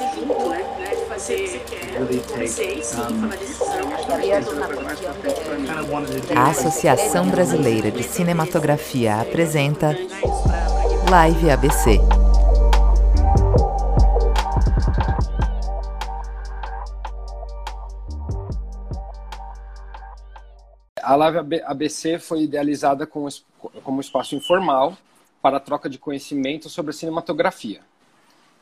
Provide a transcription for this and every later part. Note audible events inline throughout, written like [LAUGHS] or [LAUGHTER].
né? De fazer, você quer, sei, sim, falar decisão. A Associação Brasileira de Cinematografia apresenta Live ABC. A Live ABC foi idealizada como, como espaço informal para a troca de conhecimento sobre a cinematografia.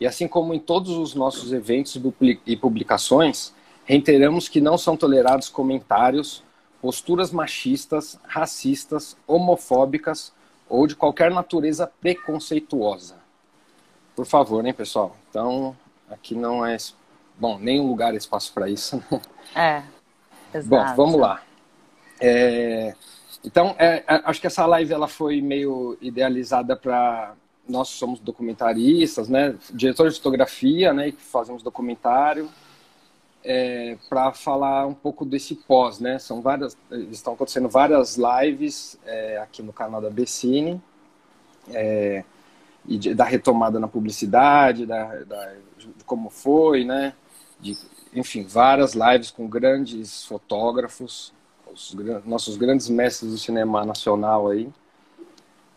E assim como em todos os nossos eventos e publicações, reiteramos que não são tolerados comentários, posturas machistas, racistas, homofóbicas ou de qualquer natureza preconceituosa. Por favor, hein, pessoal? Então, aqui não é. Bom, nenhum lugar é espaço para isso. Né? É. Exato. Bom, vamos lá. É, então, é, acho que essa live ela foi meio idealizada para nós somos documentaristas, né, diretores de fotografia, né, que fazemos documentário, é, para falar um pouco desse pós, né. São várias, estão acontecendo várias lives é, aqui no canal da Becine é, e de, da retomada na publicidade, da, da, de como foi, né, de, enfim, várias lives com grandes fotógrafos os nossos grandes mestres do cinema nacional aí.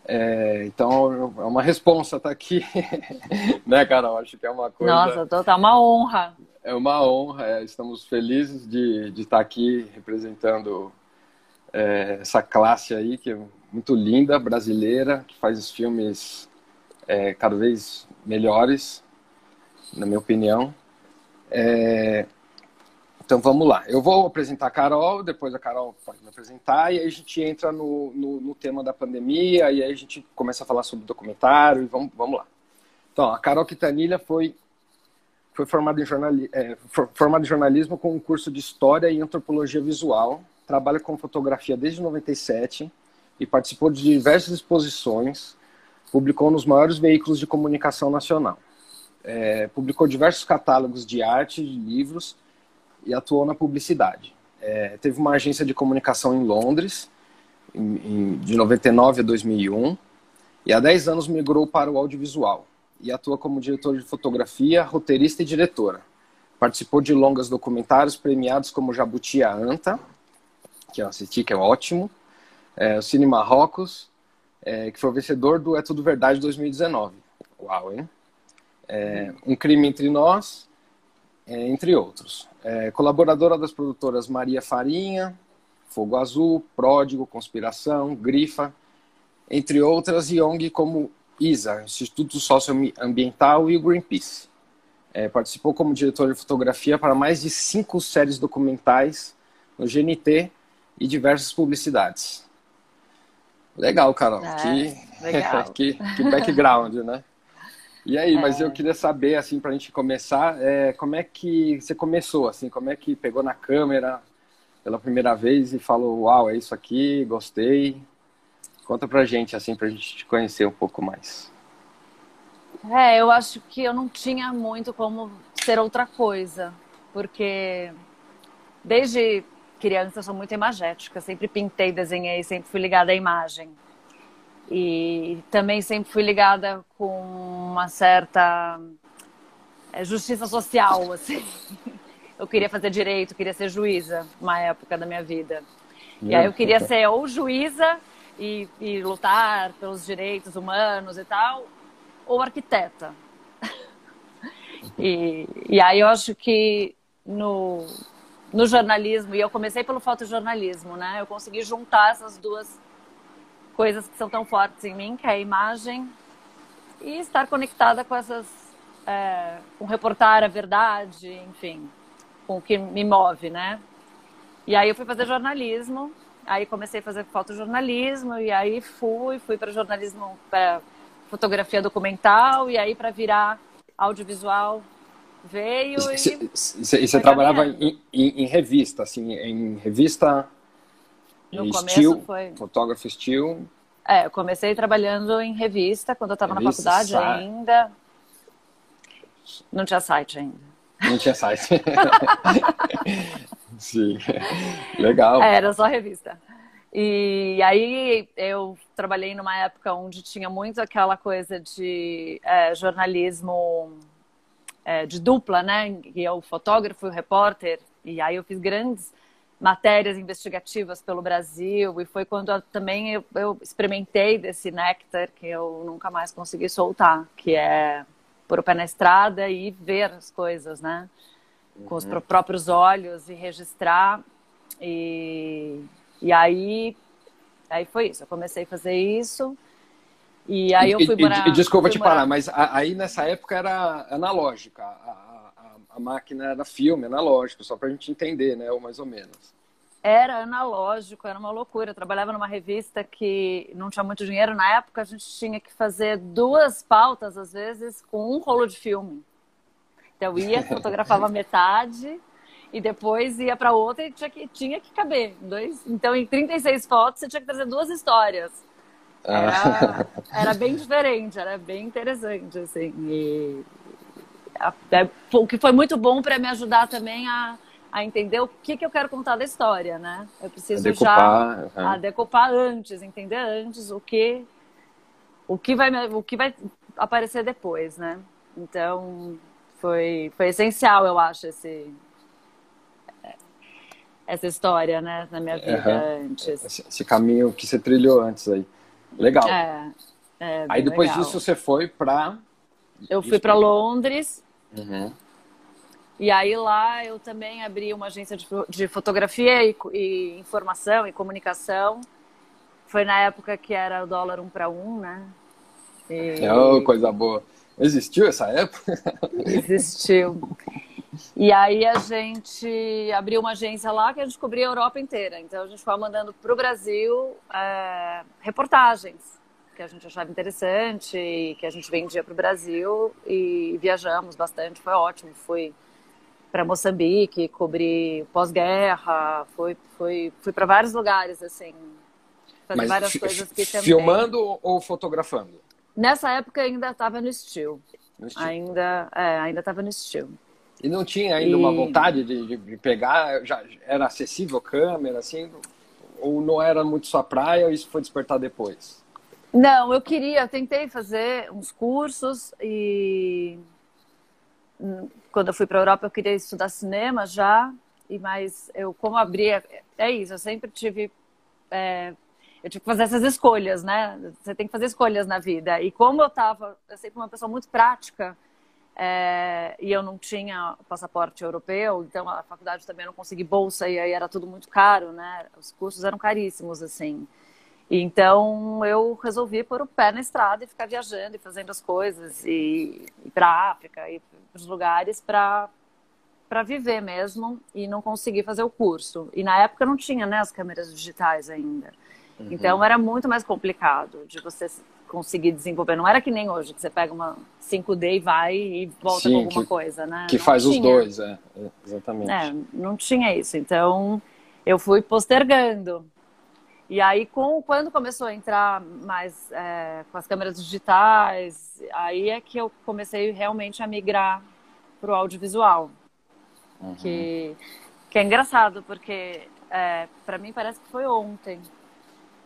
É, então, é uma responsa estar tá aqui, [LAUGHS] né, Carol? Acho que é uma coisa... Nossa, tá uma honra. É uma honra, é, estamos felizes de, de estar tá aqui representando é, essa classe aí, que é muito linda, brasileira, que faz os filmes é, cada vez melhores, na minha opinião. É, então vamos lá. Eu vou apresentar a Carol, depois a Carol pode me apresentar, e aí a gente entra no, no, no tema da pandemia, e aí a gente começa a falar sobre documentário, e vamos, vamos lá. Então, a Carol Quitanilha foi, foi formada, em jornali, é, formada em jornalismo com um curso de História e Antropologia Visual, trabalha com fotografia desde 97 e participou de diversas exposições, publicou nos maiores veículos de comunicação nacional. É, publicou diversos catálogos de arte, de livros, e atuou na publicidade. É, teve uma agência de comunicação em Londres, em, em, de 99 a 2001, e há 10 anos migrou para o audiovisual e atua como diretor de fotografia, roteirista e diretora. Participou de longas documentários premiados como Jabuti a Anta, que eu assisti, que é ótimo, é, o Cine Marrocos, é, que foi o vencedor do É Tudo Verdade 2019. Uau, hein? É, um Crime Entre Nós, entre outros. É, colaboradora das produtoras Maria Farinha, Fogo Azul, Pródigo, Conspiração, Grifa, entre outras, e ONG como ISA, Instituto Socioambiental e o Greenpeace. É, participou como diretor de fotografia para mais de cinco séries documentais no GNT e diversas publicidades. Legal, Carol. É, que, legal. [LAUGHS] que, que background, né? E aí, é. mas eu queria saber, assim, para a gente começar, é, como é que você começou, assim, como é que pegou na câmera pela primeira vez e falou, uau, é isso aqui, gostei. Conta pra gente, assim, pra gente te conhecer um pouco mais. É, eu acho que eu não tinha muito como ser outra coisa, porque desde criança eu sou muito imagética, sempre pintei, desenhei, sempre fui ligada à imagem. E também sempre fui ligada com uma certa é, justiça social, [LAUGHS] assim. Eu queria fazer direito, queria ser juíza, uma época da minha vida. E aí eu queria ser ou juíza e, e lutar pelos direitos humanos e tal, ou arquiteta. [LAUGHS] E, e aí eu acho que no, no jornalismo, e eu comecei pelo fotojornalismo, né? Eu consegui juntar essas duas coisas que são tão fortes em mim, que é a imagem, e estar conectada com essas. É, com reportar a verdade, enfim, com o que me move, né? E aí eu fui fazer jornalismo, aí comecei a fazer fotojornalismo, e aí fui, fui para jornalismo, para fotografia documental, e aí para virar audiovisual veio e. Você trabalhava em, em, em, revista, assim, em revista no começo still, foi. Fotógrafo still. É, eu comecei trabalhando em revista quando eu estava na faculdade ainda. Não tinha site ainda. Não tinha site. [LAUGHS] Sim. Legal. É, era só revista. E aí eu trabalhei numa época onde tinha muito aquela coisa de é, jornalismo é, de dupla, né? É o fotógrafo e o repórter. E aí eu fiz grandes matérias investigativas pelo Brasil e foi quando eu, também eu, eu, experimentei desse néctar que eu nunca mais consegui soltar, que é pôr o pé na estrada e ver as coisas, né? Com os uhum. próprios olhos e registrar. E, e aí, aí foi isso. Eu comecei a fazer isso. E aí eu fui morar. E, desculpa te parar, mas aí nessa época era analógica. A, a, a máquina era filme, analógico, só para a gente entender, né? Ou mais ou menos. Era analógico, era uma loucura. Eu trabalhava numa revista que não tinha muito dinheiro. Na época, a gente tinha que fazer duas pautas, às vezes, com um rolo de filme. Então, eu ia, [LAUGHS] fotografava metade e depois ia para outra e tinha que, tinha que caber. Dois, então, em 36 fotos, você tinha que trazer duas histórias. Era, ah. era bem diferente, era bem interessante, assim. E, é, o que foi muito bom para me ajudar também a, a entender o que, que eu quero contar da história, né? Eu preciso decupar, já uhum. a decupar antes, entender antes o que o que vai o que vai aparecer depois, né? Então foi foi essencial, eu acho esse essa história, né, na minha vida uhum. antes. Esse, esse, caminho que você trilhou antes aí. Legal. É, é aí depois legal. disso você foi para Eu fui para Londres. Uhum. E aí lá eu também abri uma agência de, de fotografia e, e, informação e comunicação. Foi na época que era o dólar um para um, né? E... Oh, coisa boa. Existiu essa época? [LAUGHS] Existiu. E aí a gente abriu uma agência lá que a gente cobria a Europa inteira. Então a gente foi mandando para o Brasil é, reportagens que a gente achava interessante, que a gente vendia para o Brasil e viajamos bastante. Foi ótimo. Fui para Moçambique, cobri pós-guerra, fui, fui, fui para vários lugares assim, fazer Mas várias coisas que também. Filmando ou fotografando? Nessa época ainda estava no estilo. Ainda, é, ainda estava no estilo. E não tinha ainda e... uma vontade de, de, pegar? Já era acessível câmera, assim? Ou não era muito sua praia ou isso foi despertar depois? Não, eu queria, eu tentei fazer uns cursos e quando eu fui para a Europa eu queria estudar cinema já, e mas eu como abria, é isso, eu sempre tive é, eu tive que fazer essas escolhas, né? Você tem que fazer escolhas na vida. E como eu estava, eu sempre uma pessoa muito prática, é, e eu não tinha passaporte europeu, então a faculdade também não consegui bolsa e aí era tudo muito caro, né? Os cursos eram caríssimos, assim. Então eu resolvi pôr o pé na estrada e ficar viajando e fazendo as coisas e ir para a África e para os lugares para para viver mesmo e não consegui fazer o curso. E na época não tinha, né, as câmeras digitais ainda. Uhum. Então era muito mais complicado de você conseguir desenvolver. Não era que nem hoje, que você pega uma 5D e vai e volta Sim, com alguma que, coisa, né? Que não faz tinha. os dois, é, exatamente. É, não tinha isso. Então, eu fui postergando. E aí, com, quando começou a entrar mais é, com as câmeras digitais, aí é que eu comecei realmente a migrar para o audiovisual. Uhum. Que, que é engraçado, porque é, para mim parece que foi ontem.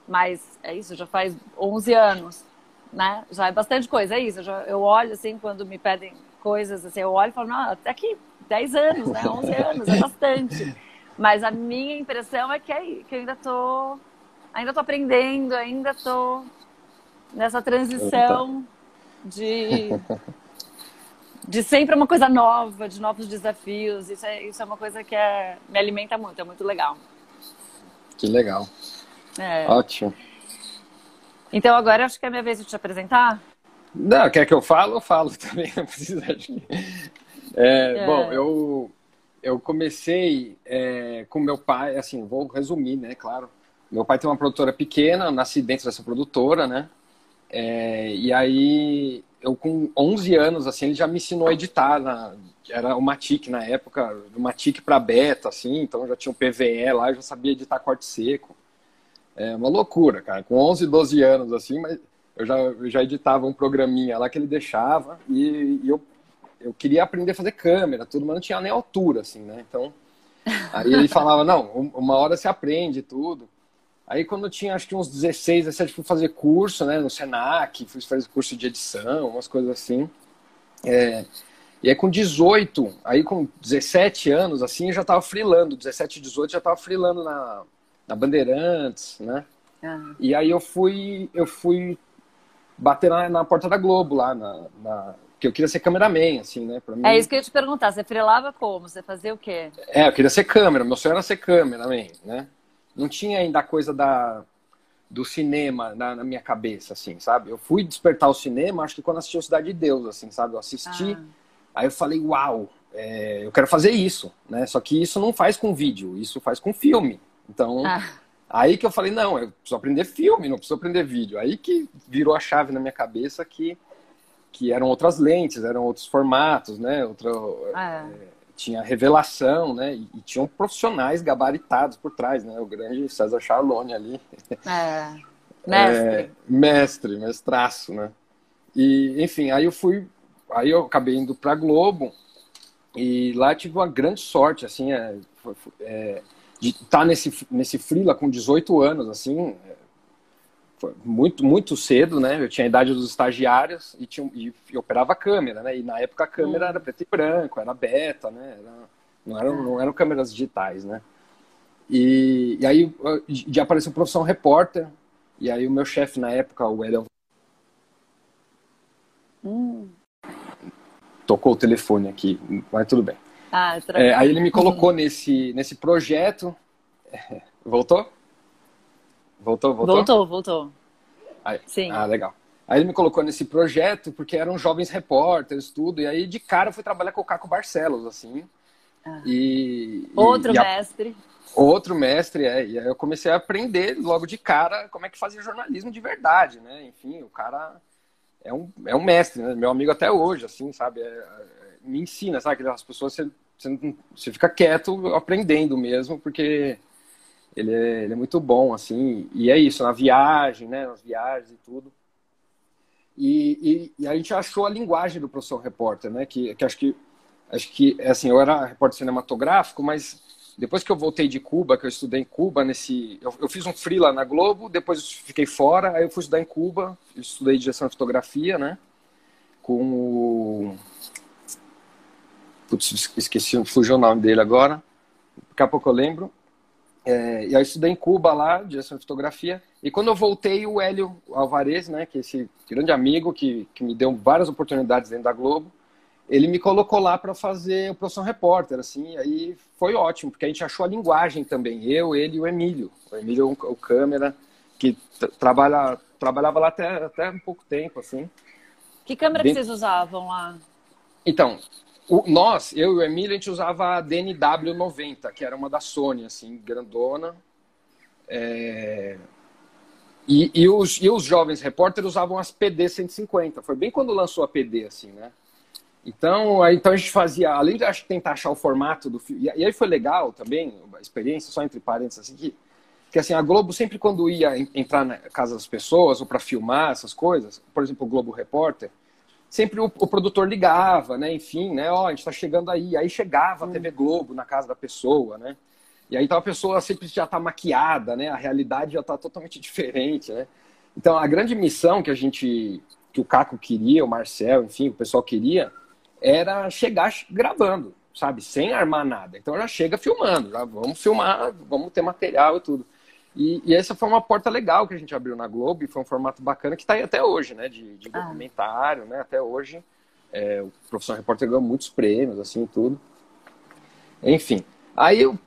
Mas é isso, já faz 11 anos né? Já é bastante coisa, é isso. Eu, já, eu olho assim, quando me pedem coisas, assim, eu olho e falo, não, até aqui 10 anos, né? 11 anos, é bastante. [LAUGHS] Mas a minha impressão é que, é, que eu ainda tô, ainda tô aprendendo, ainda tô nessa transição de, de sempre uma coisa nova, de novos desafios. Isso é, isso é uma coisa que é, me alimenta muito, é muito legal. Que legal. É. Ótimo. Então agora acho que é a minha vez de te apresentar. Não, quer que eu falo? Eu falo [LAUGHS] também, não precisa. É, é. Bom, eu, eu comecei é, com meu pai, assim, vou resumir, né, claro. Meu pai tem uma produtora pequena, nasci dentro dessa produtora, né? É, e aí, eu com 11 anos, assim, ele já me ensinou a editar. Na, era uma TIC na época, uma TIC para beta, assim, então já tinha um PVE lá, eu já sabia editar corte seco. É uma loucura, cara. Com 11, 12 anos, assim, mas eu já, eu já editava um programinha lá que ele deixava e, e, eu, eu queria aprender a fazer câmera, tudo, mas não tinha nem altura, assim, né? Então, aí ele falava, não, uma hora se aprende tudo. Aí quando eu tinha, acho que uns 16, 17, fui fazer curso, né, no Senac, fui fazer curso de edição, umas coisas assim. É, E aí com 18, aí com 17 anos, assim, eu já tava freelando, 17, 18 já tava freelando na, na Bandeirantes, né? Uhum. E aí eu fui, eu fui bater na, na porta da Globo lá, na, na, que eu queria ser cameraman, assim, né? Mim... É isso que eu ia te perguntar, você freelava como? Você fazia o quê? É, eu queria ser câmera, meu sonho era ser cameraman, né? Não tinha ainda a coisa da, do cinema na, na, minha cabeça, assim, sabe? Eu fui despertar o cinema, acho que quando assisti o Cidade de Deus, assim, sabe? Eu assisti, ah. aí eu falei, uau, é, eu quero fazer isso, né? Só que isso não faz com vídeo, isso faz com filme. Então, ah. aí que eu falei, não, eu preciso aprender filme, não preciso aprender vídeo. Aí que virou a chave na minha cabeça que que eram outras lentes, eram outros formatos, né? Outra, ah, é. Tinha revelação, né? E, e, tinham profissionais gabaritados por trás, né? O grande César Charlone ali. É. Mestre. É, mestre, mestraço, né? E, enfim, aí eu fui, aí eu acabei indo para Globo e lá tive uma grande sorte, assim, é, é de estar tá nesse, nesse freela com 18 anos, assim, muito, muito cedo, né? Eu tinha a idade dos estagiários e, tinha, e, e operava a câmera, né? E na época a câmera hum. era preto e branco, era beta, né? Era, não, eram, não eram câmeras digitais, né? E, e aí já apareceu profissão repórter, e aí o meu chefe na época, o Elian... Hum. Tocou o telefone aqui, mas tudo bem. Ah, é, aí ele me colocou nesse, nesse projeto. [LAUGHS] Voltou? Voltou, voltou? Voltou, voltou. Aí, Sim. Ah, legal. Aí ele me colocou nesse projeto porque eram jovens repórteres, tudo. E aí, de cara, eu fui trabalhar com o Caco Barcelos, assim. Ah. E, Outro e, mestre. A... Outro mestre, é. E aí eu comecei a aprender logo de cara como é que fazia jornalismo de verdade, né? Enfim, o cara é um, é um mestre, né? Meu amigo até hoje, assim, sabe? É, é, me ensina, sabe? As pessoas, você, você, você fica quieto aprendendo mesmo, porque ele é, ele é muito bom, assim, e é isso, na viagem, né, nas viagens e tudo. E, e, e, a gente achou a linguagem do professor repórter, né, que, que acho que, acho que, assim, eu era repórter cinematográfico, mas depois que eu voltei de Cuba, que eu estudei em Cuba, nesse, eu, eu fiz um free lá na Globo, depois fiquei fora, aí eu fui estudar em Cuba, estudei direção de fotografia, né, com o... Putz, esqueci, fugiu o nome dele agora, daqui a pouco eu lembro. É, e aí eu estudei em Cuba lá, direção de fotografia. E quando eu voltei, o Hélio Alvarez, né, que é esse grande amigo que, que me deu várias oportunidades dentro da Globo, ele me colocou lá para fazer o Profissão Repórter, assim, aí foi ótimo, porque a gente achou a linguagem também, eu, ele e o Emílio. O Emílio, o câmera, que trabalha, trabalhava lá até, até um pouco tempo, assim. Que câmera Dentro... que vocês usavam lá? Então, o, nós, eu e o Emílio, a gente usava a DNW90, que era uma da Sony, assim, grandona. É... E, e, os, e os jovens repórteres usavam as PD 150. Foi bem quando lançou a PD, assim, né? Então, aí, então a gente fazia, além de tentar achar o formato do filme, e aí foi legal também, a experiência, só entre parênteses, assim, que, que assim, a Globo sempre quando ia entrar na casa das pessoas, ou para filmar essas coisas, por exemplo, o Globo Repórter, sempre o, o, produtor ligava, né? Enfim, né? Ó, a gente está chegando aí. Aí chegava a TV Globo na casa da pessoa, né? E aí então a pessoa sempre já está maquiada, né? A realidade já está totalmente [LAUGHS] diferente, né? Então a grande missão que a gente, que o Caco queria, o Marcel, enfim, o pessoal queria, era chegar gravando, sabe? Sem armar nada. Então já chega filmando, já vamos filmar, vamos ter material e tudo. E, e, essa foi uma porta legal que a gente abriu na Globo, e foi um formato bacana que está aí até hoje, né? De, de ah. documentário, né? Até hoje. É, o Profissão Repórter ganhou muitos prêmios, assim, tudo. Enfim. Aí, eu,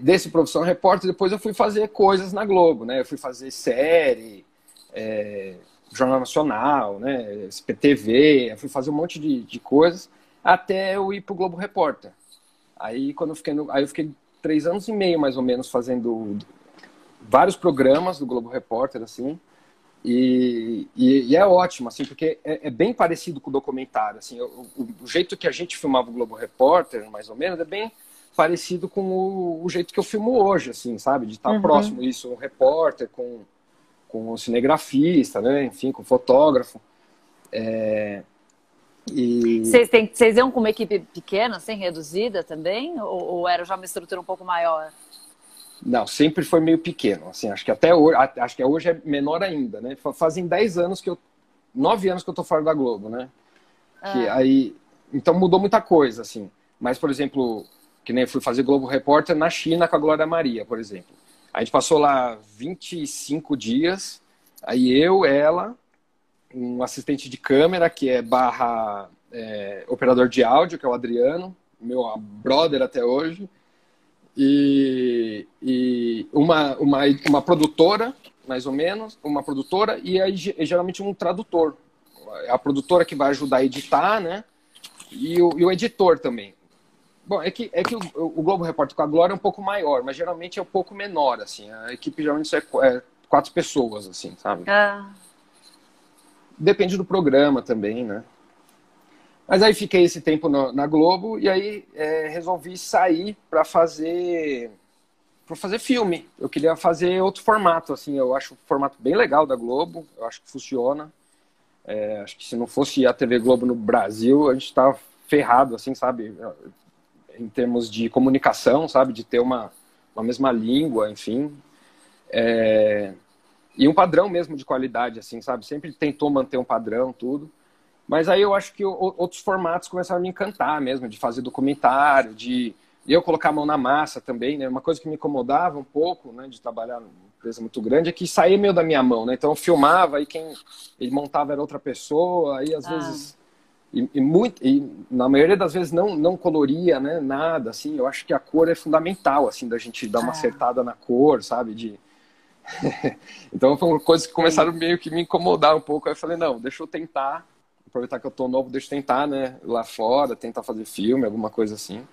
desse Profissão Repórter, depois eu fui fazer coisas na Globo, né? Eu fui fazer série, é, Jornal Nacional, né? SPTV, eu fui fazer um monte de, de coisas, até eu ir pro Globo Repórter. Aí, quando eu fiquei no, aí eu fiquei três anos e meio, mais ou menos, fazendo vários programas do Globo Repórter, assim, e, e, e, é ótimo, assim, porque é, é, bem parecido com o documentário, assim, o, o, jeito que a gente filmava o Globo Repórter, mais ou menos, é bem parecido com o, o jeito que eu filmo hoje, assim, sabe, de estar uhum. próximo isso, um repórter com, com um cinegrafista, né, enfim, com um fotógrafo, é... E... Vocês, têm, vocês iam com uma equipe pequena, assim, reduzida também? Ou, ou era já uma estrutura um pouco maior? Não, sempre foi meio pequeno. Assim, acho que até hoje, acho que hoje é menor ainda, né? Fazem 10 anos que eu. 9 anos que eu tô fora da Globo, né? Ah. Que aí. então mudou muita coisa, assim. Mas, por exemplo, que nem fui fazer Globo Repórter na China com a Glória Maria, por exemplo. A gente passou lá 25 dias, aí eu, ela, um assistente de câmera, que é barra é, operador de áudio, que é o Adriano, meu brother até hoje, e, e uma, uma, uma produtora, mais ou menos, uma produtora, e aí geralmente um tradutor. A produtora que vai ajudar a editar, né? E o, e o editor também. Bom, é que, é que o, o, Globo Repórter com a Glória é um pouco maior, mas geralmente é um pouco menor, assim. A equipe geralmente é, é quatro pessoas, assim, sabe? Ah. Depende do programa também, né? Mas aí fiquei esse tempo no, na Globo e aí é, resolvi sair para fazer para fazer filme. Eu queria fazer outro formato, assim. Eu acho o formato bem legal da Globo. Eu acho que funciona. É, acho que se não fosse a TV Globo no Brasil, a gente estava ferrado, assim, sabe? Em termos de comunicação, sabe? De ter uma, uma mesma língua, enfim. É... E um padrão mesmo de qualidade, assim, sabe? Sempre tentou manter um padrão, tudo. Mas aí eu acho que outros formatos começaram a me encantar mesmo, de fazer documentário, de eu colocar a mão na massa também, né? Uma coisa que me incomodava um pouco, né, de trabalhar numa empresa muito grande, é que saía meio da minha mão, né? Então eu filmava e quem ele montava era outra pessoa, aí às ah. vezes e, e, muito e na maioria das vezes não não coloria, né, nada assim. Eu acho que a cor é fundamental assim da gente dar uma ah. acertada na cor, sabe, de [LAUGHS] então foram coisas que começaram meio que me incomodar um pouco. Aí eu falei, não, deixa eu tentar aproveitar que eu tô novo, deixa eu tentar, né? Lá fora, tentar fazer filme, alguma coisa assim.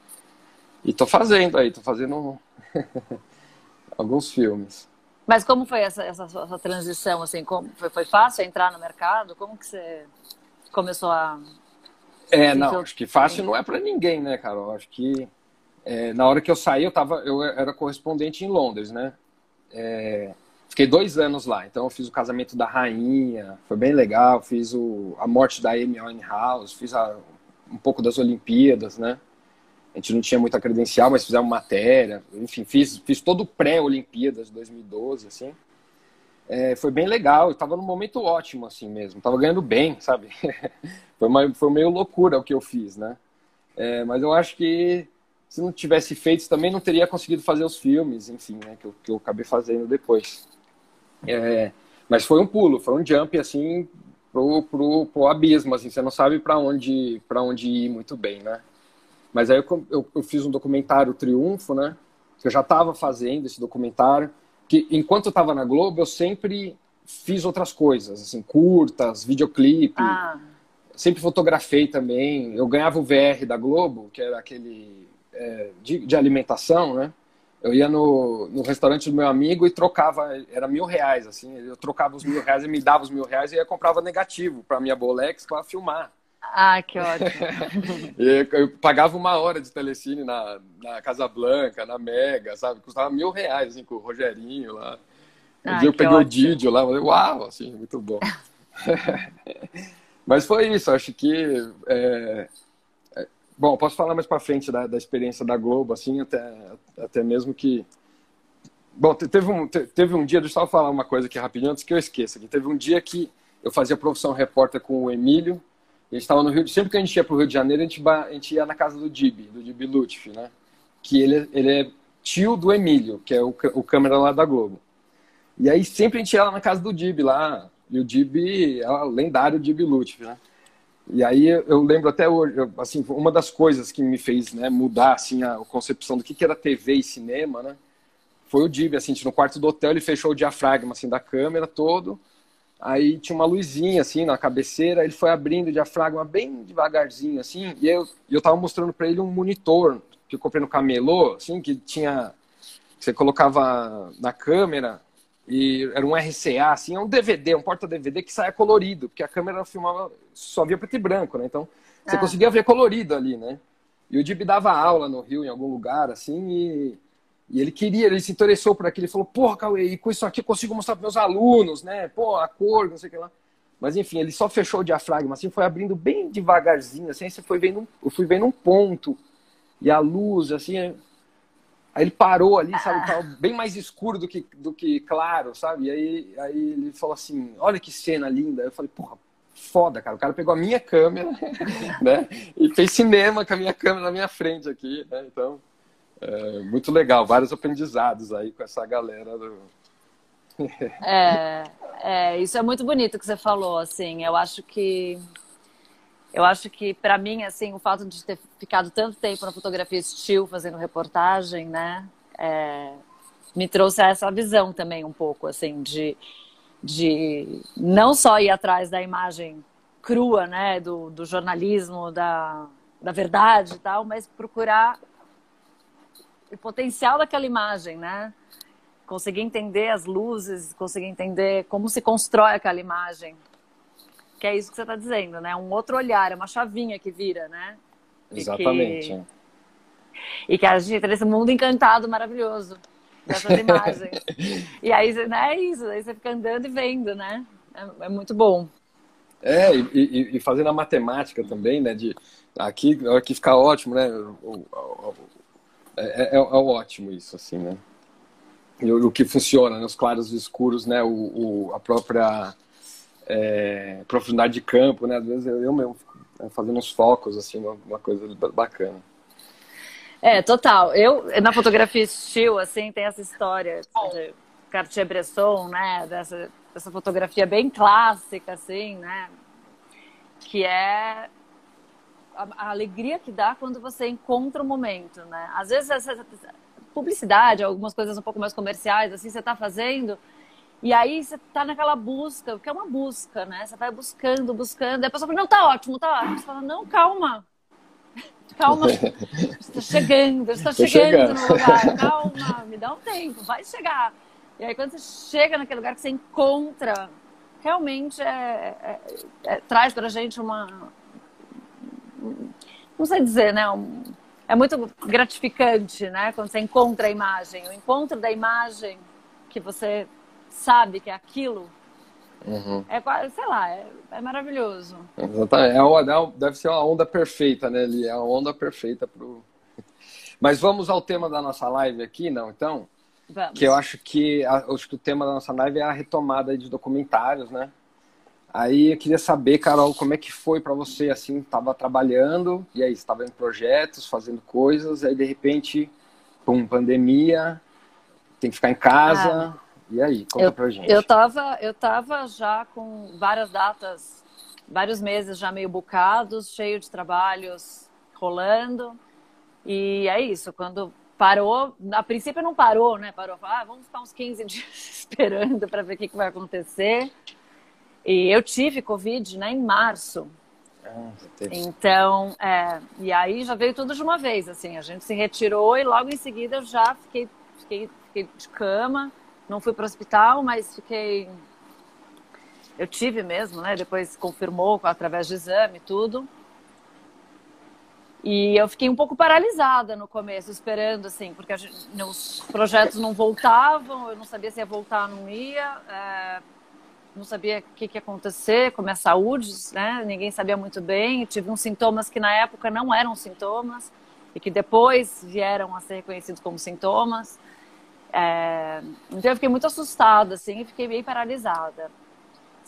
E tô fazendo aí, tô fazendo [LAUGHS] alguns filmes. Mas como foi essa, essa, transição, assim? Como, foi, foi fácil entrar no mercado? Como que você começou a... É, não, acho que fácil não é para ninguém, né, Carol? Acho que é, na hora que eu saí, eu, tava, eu era correspondente em Londres, né? É, Fiquei dois anos lá, então eu fiz o casamento da rainha, foi bem legal. Fiz o, a morte da Amy Winehouse, fiz a, um pouco das Olimpíadas, né? A gente não tinha muita credencial, mas fizemos matéria. Enfim, fiz, fiz todo o pré-Olimpíadas de 2012, assim. É, foi bem legal, eu tava num momento ótimo, assim mesmo. Tava ganhando bem, sabe? [LAUGHS] foi, uma, foi meio loucura o que eu fiz, né? É, mas eu acho que se não tivesse feito, também não teria conseguido fazer os filmes, enfim, né? Que eu, que eu acabei fazendo depois. É, mas foi um pulo, foi um jump assim pro, pro, pro abismo, assim, você não sabe para onde para onde ir muito bem, né? Mas aí eu, eu, eu fiz um documentário Triunfo, né? Que eu já estava fazendo esse documentário, que enquanto eu estava na Globo eu sempre fiz outras coisas, assim, curtas, videoclipe. Ah. Sempre fotografei também. Eu ganhava o VR da Globo, que era aquele é, de, de alimentação, né? Eu ia no, no restaurante do meu amigo e trocava, era mil reais, assim, eu trocava os mil reais e me dava os mil reais e eu comprava negativo para minha Bolex para filmar. Ah, que ótimo. [LAUGHS] eu pagava uma hora de telecine na, na Casa Blanca, na Mega, sabe? Custava mil reais, assim, com o Rogerinho lá. Um ah, dia eu peguei ótimo. o Didio lá, falei, uau, assim, muito bom. [LAUGHS] [LAUGHS] Mas foi isso, acho que é, Bom, posso falar mais para frente da, da, experiência da Globo, assim, até, até mesmo que. Bom, teve um, teve um dia, deixa eu falar uma coisa aqui rapidinho antes que eu esqueça. Aqui. Teve um dia que eu fazia profissão repórter com o Emílio, a gente estava no Rio, sempre que a gente ia para o Rio de Janeiro, a gente, a gente ia na casa do Dib, do Dib Lutfi, né? Que ele, ele é tio do Emílio, que é o, o câmera lá da Globo. E aí sempre a gente ia lá na casa do Dib lá, e o Dib é lendário Dib Lutfi, né? E aí eu lembro até hoje, assim, uma das coisas que me fez né, mudar assim a concepção do que, que era TV e cinema, né? Foi o Dib, assim, no quarto do hotel ele fechou o diafragma assim da câmera todo. Aí tinha uma luzinha assim na cabeceira, ele foi abrindo o diafragma bem devagarzinho assim, e eu eu tava mostrando para ele um monitor que eu comprei no camelô, assim, que tinha você colocava na câmera e era um RCA, assim, é um DVD, um porta-DVD que saia colorido, porque a câmera filmava, só via preto e branco, né? Então, você ah. conseguia ver colorido ali, né? E o Dib dava aula no Rio, em algum lugar, assim, e, e ele queria, ele se interessou por aquilo, ele falou, porra, Cauê, e com isso aqui eu consigo mostrar para meus alunos, né? Pô, a cor, não sei o que lá. Mas, enfim, ele só fechou o diafragma, assim, foi abrindo bem devagarzinho, assim, você foi vendo, eu fui vendo um ponto, e a luz, assim, Aí ele parou ali, sabe, tava bem mais escuro do que, do que claro, sabe? E aí, aí ele falou assim, olha que cena linda. Eu falei, porra, foda, cara. O cara pegou a minha câmera, [LAUGHS] né? E fez cinema com a minha câmera na minha frente aqui, né? Então, é, muito legal. Vários aprendizados aí com essa galera do... [LAUGHS] é, é, isso é muito bonito que você falou, assim. Eu acho que eu acho que para mim, assim, o fato de ter ficado tanto tempo na fotografia estilo fazendo reportagem, né, é, me trouxe essa visão também um pouco, assim, de de não só ir atrás da imagem crua, né, do, do jornalismo, da, da verdade e tal, mas procurar o potencial daquela imagem, né? Conseguir entender as luzes, conseguir entender como se constrói aquela imagem. Que é isso que você está dizendo, né? Um outro olhar, é uma chavinha que vira, né? Exatamente. E que, e que a gente tem esse mundo encantado, maravilhoso dessas [LAUGHS] imagens. e aí, né, é isso, aí você fica andando e vendo, né? É, é muito bom. É, e, e, e, fazendo a matemática também, né? De aqui, aqui fica ótimo, né? É, é, é, ótimo isso, assim, né? E o, o que funciona, né? Os claros e escuros, né? O, o a própria é, profundidade de campo, né? Às vezes eu, eu mesmo né, fazendo uns focos, assim, uma, uma coisa bacana. É, total. Eu, na fotografia estilo, assim, tem essa história de Cartier-Bresson, né? Dessa, dessa fotografia bem clássica, assim, né? Que é a, a, alegria que dá quando você encontra o momento, né? Às vezes essa publicidade, algumas coisas um pouco mais comerciais, assim, você está fazendo e aí você está naquela busca, que é uma busca, né? Você vai buscando, buscando, e a pessoa fala, não, tá ótimo, tá ótimo. Você fala, não, calma, [LAUGHS] calma, está chegando, está chegando, chegando no lugar, [LAUGHS] calma, me dá um tempo, vai chegar. E aí quando você chega naquele lugar que você encontra, realmente é, é, é traz para a gente uma, não sei dizer, né, um, é muito gratificante, né, quando você encontra a imagem, o encontro da imagem que você sabe que é aquilo, Uhum. É, sei lá, é, é maravilhoso. Exatamente. É uma, é deve ser uma onda perfeita, né, Eli? É uma onda perfeita pro. [LAUGHS] Mas vamos ao tema da nossa live aqui, não? Então, vamos. que eu acho que acho que o tema da nossa live é a retomada de documentários, né? Aí eu queria saber, Carol, como é que foi para você, assim, estava trabalhando, e aí estava em projetos, fazendo coisas, aí de repente, pum, pandemia, tem que ficar em casa, ah. E aí, conta eu, pra gente. Eu tava, eu tava já com várias datas, vários meses já meio bucados, cheio de trabalhos rolando. E é isso, quando parou, a princípio não parou, né? Parou, ah, vamos ficar uns 15 [LAUGHS] dias esperando para ver o que, que vai acontecer. E eu tive Covid né, em março. Ah, então, é, e aí já veio tudo de uma vez, assim, a gente se retirou e logo em seguida eu já fiquei, fiquei, fiquei de cama, não fui para o hospital, mas fiquei. Eu tive mesmo, né? Depois confirmou através de exame tudo. E eu fiquei um pouco paralisada no começo, esperando, assim, porque gente, os projetos não voltavam, eu não sabia se ia voltar ou não ia, é, não sabia o que, que ia acontecer com a minha saúde, né? Ninguém sabia muito bem. Tive uns sintomas que na época não eram sintomas e que depois vieram a ser reconhecidos como sintomas. É, então eu fiquei muito assustada, assim, e fiquei bem paralisada.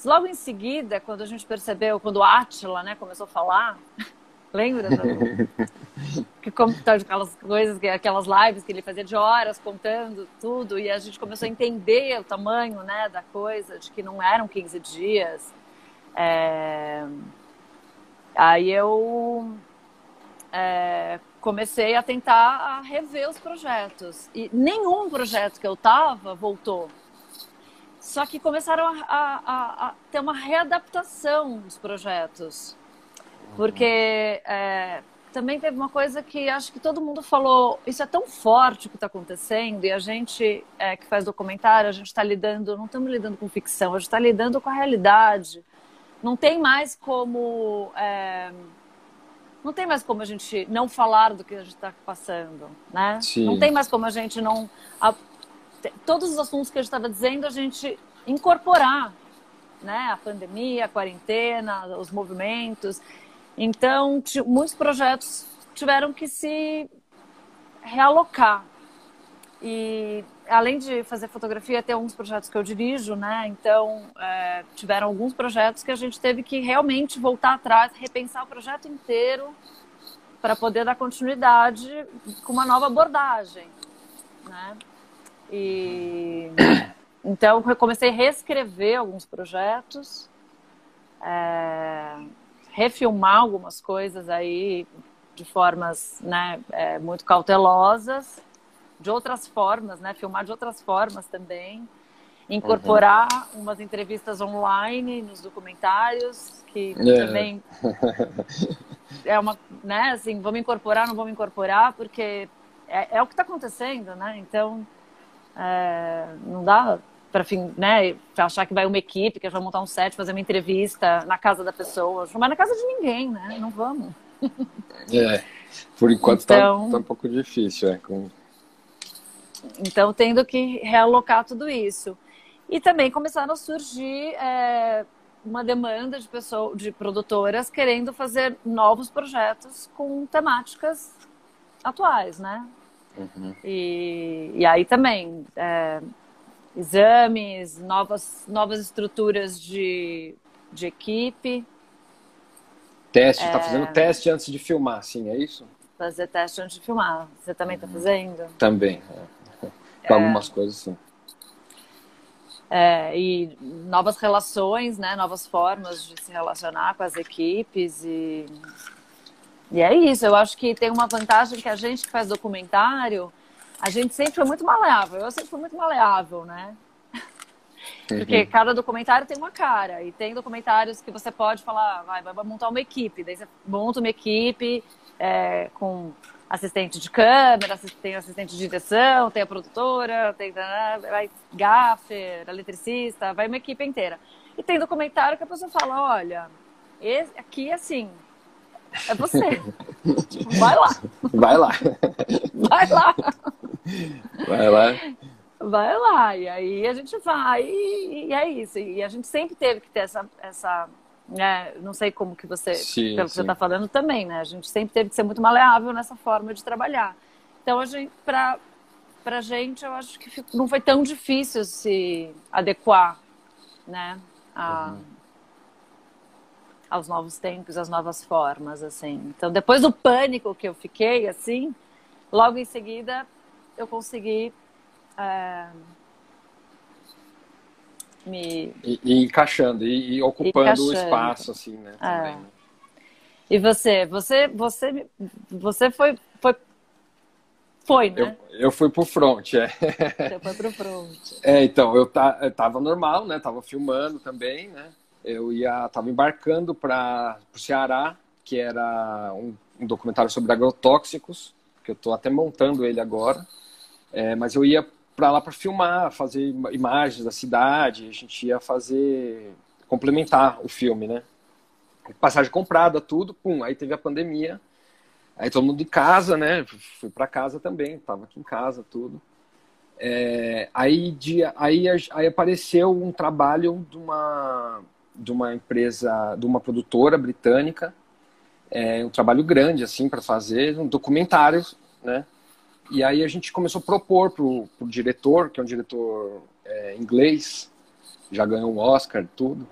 Logo em seguida, quando a gente percebeu, quando o Atila, né, começou a falar, [LAUGHS] lembra? Do, [LAUGHS] que tá, aquelas coisas, aquelas lives que ele fazia de horas contando tudo, e a gente começou a entender o tamanho, né, da coisa, de que não eram 15 dias. É, aí eu é, comecei a tentar rever os projetos. E nenhum projeto que eu tava voltou. Só que começaram a, a, a ter uma readaptação dos projetos. Porque é, também teve uma coisa que acho que todo mundo falou: isso é tão forte o que está acontecendo, e a gente é, que faz documentário, a gente está lidando, não estamos lidando com ficção, a gente está lidando com a realidade. Não tem mais como. É, não tem mais como a gente não falar do que a gente está passando, né? Sim. Não tem mais como a gente não a, todos os assuntos que a gente estava dizendo a gente incorporar, né? A pandemia, a quarentena, os movimentos. Então, muitos projetos tiveram que se realocar. E além de fazer fotografia, tem alguns projetos que eu dirijo, né? Então, é, tiveram alguns projetos que a gente teve que realmente voltar atrás, repensar o projeto inteiro para poder dar continuidade com uma nova abordagem, né? E então eu comecei a reescrever alguns projetos, é, refilmar algumas coisas aí de formas, né, é, muito cautelosas de outras formas, né? Filmar de outras formas também. Incorporar uhum. umas entrevistas online nos documentários, que é. também [LAUGHS] é uma, né, assim, vamos incorporar, não vamos incorporar, porque é, é o que está acontecendo, né? Então, é, não dá para né, achar que vai uma equipe, que vai montar um set, fazer uma entrevista na casa da pessoa. Não vai na casa de ninguém, né? Não vamos. É, por enquanto está então, tá um pouco difícil, é, com então, tendo que realocar tudo isso. E também começaram a surgir é, uma demanda de pessoas, de produtoras querendo fazer novos projetos com temáticas atuais, né? Uhum. E, e aí também é, exames, novas, novas estruturas de, de equipe. Teste, está é... fazendo teste antes de filmar, sim, é isso? Fazer teste antes de filmar. Você também está uhum. fazendo? Também. É. Para é. algumas coisas, sim. É, e novas relações, né? Novas formas de se relacionar com as equipes e e é isso. Eu acho que tem uma vantagem que a gente que faz documentário, a gente sempre foi muito maleável. Eu sempre fui muito maleável, né? Porque uhum. cada documentário tem uma cara. E tem documentários que você pode falar, vai, vai montar uma equipe. Daí você monta uma equipe é, com assistente de câmera, tem assistente de direção, tem a produtora, tem vai gaffer, eletricista, vai uma equipe inteira. E tem documentário que a pessoa fala, olha, esse aqui assim, é você. [LAUGHS] vai lá. Vai lá. [LAUGHS] Vai lá. Vai lá. Vai lá. E aí a gente vai e, é isso. E a gente sempre teve que ter essa, essa né? Não sei como que você, sim, pelo que sim. você está falando também, né? A gente sempre teve que ser muito maleável nessa forma de trabalhar. Então, a gente, para para gente, eu acho que não foi tão difícil se adequar, né? A, uhum. aos novos tempos, às novas formas, assim. Então, depois do pânico que eu fiquei, assim, logo em seguida eu consegui é, me. E, e encaixando, e, e ocupando encaixando. o espaço, assim, né? É. Também, né? E você? Você, você, você foi, foi, foi né? Eu, eu fui pro front, é. Você foi pro front. [LAUGHS] É, então, eu, tá, eu tava normal, né? Tava filmando também, né? Eu ia, tava embarcando para o Ceará, que era um, um, documentário sobre agrotóxicos, que eu tô até montando ele agora. É, mas eu ia para lá para filmar, fazer imagens da cidade, a gente ia fazer complementar o filme, né? Passagem comprada, tudo, pum, aí teve a pandemia. Aí todo mundo de casa, né? Fui para casa também, tava aqui em casa, tudo. É, aí, de, aí, aí apareceu um trabalho de uma, de uma empresa, de uma produtora britânica, é, um trabalho grande, assim, para fazer, um documentário, né? E aí a gente começou a propor para o diretor, que é um diretor é, inglês, já ganhou um Oscar tudo.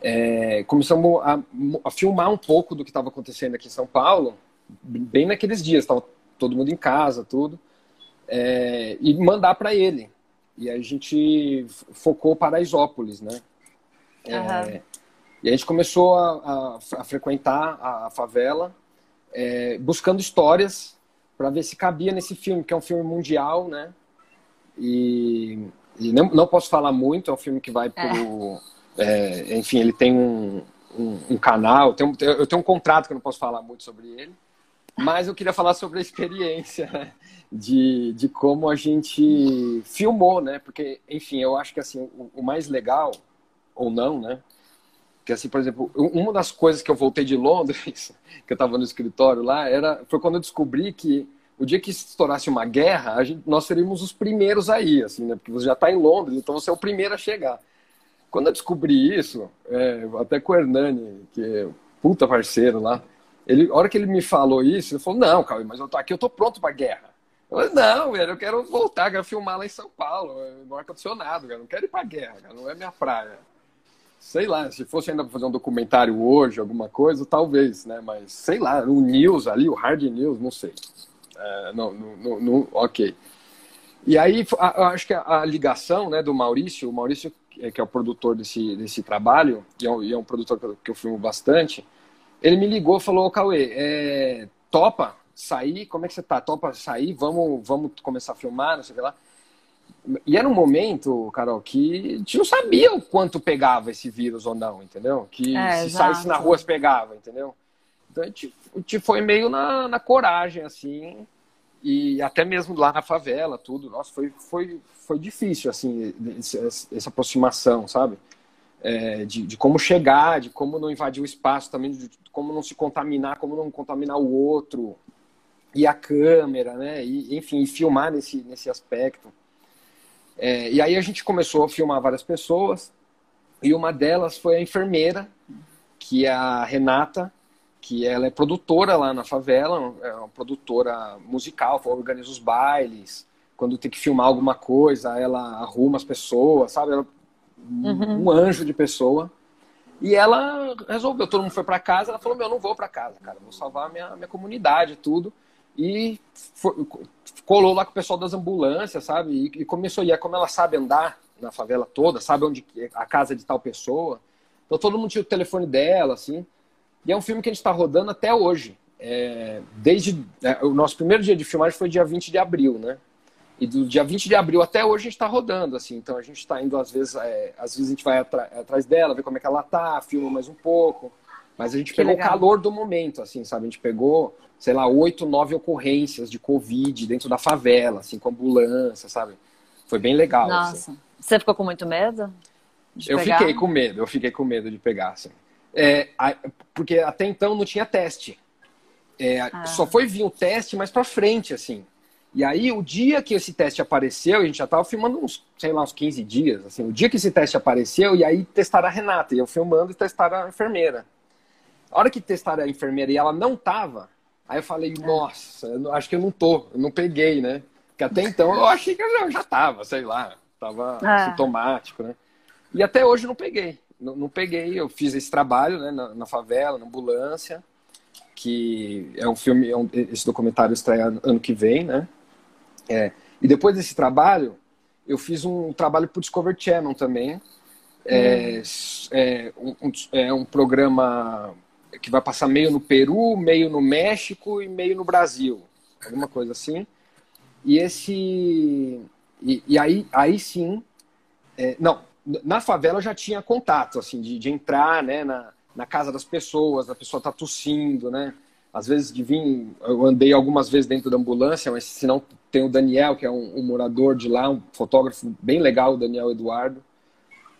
É, começamos a, a, filmar um pouco do que estava acontecendo aqui em São Paulo, bem naqueles dias, estava todo mundo em casa, tudo, é, e mandar para ele. E a gente focou Paraisópolis, né? Uhum. e a gente começou a, a, a frequentar a, favela, é, buscando histórias para ver se cabia nesse filme, que é um filme mundial, né? E, e não, não, posso falar muito, é um filme que vai pro. É. É, enfim, ele tem um, um, um canal, tem um, eu tenho um contrato que eu não posso falar muito sobre ele, mas eu queria falar sobre a experiência né? de, de como a gente filmou, né? Porque, enfim, eu acho que assim, o, o mais legal, ou não, né? Que assim, por exemplo, uma das coisas que eu voltei de Londres, [LAUGHS] que eu estava no escritório lá, era foi quando eu descobri que o dia que estourasse uma guerra, gente, nós seríamos os primeiros aí, assim, né? Porque você já está em Londres, então você é o primeiro a chegar. Quando eu descobri isso, é, até com o Hernani, que é puta parceiro lá, ele, a hora que ele me falou isso, ele falou: Não, Cauê, mas eu tô aqui, eu tô pronto para guerra. Eu falei, não, velho, eu quero voltar, quero filmar lá em São Paulo, no ar-condicionado. Não quero ir pra guerra, cara. Não é minha praia. Sei lá, se fosse ainda fazer um documentário hoje, alguma coisa, talvez, né? Mas sei lá, o news ali, o hard news, não sei. É, não, não, não, ok. E aí, eu acho que a, ligação né, do Maurício, o Maurício, que é o produtor desse, desse trabalho, e é, um, e é um produtor que eu, filmo bastante, ele me ligou falou, ô Cauê, é, topa sair, como é que você tá? Topa sair, vamos, vamos começar a filmar, não sei o que lá. E era um momento, Carol, que a gente não sabia o quanto pegava esse vírus ou não, entendeu? Que é, se exato. saísse na rua se pegava, entendeu? Então a gente, a gente foi meio na, na coragem, assim, e até mesmo lá na favela, tudo. Nossa, foi, foi, foi difícil, assim, essa aproximação, sabe? É, de, de, como chegar, de como não invadir o espaço também, de como não se contaminar, como não contaminar o outro, e a câmera, né? E, enfim, filmar nesse, nesse aspecto. É, e aí a gente começou a filmar várias pessoas, e uma delas foi a enfermeira, que é a Renata, que ela é produtora lá na favela, é uma produtora musical, organiza os bailes, quando tem que filmar alguma coisa, ela arruma as pessoas, sabe? Ela, uhum. Um anjo de pessoa. E ela resolveu, todo mundo foi para casa, ela falou, meu, eu não vou para casa, cara, vou salvar a minha, minha comunidade e tudo. E foi, colou lá com o pessoal das ambulâncias, sabe? E, e começou, e é como ela sabe andar na favela toda, sabe onde a casa de tal pessoa. Então todo mundo tinha o telefone dela, assim. E é um filme que a gente está rodando até hoje. É, desde é, o nosso primeiro dia de filmagem foi dia 20 de abril, né? E do dia 20 de abril até hoje a gente está rodando, assim. Então a gente está indo, às vezes, é, às vezes a gente vai atrás dela, ver como é que ela tá, filma mais um pouco. Mas a gente que pegou legal. o calor do momento, assim, sabe? A gente pegou, sei lá, oito, nove ocorrências de Covid dentro da favela, assim, com ambulância, sabe? Foi bem legal. Nossa. Assim. Você ficou com muito medo? eu pegar? fiquei com medo, eu fiquei com medo de pegar, assim. É, porque até então não tinha teste. É, ah. Só foi vir o teste mais para frente, assim. E aí, o dia que esse teste apareceu, a gente já estava filmando uns, sei lá, uns 15 dias, assim. O dia que esse teste apareceu, e aí testaram a Renata, e eu filmando e testaram a enfermeira. A hora que testaram a enfermeira e ela não tava, aí eu falei, é. nossa, eu acho que eu não tô, eu não peguei, né? Porque até então eu achei que eu já tava, sei lá, tava ah. sintomático, né? E até hoje eu não peguei não, não, peguei, eu fiz esse trabalho né, na, na, favela, na ambulância, que é um filme, é um, esse documentário estreia ano que vem, né? É, e depois desse trabalho, eu fiz um trabalho para o Discovery Channel também. É, hum. é, um, é um programa que vai passar meio no Peru, meio no México e meio no Brasil. Alguma coisa assim. E esse. E, e aí, aí sim. É, não, na favela eu já tinha contato, assim, de, de entrar, né, na, na casa das pessoas, a pessoa tá tossindo, né? Às vezes de vir, eu andei algumas vezes dentro da ambulância, mas se não tem o Daniel, que é um, um, morador de lá, um fotógrafo bem legal, o Daniel Eduardo.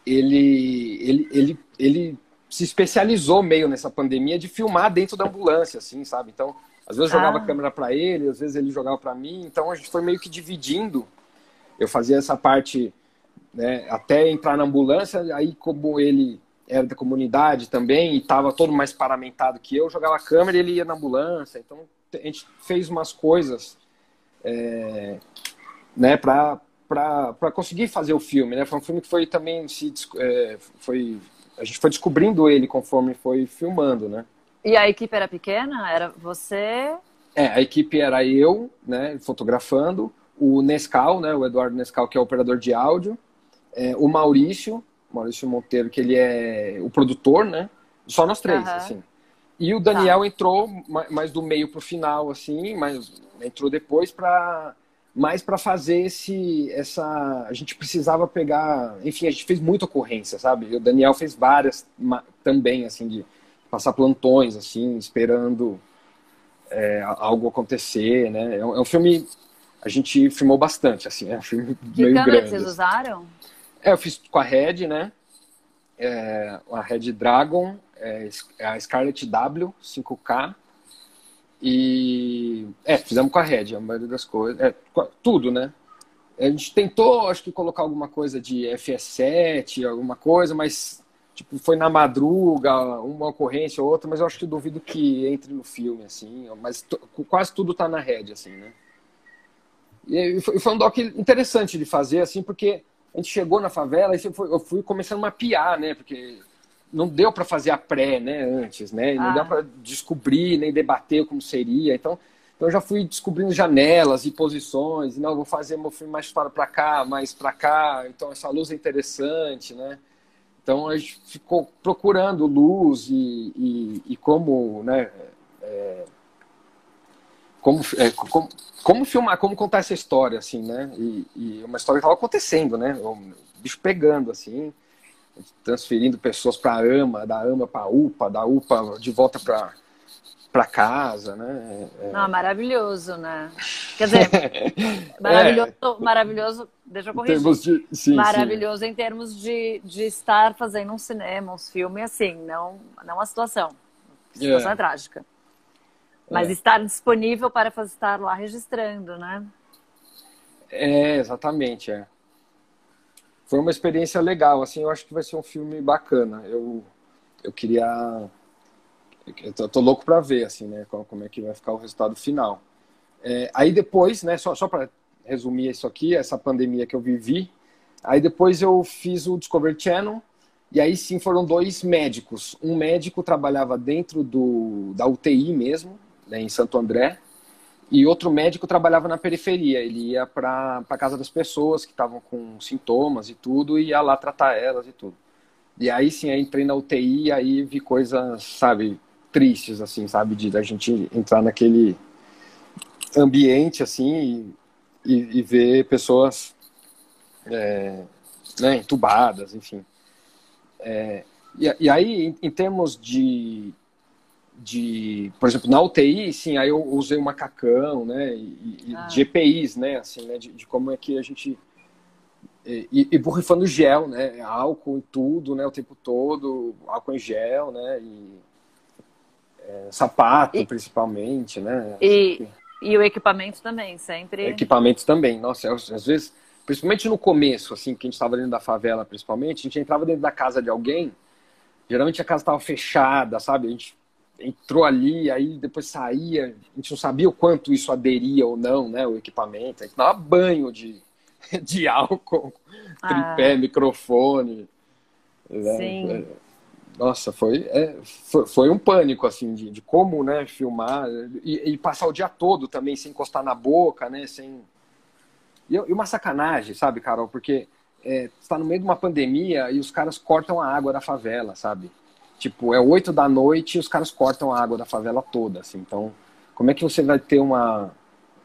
Ele, ele, ele, ele se especializou meio nessa pandemia de filmar dentro da ambulância, assim, sabe? Então, às vezes eu jogava ah. a câmera para ele, às vezes ele jogava para mim. Então a gente foi meio que dividindo. Eu fazia essa parte né, até entrar na ambulância, aí como ele era da comunidade também e estava todo mais paramentado que eu, jogava a câmera e ele ia na ambulância. Então a gente fez umas coisas é, né, para para conseguir fazer o filme, né? Foi um filme que foi também se é, foi a gente foi descobrindo ele conforme foi filmando, né? E a equipe era pequena? Era você? É, a equipe era eu, né, fotografando, o Nescau, né, o Eduardo Nescau, que é o operador de áudio, é, o Maurício, Maurício Monteiro, que ele é o produtor, né? Só nós três, uhum. assim. E o Daniel tá. entrou mais do meio pro final, assim, mas entrou depois para mais para fazer esse essa a gente precisava pegar enfim a gente fez muita ocorrência sabe o Daniel fez várias também assim de passar plantões assim esperando é, algo acontecer né é um, é um, filme a gente filmou bastante assim é um filme que meio câmera grande vocês assim. usaram é, eu fiz com a Red, né? É, a Red Dragon, é, é a Scarlett W 5K. E é, fizemos com a Red, a maioria das coisas. É, tudo, né? A gente tentou, acho que, colocar alguma coisa de FS7, alguma coisa, mas tipo, foi na madruga, uma ocorrência ou outra, mas eu acho que eu duvido que entre no filme, assim. Mas quase tudo tá na Red, assim, né? E foi, foi um doc interessante de fazer, assim, porque a gente chegou na favela e eu fui começando a mapear, né? Porque não deu para fazer a pré, né, antes, né? Não ah. deu para descobrir nem debater como seria. Então, então eu já fui descobrindo janelas e posições. E, não, vou fazer meu filme mais para cá, mais para cá. Então essa luz é interessante, né? Então a gente ficou procurando luz e, e, e como, né? É, como, é, como, como, filmar, como contar essa história, assim, né? E, e uma história que estava acontecendo, né? O bicho pegando, assim transferindo pessoas para a AMA, da AMA para a UPA, da UPA de volta para para casa, né? É... Não, maravilhoso, né? Quer dizer, [LAUGHS] maravilhoso, é. maravilhoso, deixa eu corrigir. De, sim, maravilhoso sim. em termos de, de estar fazendo um cinema, um filme assim, não, não a situação. A situação é, é trágica. Mas é. estar disponível para estar lá registrando, né? É, exatamente, é foi uma experiência legal, assim, eu acho que vai ser um filme bacana. Eu, eu queria... Eu tô, tô louco para ver, assim, né, como é que vai ficar o resultado final. É, aí depois, né, só, só para resumir isso aqui, essa pandemia que eu vivi, aí depois eu fiz o Discovery Channel, e aí sim foram dois médicos. Um médico trabalhava dentro do, da UTI mesmo, né, em Santo André, e outro médico trabalhava na periferia, ele ia para a casa das pessoas que estavam com sintomas e tudo, e ia lá tratar elas e tudo. E aí sim, aí entrei na UTI e aí vi coisas, sabe, tristes, assim, sabe, de a gente entrar naquele ambiente, assim, e, e, e ver pessoas é, né, entubadas, enfim. É, e, e, aí, em, em termos de, de, por exemplo, na UTI, sim, aí eu usei o macacão, né, e, ah. de EPIs, né, assim, né, de, de, como é que a gente e, e borrifando gel, né, álcool e tudo, né, o tempo todo, álcool em gel, né, e é, sapato e, principalmente, né. E, e o equipamento também, sempre. Equipamento também, nossa, às vezes, principalmente no começo, assim, que a gente estava dentro da favela, principalmente, a gente entrava dentro da casa de alguém, geralmente a casa estava fechada, sabe, a gente entrou ali, aí depois saía, a gente não sabia o quanto isso aderia ou não, né, o equipamento, a gente dava banho de, [LAUGHS] de álcool, ah. tripé, microfone. Né? Sim. É, nossa, foi, é, foi, foi, um pânico, assim, de, de como, né, filmar e, e, passar o dia todo também sem encostar na boca, né, sem... E, e uma sacanagem, sabe, Carol, porque é, está no meio de uma pandemia e os caras cortam a água da favela, sabe? Tipo, é oito da noite e os caras cortam a água da favela toda, assim. Então, como é que você vai ter uma...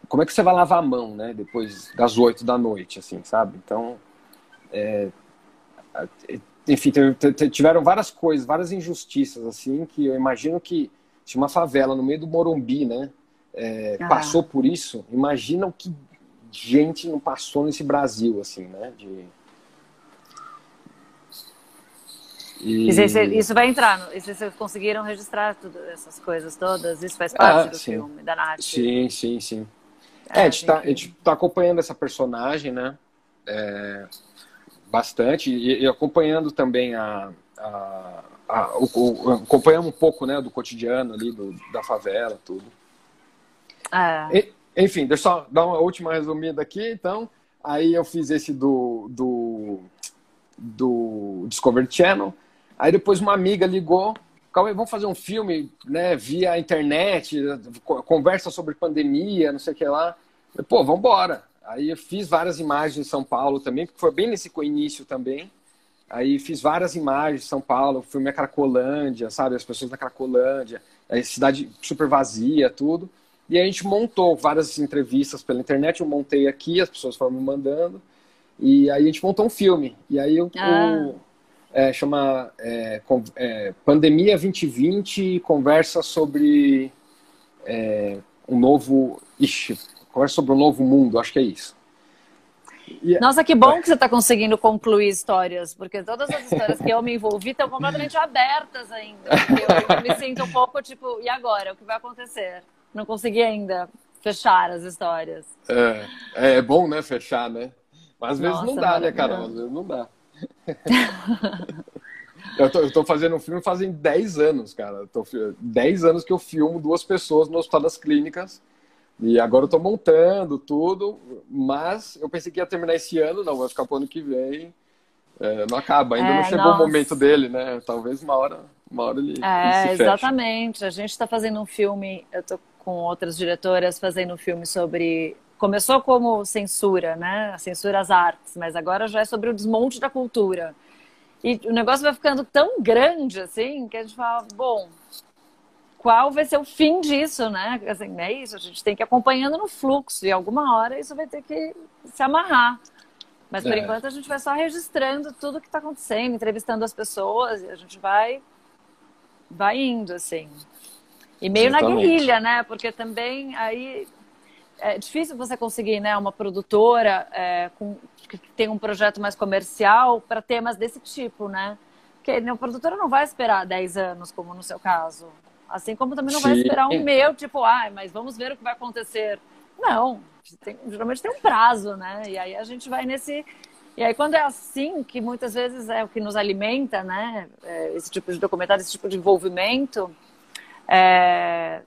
Como é que você vai lavar a mão, né? Depois das oito da noite, assim, sabe? Então, é... enfim, tiveram várias coisas, várias injustiças, assim, que eu imagino que se uma favela no meio do Morumbi, né? É, ah. passou por isso, imagina o que gente não passou nesse Brasil, assim, né? De E... Isso vai entrar, no... vocês conseguiram registrar tudo, essas coisas todas? Isso faz parte ah, do sim. filme, da narrativa? Sim, sim, sim. É, é a, gente tá, a gente tá acompanhando essa personagem, né? É, bastante, e, e, acompanhando também a, a, a o, o, acompanhando um pouco né, do cotidiano ali, do, da favela, tudo. É. E, enfim, deixa eu só dar uma última resumida aqui, então. Aí eu fiz esse do, do, do Discovery Channel. Aí depois uma amiga ligou, Cauê, vamos fazer um filme, né, via internet, conversa sobre pandemia, não sei o que lá. Pô, vamos embora. Aí eu fiz várias imagens em São Paulo também, porque foi bem nesse início também. Aí fiz várias imagens em São Paulo, filme a Cracolândia, sabe, as pessoas da Cracolândia, a cidade super vazia, tudo. E a gente montou várias entrevistas pela internet, eu montei aqui, as pessoas foram me mandando. E aí a gente montou um filme. E aí eu, ah. o, é, chama é, é, Pandemia 2020 conversa sobre é, um novo. Ixi, conversa sobre um novo mundo, acho que é isso. E, é- Nossa, que bom que você está conseguindo concluir histórias, porque todas as histórias que eu me envolvi estão completamente abertas ainda. Eu, eu me sinto um pouco tipo, e agora? O que vai acontecer? Não consegui ainda fechar as histórias. É, é bom, né, fechar, né? Mas às vezes Nossa, não dá, né, Carol? Às vezes não dá. [LAUGHS] eu, tô, eu tô fazendo um filme fazem 10 anos, cara. Eu tô, 10 anos que eu filmo duas pessoas no Hospital das Clínicas E agora eu tô montando tudo, mas eu pensei que ia terminar esse ano, não, vai ficar pro ano que vem. É, não acaba, ainda É, não chegou nossa. o momento dele, né? Talvez uma hora, uma hora ele, ele É, feche. exatamente. A gente está fazendo um filme, eu tô com outras diretoras fazendo um filme sobre. Começou como censura, né? A censura às artes, mas agora já é sobre o desmonte da cultura. E o negócio vai ficando tão grande assim que a gente fala, bom, qual vai ser o fim disso, né? Assim, é isso, a gente tem que ir acompanhando no fluxo, e alguma hora isso vai ter que se amarrar. Mas por É. enquanto a gente vai só registrando tudo que está acontecendo, entrevistando as pessoas, e a gente vai, vai indo, assim. E meio na Exatamente. guerrilha, né? Porque também aí é difícil você conseguir né, uma produtora é, com, que tem um projeto mais comercial para temas desse tipo, né? Porque a produtora não vai esperar 10 anos, como no seu caso. Assim como também não vai Sim. esperar um meu, tipo, ah, mas vamos ver o que vai acontecer. Não, tem- geralmente tem um prazo, né? E aí a gente vai nesse. E aí, quando é assim, que muitas vezes é o que nos alimenta, né? é, Esse tipo de documentário, esse tipo de envolvimento, é,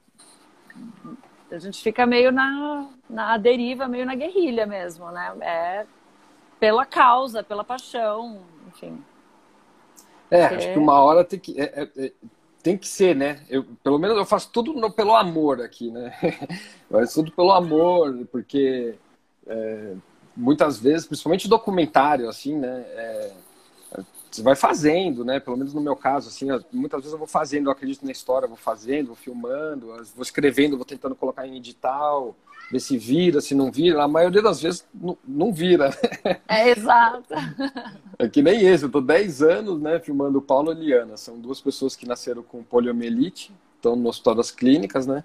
a gente fica meio na, na deriva, meio na guerrilha mesmo, né? É pela causa, pela paixão, enfim. É, É. acho que uma hora tem que, é- é- é- tem que ser, né? Eu, pelo menos eu faço tudo no- pelo amor aqui, né? [LAUGHS] Eu faço tudo pelo amor, porque é, muitas vezes, principalmente documentário, assim, né? Você vai fazendo, né? Pelo menos no meu caso, assim, eu- muitas vezes eu vou fazendo, eu acredito na história, vou fazendo, vou filmando, vou escrevendo, vou tentando colocar em edital, ver se vira, se não vira. A maioria das vezes não, não vira, né? [LAUGHS] É exato. É que nem esse, eu tô 10 anos, né, filmando o Paulo e Liana. São duas pessoas que nasceram com poliomielite, estão no Hospital das Clínicas, né?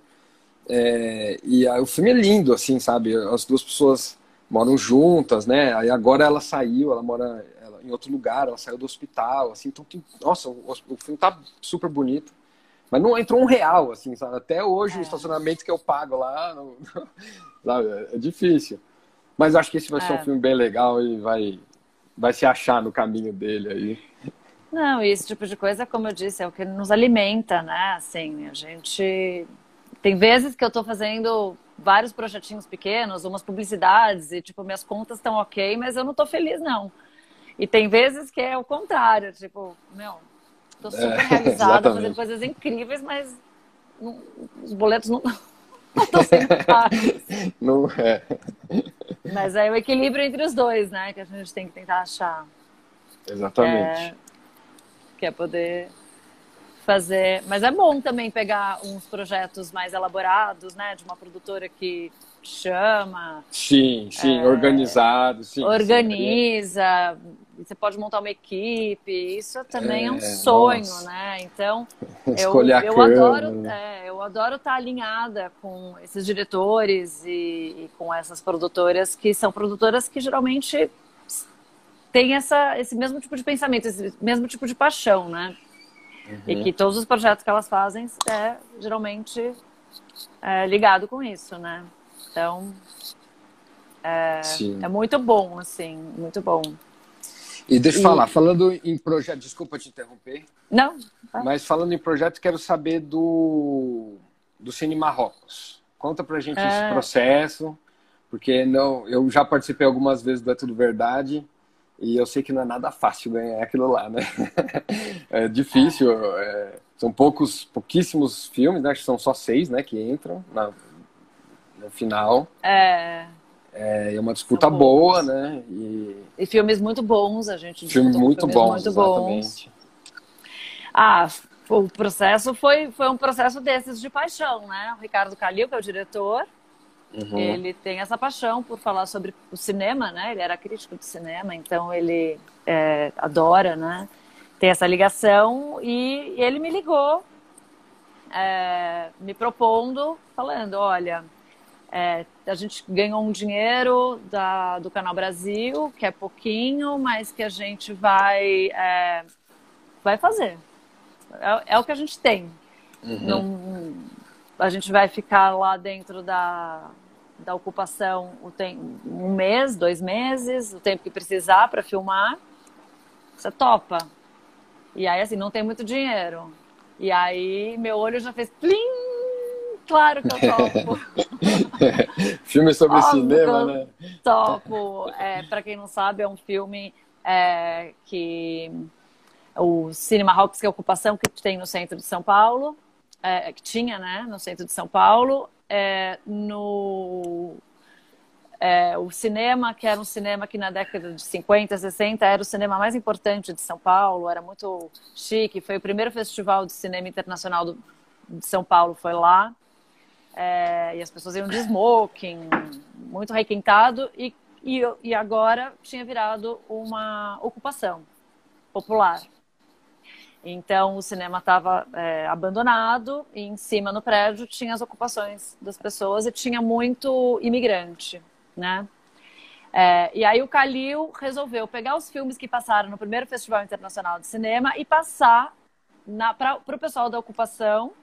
É, e aí, o filme é lindo, assim, sabe? As duas pessoas moram juntas, né? Aí agora ela saiu, ela mora ela- em outro lugar, ela saiu do hospital, assim. Então, tem- nossa, o, o filme tá super bonito. Mas não entrou um real, assim, sabe? Até hoje, o estacionamento que eu pago lá, [LAUGHS] não- sabe? É difícil. Mas acho que esse vai ser É. um filme bem legal e vai, vai se achar no caminho dele aí. Não, e esse tipo de coisa, como eu disse, é o que nos alimenta, né? Assim, a gente. Tem vezes que eu tô fazendo vários projetinhos pequenos, umas publicidades, e, tipo, minhas contas estão ok, mas eu não tô feliz, não. E tem vezes que é o contrário, tipo, meu, tô super É, realizada, exatamente. fazendo coisas incríveis, mas não- os boletos não [LAUGHS] não estão sendo pagos. [LAUGHS] Não é. Mas é o equilíbrio entre os dois, né? Que a gente tem que tentar achar. Exatamente. É, que é poder fazer. Mas é bom também pegar uns projetos mais elaborados, né? De uma produtora que chama, Sim, sim, organizado, sim. sim. organiza. Você pode montar uma equipe. Isso também é, um É, sonho, nossa. né? Então, [LAUGHS] eu, Escolher a eu câmera. adoro, é, eu adoro estar alinhada com esses diretores e, e com essas produtoras que são produtoras que geralmente têm essa, esse mesmo tipo de pensamento, esse mesmo tipo de paixão, né? E Uhum. que todos os projetos que elas fazem é geralmente é, ligado com isso, né? Então Sim. é muito bom, assim, muito bom. E deixa eu E- falar, falando em projeto, desculpa te interromper, Não? Mas falando em projeto, quero saber do, do Cine Marrocos. Conta pra gente esse É. processo, porque não, eu já participei algumas vezes do É Tudo Verdade e eu sei que não é nada fácil ganhar aquilo lá, né? [LAUGHS] É difícil, é, são poucos, pouquíssimos filmes, né? Acho que são só seis, né, que entram na, no final. É, É uma disputa boa, né? E e filmes muito bons, a gente filme muito filmes bom, muito bons. exatamente. Ah, o processo foi, foi um processo desses de paixão, né? O Ricardo Calil, que é o diretor, Uhum. ele tem essa paixão por falar sobre o cinema, né? Ele era crítico de cinema, então ele é, adora, né? Tem essa ligação e ele me ligou, é, me propondo, falando, olha, é, a gente ganhou um dinheiro da, do Canal Brasil, que é pouquinho, mas que a gente vai, é, vai fazer. É, é o que a gente tem. Uhum. Não, a gente vai ficar lá dentro da, da ocupação o tem, um mês, dois meses, o tempo que precisar para filmar. Você topa. E aí, assim, não tem muito dinheiro. E aí, meu olho já fez plim! claro que eu topo. [LAUGHS] filme sobre Óbvio cinema, né? Topo. É, para quem não sabe, é um filme é, que o Cinema Rocks, que é a ocupação que tem no centro de São Paulo, é, que tinha, né, no centro de São Paulo, é, no é, o cinema, que era um cinema que na década de 50, 60 era o cinema mais importante de São Paulo, era muito chique, foi o primeiro festival de cinema internacional do, de São Paulo, foi lá. É, e as pessoas iam de smoking, muito requintado, e, e, e agora tinha virado uma ocupação popular. Então o cinema estava é, abandonado e em cima no prédio tinha as ocupações das pessoas e tinha muito imigrante né? É, e aí o Calil resolveu pegar os filmes que passaram no primeiro Festival Internacional de Cinema e passar para o pessoal da ocupação,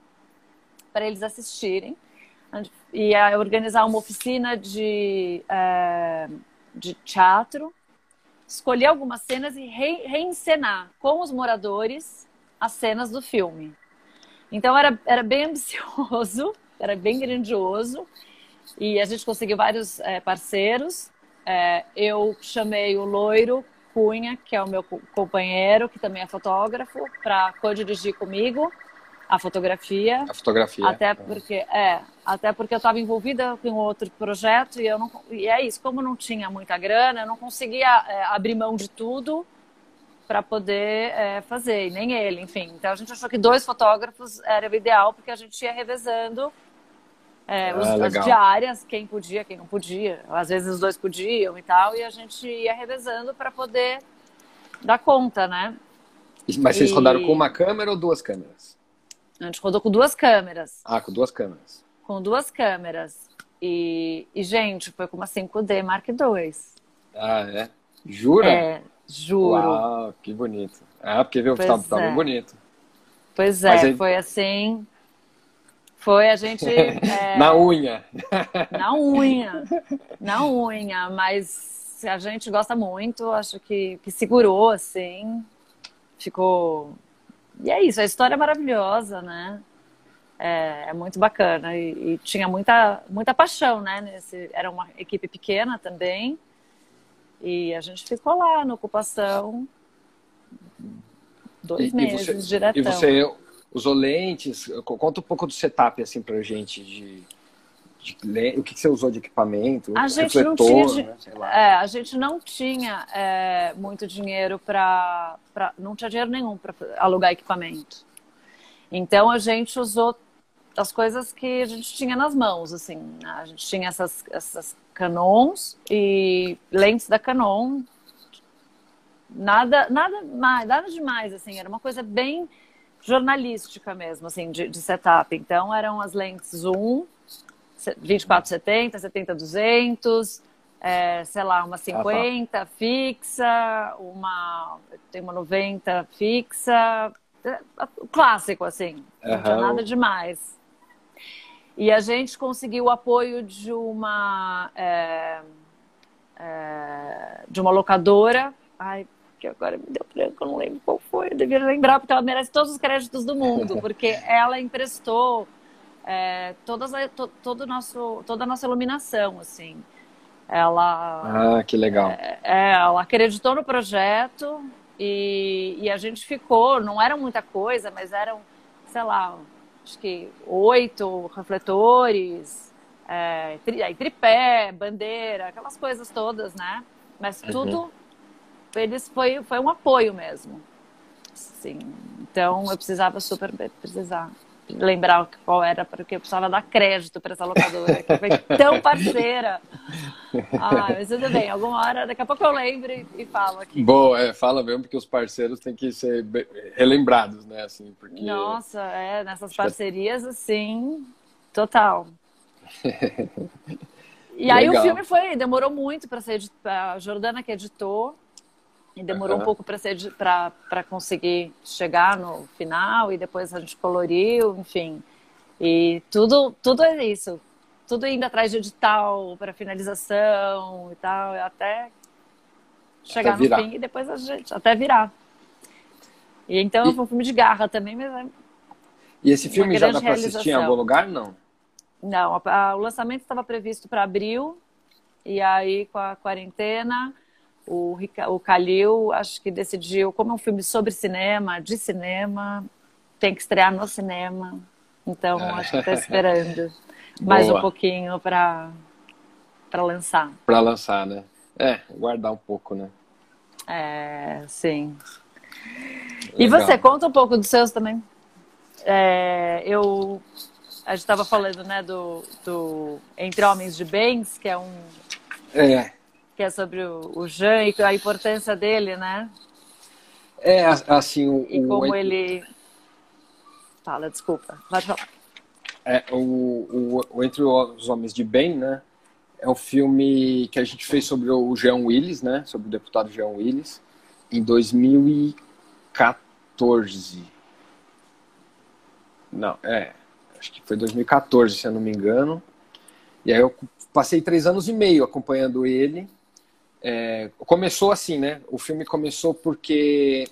para eles assistirem, e organizar uma oficina de, é, de teatro, escolher algumas cenas e re, reencenar com os moradores as cenas do filme. Então era, era bem ambicioso, [LAUGHS] era bem grandioso, e a gente conseguiu vários é, parceiros. É, eu chamei o Loiro Cunha, que é o meu companheiro, que também é fotógrafo, para co-dirigir comigo a fotografia. A fotografia. Até porque, é, até porque eu estava envolvida com outro projeto e eu não, e é isso, como não tinha muita grana, eu não conseguia é, abrir mão de tudo para poder é, fazer, e nem ele, enfim. Então a gente achou que dois fotógrafos era o ideal porque a gente ia revezando é, os, ah, as diárias, quem podia, quem não podia. Às vezes os dois podiam e tal, e a gente ia revezando para poder dar conta, né? Mas vocês e... rodaram com uma câmera ou duas câmeras? A gente rodou com duas câmeras. Ah, com duas câmeras. Com duas câmeras. E, e gente, foi com uma 5D Mark II. Ah, é? Jura? É, juro. Uau, que bonito. Ah, porque viu, tá, tá bem bonito. Pois é, aí... foi assim foi a gente. [LAUGHS] É, na unha. Na unha. Na unha, mas a gente gosta muito, acho que, que segurou, assim. Ficou. E é isso, a história é maravilhosa, né? É, é muito bacana e, e, tinha muita, muita paixão, né? Nesse, era uma equipe pequena também. E a gente ficou lá na ocupação dois e, meses, e você, diretão. E você usou lentes. Conta um pouco do setup assim pra gente de, de o que, você usou de equipamento, a gente não tinha, né? é, a gente não tinha é, muito dinheiro para, não tinha dinheiro nenhum para alugar equipamento. Então a gente usou as coisas que a gente tinha nas mãos, assim. A gente tinha essas, essas Canons e lentes da Canon. Nada, nada mais, nada demais, assim. Era uma coisa bem jornalística mesmo, assim, de, de setup. Então, eram as lentes zoom, 2470, 70-200, é, sei lá, uma 50 ah, tá. fixa, uma tem uma 90 fixa, é, clássico assim, uhum. não tinha nada demais. E a gente conseguiu o apoio de uma é, é, de uma locadora, ai, que agora me deu branco, eu não lembro qual foi, eu devia lembrar, porque ela merece todos os créditos do mundo, [LAUGHS] porque ela emprestou é, todas a, to, todo nosso, toda a nossa iluminação, assim. Ela. Ah, que legal. É, é, ela acreditou no projeto e, e a gente ficou, não era muita coisa, mas eram, sei lá, acho que oito refletores, é, tri, tripé, bandeira, aquelas coisas todas, né? Mas uhum. tudo eles foi, foi um apoio mesmo. Sim. Então eu precisava super precisar lembrar qual era, porque eu precisava dar crédito para essa locadora, que foi tão parceira. [LAUGHS] Ah, mas tudo bem, alguma hora, daqui a pouco eu lembro e, e falo aqui. Boa, é, fala mesmo, porque os parceiros têm que ser relembrados, né? Assim, porque... Nossa, é, nessas parcerias, assim, total. [LAUGHS] e aí Legal. o filme foi, demorou muito para ser editado, a Jordana que editou, e demorou uhum. um pouco para conseguir chegar no final, e depois a gente coloriu, enfim. E tudo, tudo é isso. Tudo indo atrás de edital para finalização e tal, até chegar até no fim e depois a gente, até virar. E então e... foi um filme de garra também, mas é E esse filme já dá para assistir em algum lugar, não? Não, a, a, o lançamento estava previsto para abril, e aí com a quarentena, o, o Calil acho que decidiu, como é um filme sobre cinema, de cinema, tem que estrear no cinema. Então, é. acho que está esperando [LAUGHS] mais um pouquinho para lançar. Para lançar, né? É, guardar um pouco, né? É, sim. Legal. E você, conta um pouco dos seus também. É, eu a gente estava falando, né, do, do Entre Homens de Bens, que é um é. Que é sobre o, o Jean e a importância dele, né? É assim o e como o... ele fala, desculpa, pode falar. É, o, o, Entre os Homens de Bem, né? É um filme que a gente fez sobre o Jean Willis, né? Sobre o deputado Jean Willis, em 2014. Não, é. Acho que foi 2014, se eu não me engano. E aí eu passei três anos e meio acompanhando ele. É, começou assim, né? O filme começou porque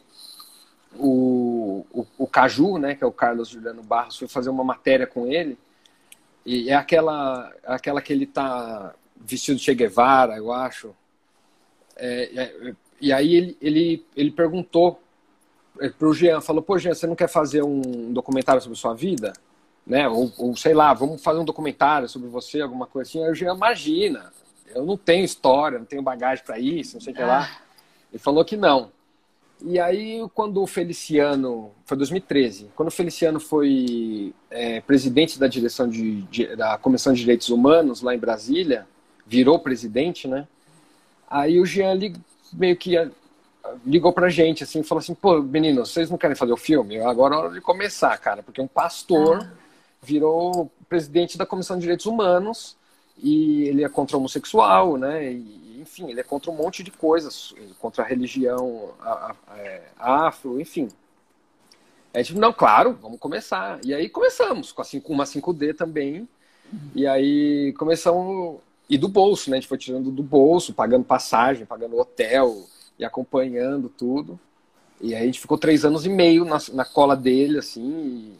o, o, o, Caju, né, que é o Carlos Juliano Barros, foi fazer uma matéria com ele. E é aquela, aquela que ele tá vestido de Che Guevara, eu acho. É, é, e aí ele, ele, ele perguntou pro Jean, falou, pô, Jean, você não quer fazer um documentário sobre sua vida? Né? Ou, ou sei lá, vamos fazer um documentário sobre você, alguma coisa assim. Aí o Jean, imagina, eu não tenho história, não tenho bagagem para isso, não sei o que lá. Ah. Ele falou que não. E aí, quando o Feliciano, foi 2013, quando o Feliciano foi é, presidente da direção de, de, da Comissão de Direitos Humanos lá em Brasília, virou presidente, né? Aí o Jean meio que ligou pra gente, assim, falou assim, pô, meninos, vocês não querem fazer o filme? Agora é hora de começar, cara, porque um pastor ah. virou presidente da Comissão de Direitos Humanos e ele é contra homossexual, né? E, enfim, ele é contra um monte de coisas, contra a religião a, a, é, afro, enfim. É tipo, não, claro, vamos começar. E aí começamos com a 5, uma 5D também. E aí começamos. E do bolso, né? A gente foi tirando do bolso, pagando passagem, pagando hotel e acompanhando tudo. E aí a gente ficou três anos e meio na, na cola dele, assim, e,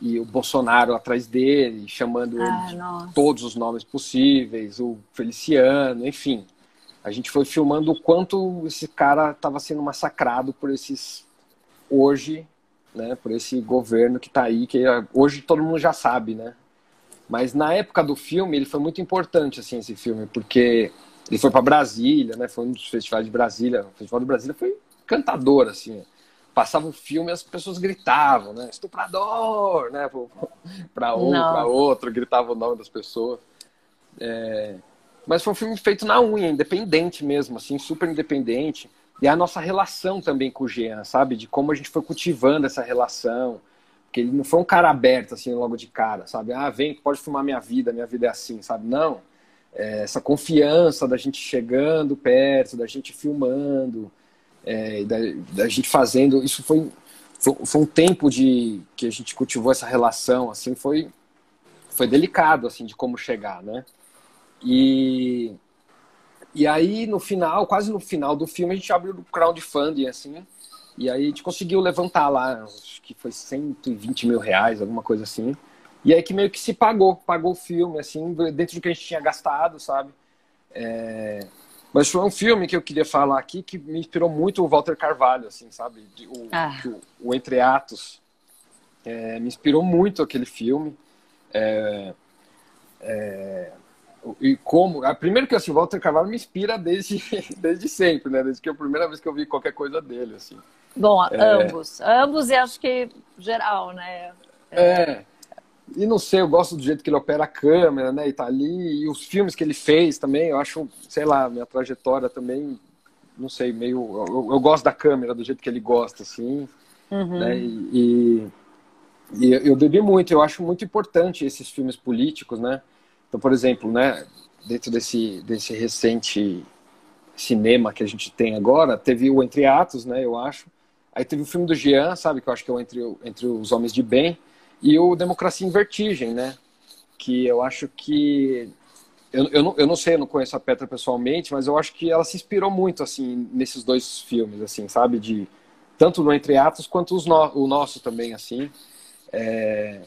e, o Bolsonaro atrás dele, chamando ah, ele de todos os nomes possíveis, o Feliciano, enfim. A gente foi filmando o quanto esse cara estava sendo massacrado por esses hoje, né, por esse governo que está aí, que hoje todo mundo já sabe, né? Mas na época do filme, ele foi muito importante, assim, esse filme, porque ele foi para Brasília, né? Foi um dos festivais de Brasília. O Festival de Brasília foi encantador, assim. Passava o filme e as pessoas gritavam, né? Estuprador, né? Para um, para outro, gritava o nome das pessoas. É... Mas foi um filme feito na unha, independente mesmo, assim, super independente. E a nossa relação também com o Jean, sabe? De como a gente foi cultivando essa relação. Porque ele não foi um cara aberto, assim, logo de cara, sabe? Ah, vem, pode filmar minha vida, minha vida é assim, sabe? Não é, essa confiança da gente chegando perto, da gente filmando, é, da, da, gente fazendo. Isso foi, foi, foi, um tempo de que a gente cultivou essa relação, assim, foi, foi delicado, assim, de como chegar, né? E, e aí, no final, quase no final do filme, a gente abriu o crowdfunding, assim, e aí a gente conseguiu levantar lá, acho que foi 120 mil reais, alguma coisa assim. E aí que meio que se pagou, pagou o filme, assim, dentro do que a gente tinha gastado, sabe? É... Mas foi um filme que eu queria falar aqui que me inspirou muito o Walter Carvalho, assim, sabe? O, ah. o, o Entre Atos. É, me inspirou muito aquele filme. É, é, e como. Primeiro que assim, o Walter Carvalho me inspira desde, [LAUGHS] desde sempre, né? Desde que é a primeira vez que eu vi qualquer coisa dele, assim. Bom, é. ambos. Ambos e acho que geral, né? É. E não sei, eu gosto do jeito que ele opera a câmera, né? E tá ali. E os filmes que ele fez também, eu acho, sei lá, minha trajetória também, não sei, meio. Eu, eu gosto da câmera, do jeito que ele gosta, assim. Uhum. Né? E, e, e, eu bebi muito, eu acho muito importante esses filmes políticos, né? Então, por exemplo, né, dentro desse, desse recente cinema que a gente tem agora, teve o Entre Atos, né, eu acho. Aí teve o filme do Jean, sabe, que eu acho que é o Entre, Entre os Homens de Bem e o Democracia em Vertigem, né? Que eu acho que eu, eu, não, eu não sei, eu não conheço a Petra pessoalmente, mas eu acho que ela se inspirou muito assim nesses dois filmes, assim, sabe, de tanto no Entre Atos quanto os no, o nosso também, assim. É,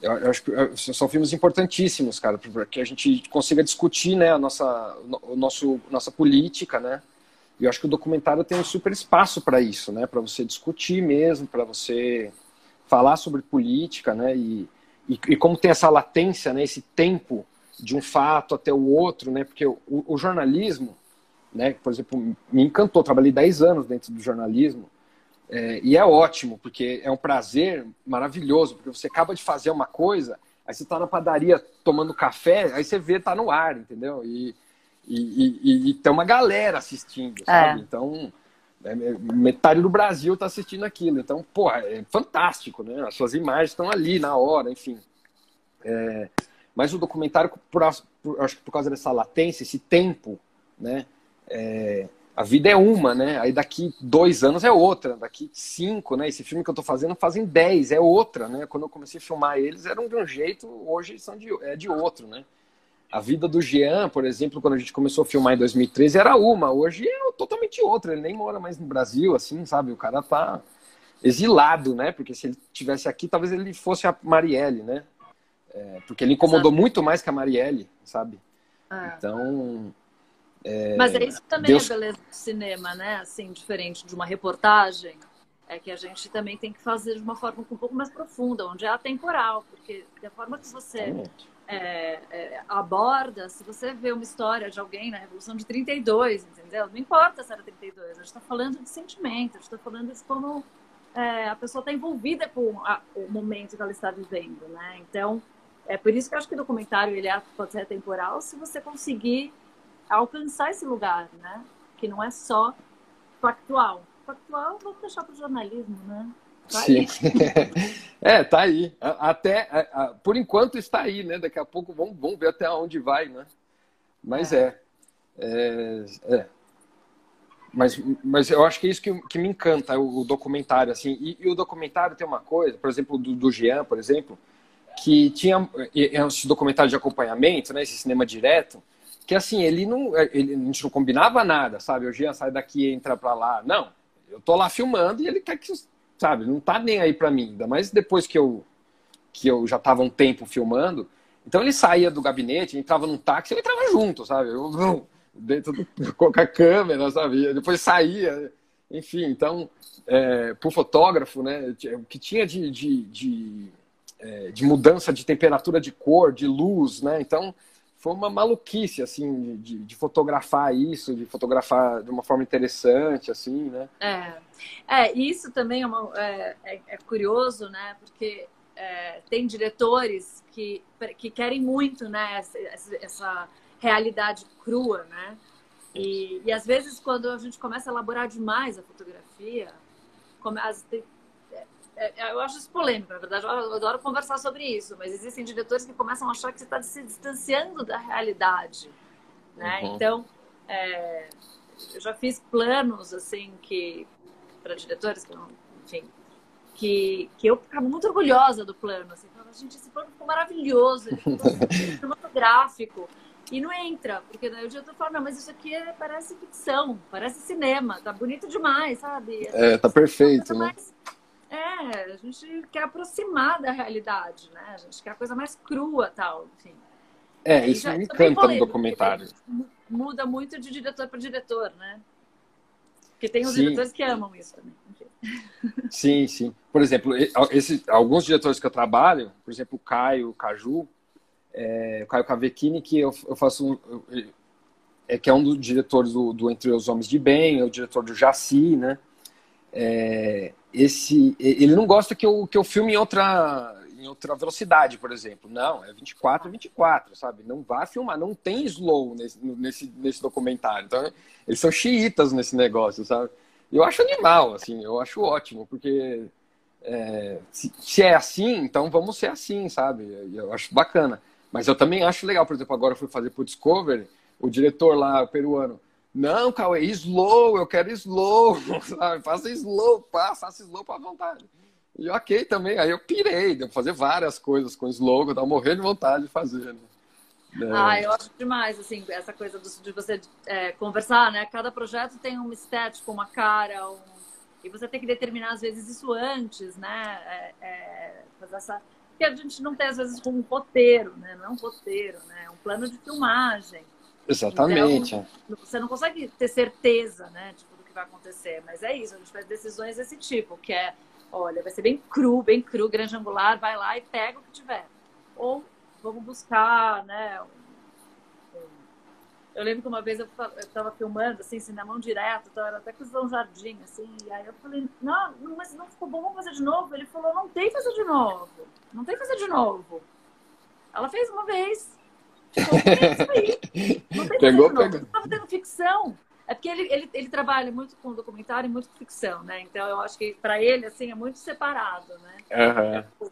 eu, eu acho que são filmes importantíssimos, cara, para que a gente consiga discutir, né, a nossa, o nosso, nossa política, né? E eu acho que o documentário tem um super espaço para isso, né? Para você discutir mesmo, para você falar sobre política, né? E, e, e, como tem essa latência, né? Esse tempo de um fato até o outro, né? Porque o, o jornalismo, né? Por exemplo, me encantou. Trabalhei 10 anos dentro do jornalismo é, e é ótimo, porque é um prazer maravilhoso, porque você acaba de fazer uma coisa, aí você está na padaria tomando café, aí você vê, tá no ar, entendeu? E, e, e, e tem uma galera assistindo, sabe? É. Então, metade do Brasil está assistindo aquilo. Então, pô, é fantástico, né? As suas imagens estão ali na hora, enfim. É, mas o documentário, por, acho que por causa dessa latência, esse tempo, né? É, a vida é uma, né? Aí daqui dois anos é outra, daqui cinco, né? Esse filme que eu tô fazendo fazem dez, é outra, né? Quando eu comecei a filmar eles eram de um jeito, hoje são de, é de outro, né? A vida do Jean, por exemplo, quando a gente começou a filmar em 2013, era uma, hoje é totalmente outra. Ele nem mora mais no Brasil, assim, sabe? O cara tá exilado, né? Porque se ele tivesse aqui, talvez ele fosse a Marielle, né? É, porque ele incomodou Exato. muito mais que a Marielle, sabe? Ah. Então, é, Mas é isso também Deus... é a beleza do cinema, né? Assim, diferente de uma reportagem, é que a gente também tem que fazer de uma forma um pouco mais profunda, onde é atemporal, porque da forma que você é, é, aborda, se você vê uma história de alguém na Revolução de 32, entendeu? Não importa se era 32, a gente está falando de sentimento, a gente está falando de como é, a pessoa está envolvida com a, o momento que ela está vivendo, né? Então, é por isso que eu acho que o documentário ele é, pode ser atemporal se você conseguir alcançar esse lugar, né? Que não é só factual. Factual, vamos deixar para o jornalismo, né? Tá Sim. [LAUGHS] é, tá aí. Até, por enquanto está aí, né? Daqui a pouco vamos, vamos ver até onde vai, né? Mas é. é, é, é. Mas, mas eu acho que é isso que, que me encanta, o, o documentário, assim. E, e, o documentário tem uma coisa, por exemplo, do, do Jean, por exemplo, que tinha esse documentário de acompanhamento, né? Esse cinema direto, que assim, ele não, é, ele, a gente não combinava nada, sabe? O Jean sai daqui e entra pra lá. Não, eu tô lá filmando e ele quer que, sabe, não tá nem aí pra mim. Ainda mais depois que eu, que eu já tava um tempo filmando. Então ele saía do gabinete, entrava num táxi eu entrava junto, sabe? Eu, dentro do, com a câmera, sabe? Depois saía, enfim. Então, é, pro fotógrafo, né, o que tinha de, de, de, é, de mudança de temperatura de cor, de luz, né? Então foi uma maluquice, assim, de, de, fotografar isso, de fotografar de uma forma interessante, assim, né? É, é isso também é, uma, é, é, é curioso, né? Porque é, tem diretores que, que querem muito, né? Essa, essa realidade crua, né? E, e às vezes quando a gente começa a elaborar demais a fotografia, come, as, é, eu acho isso polêmico, na verdade, eu adoro conversar sobre isso, mas existem diretores que começam a achar que você está se distanciando da realidade, né? Uhum. Então, é, eu já fiz planos, assim, que para diretores que, enfim, que, que eu ficava muito orgulhosa do plano, assim, falava, gente, esse plano ficou maravilhoso, ele ficou [LAUGHS] cinematográfico, e não entra, porque daí o diretor fala, não, mas isso aqui é, parece ficção, parece cinema, tá bonito demais, sabe? É, tá perfeito, né? Mais é, a gente quer aproximar da realidade, né? A gente quer a coisa mais crua tal, enfim. É, isso já, me encanta no documentário. Muda muito de diretor para diretor, né? Porque tem os diretores que amam isso também. [LAUGHS] Sim, sim. Por exemplo, esse, alguns diretores que eu trabalho, por exemplo, o Caio o Caju, é, o Caio Cavecchini, que eu, eu faço um, é, que é um dos diretores do, do Entre os Homens de Bem, é o diretor do Jaci, né? É, esse ele não gosta que eu, que eu filme em outra em outra velocidade, por exemplo. Não, é 24 24, sabe? Não vá filmar, não tem slow nesse, nesse, nesse documentário. Então, eles são xiitas nesse negócio, sabe? Eu acho animal, assim, eu acho ótimo, porque é, se, se, é assim, então vamos ser assim, sabe? Eu acho bacana. Mas eu também acho legal, por exemplo, agora eu fui fazer pro Discovery, o diretor lá, peruano, não, Cauê, slow, eu quero slow, [LAUGHS] sabe? Faça slow, passa, faça slow para vontade. E ok também, aí eu pirei, devo fazer várias coisas com slow, eu tava morrendo de vontade de fazer. Né? É. Ah, eu acho demais, assim, essa coisa de você é, conversar, né? Cada projeto tem uma estética, uma cara, um... e você tem que determinar, às vezes, isso antes, né? É, é, fazer essa que a gente não tem, às vezes, um roteiro, né? Não é um roteiro, né? É um plano de filmagem. Exatamente. Então, você não consegue ter certeza, né, de tudo que vai acontecer, mas é isso, a gente faz decisões desse tipo, que é, olha, vai ser bem cru, bem cru, grande angular, vai lá e pega o que tiver. Ou vamos buscar, né, eu lembro que uma vez eu estava filmando, assim, cinemão direto, então era até com o Jardim, assim, e aí eu falei, não, mas não ficou bom, vamos fazer de novo. Ele falou, não tem que fazer de novo, não tem que fazer de novo. Ela fez uma vez, Não de novo. Ele tá fazendo ficção. É porque ele, ele, ele trabalha muito com documentário e muito com ficção, né? Então eu acho que para ele, assim, é muito separado, né? Uhum.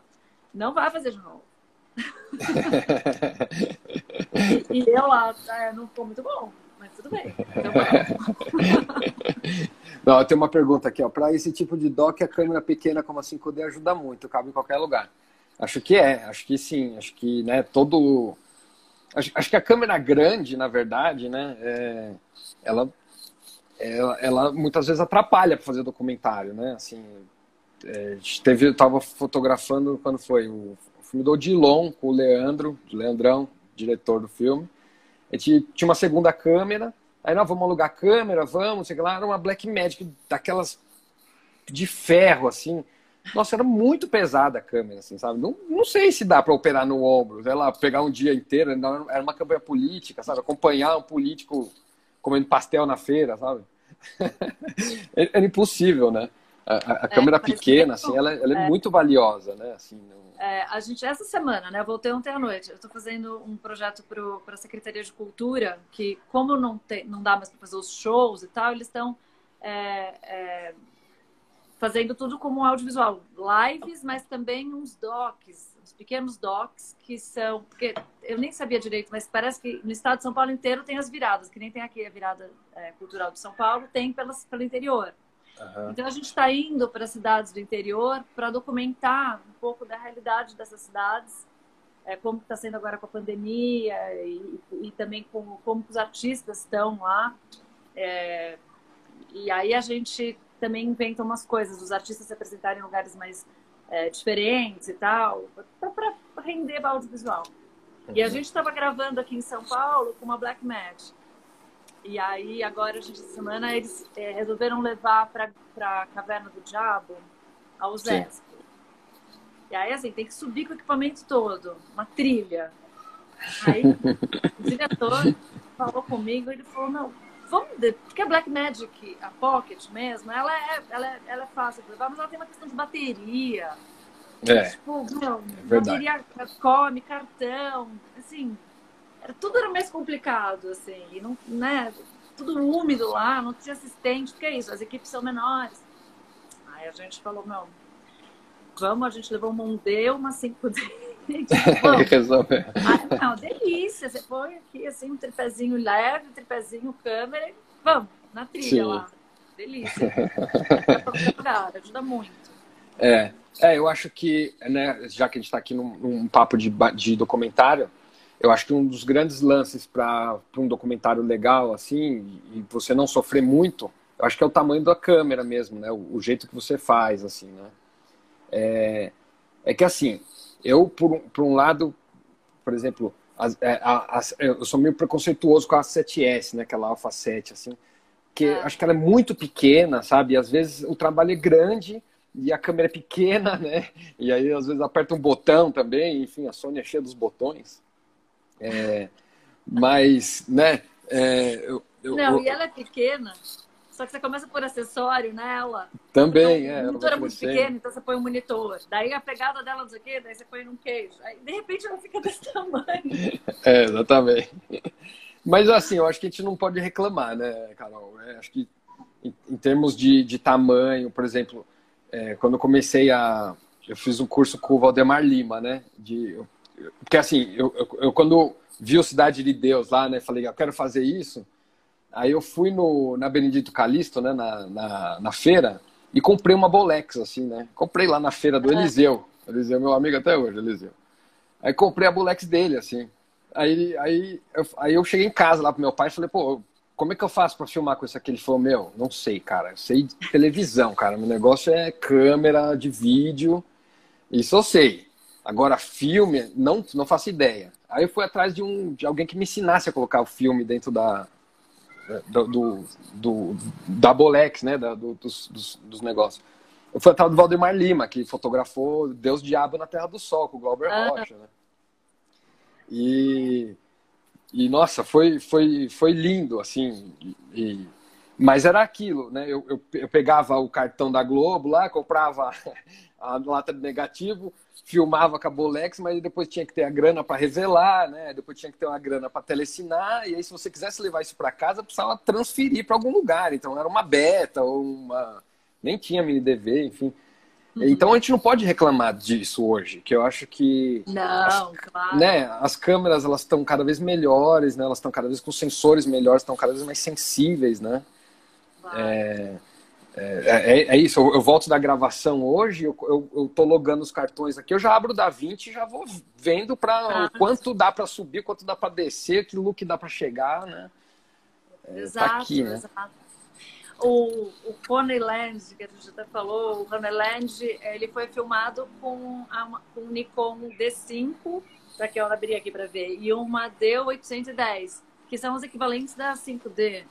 Não vai fazer de novo. [LAUGHS] e, eu lá, é, não ficou muito bom, mas tudo bem. Então, não, tem uma pergunta aqui, ó. Para esse tipo de dock, a câmera pequena como a 5D ajuda muito, cabe em qualquer lugar. Acho que é, acho que sim, acho que, né, todo. Acho, que a câmera grande, na verdade, né, é... ela, ela, ela muitas vezes atrapalha para fazer documentário, né, assim. É, teve, eu tava fotografando quando foi o filme do Odilon com o Leandro, Leandrão, diretor do filme. A gente tinha uma segunda câmera, aí nós vamos alugar a câmera, vamos, sei lá, era uma Black Magic daquelas de ferro, assim. Nossa, era muito pesada a câmera, assim, sabe? Não, não sei se dá para operar no ombro, sei lá, pegar um dia inteiro, era uma campanha política, sabe? Acompanhar um político comendo pastel na feira, sabe? [LAUGHS] era impossível, né? A, a, é, câmera pequena, assim, ela, ela é, é, muito valiosa, né? Assim, não... É, a gente, essa semana, né, eu voltei ontem à noite, eu estou fazendo um projeto para a Secretaria de Cultura, que como não, tem, não dá mais para fazer os shows e tal, eles estão é, é, fazendo tudo como audiovisual, lives, mas também uns docs, uns pequenos docs que são, porque eu nem sabia direito, mas parece que no estado de São Paulo inteiro tem as viradas, que nem tem aqui a virada é, cultural de São Paulo, tem pelas, pelo interior. Uhum. Então a gente está indo para cidades do interior para documentar um pouco da realidade dessas cidades, é, como está sendo agora com a pandemia e, e também como, como os artistas estão lá. É, e aí a gente também inventa umas coisas, os artistas se apresentarem em lugares mais é, diferentes e tal, para render audiovisual. Uhum. E a uhum. gente estava gravando aqui em São Paulo com uma Black Match. E aí, agora, a gente, essa semana, eles é, resolveram levar para a Caverna do Diabo ao Zesp. E aí, assim, tem que subir com o equipamento todo, uma trilha. Aí, o diretor falou comigo, ele falou, não, vamos... Porque a Black Magic, a Pocket mesmo, ela é, ela é, ela é fácil de levar, mas ela tem uma questão de bateria. É, tipo, meu, é bateria come, cartão, assim tudo era mais complicado, assim, e não, né, tudo úmido lá, não tinha assistente, porque é isso, as equipes são menores. Aí a gente falou, não, vamos, a gente levou uma 1D, uma 5D. [LAUGHS] [LAUGHS] Resolve. Aí, não, delícia, você põe aqui, assim, um tripézinho leve, um tripézinho câmera, e vamos, na trilha Sim. lá. Delícia. [LAUGHS] ajuda muito. É, é, eu acho que, né, já que a gente está aqui num, num papo de, de documentário, eu acho que um dos grandes lances para um documentário legal, assim, e você não sofrer muito, eu acho que é o tamanho da câmera mesmo, né? O, o jeito que você faz, assim, né? É, é que, assim, eu, por, por um lado, por exemplo, as, é, as, eu sou meio preconceituoso com a 7S, né? Aquela Alpha 7, assim, que é. acho que ela é muito pequena, sabe? E às vezes o trabalho é grande e a câmera é pequena, [LAUGHS] né? E aí às vezes aperta um botão também, enfim, a Sony é cheia dos botões. É, mas, né? É, eu, eu, não, eu, e ela é pequena, só que você começa por acessório nela. Também, então, é. O monitor é muito pequeno, então você põe um monitor. Daí a pegada dela, não sei o quê, daí você põe num queijo. Aí, de repente, ela fica [LAUGHS] desse tamanho. [LAUGHS] É, exatamente. Mas, assim, eu acho que a gente não pode reclamar, né, Carol? É, acho que, em, em, termos de, de tamanho, por exemplo, é, quando eu comecei a... Eu fiz um curso com o Valdemar Lima, né? De, eu porque assim, eu, eu, eu, quando vi o Cidade de Deus lá, né, falei, eu quero fazer isso. Aí eu fui no, na Benedito Calixto, né, na, na, na feira, e comprei uma Bolex, assim, né? Comprei lá na feira do Eliseu. Eliseu, meu amigo até hoje, Eliseu. Aí comprei a Bolex dele, assim. Aí, aí, eu, aí eu cheguei em casa lá pro meu pai e falei, pô, como é que eu faço para filmar com isso aqui? Ele falou, meu, não sei, cara. Eu sei de televisão, cara. Meu negócio é câmera de vídeo. Isso eu sei. Agora, filme, não, não faço ideia. Aí eu fui atrás de, um, de alguém que me ensinasse a colocar o filme dentro da, do, do, do da Bolex, né? Da, do, dos, dos, dos, negócios. Eu fui atrás do Valdemar Lima, que fotografou Deus Diabo na Terra do Sol, com o Glauber ah. Rocha, né? E, e nossa, foi, foi, foi lindo, assim. E, mas era aquilo, né? Eu, eu, eu, pegava o cartão da Globo lá, comprava a lata de negativo, filmava com a Bolex, mas depois tinha que ter a grana para revelar, né? Depois tinha que ter uma grana para telecinar, e aí se você quisesse levar isso para casa, precisava transferir para algum lugar. Então era uma beta ou uma nem tinha mini DV, enfim. Uhum. Então a gente não pode reclamar disso hoje, que eu acho que não, as, claro. né, as câmeras elas estão cada vez melhores, né? Elas estão cada vez com sensores melhores, estão cada vez mais sensíveis, né? É, é, é, é, isso, eu, eu, volto da gravação hoje, eu, eu, eu, tô logando os cartões aqui, eu já abro da 20 e já vou vendo para ah. quanto dá para subir, quanto dá para descer, que look dá para chegar, né? É, exato, tá aqui, né? exato. O, o Honeyland, que a gente até falou, o Honeyland, ele foi filmado com, a, com um Nikon D5, para que eu abri aqui para ver, e uma D810, que são os equivalentes da 5D.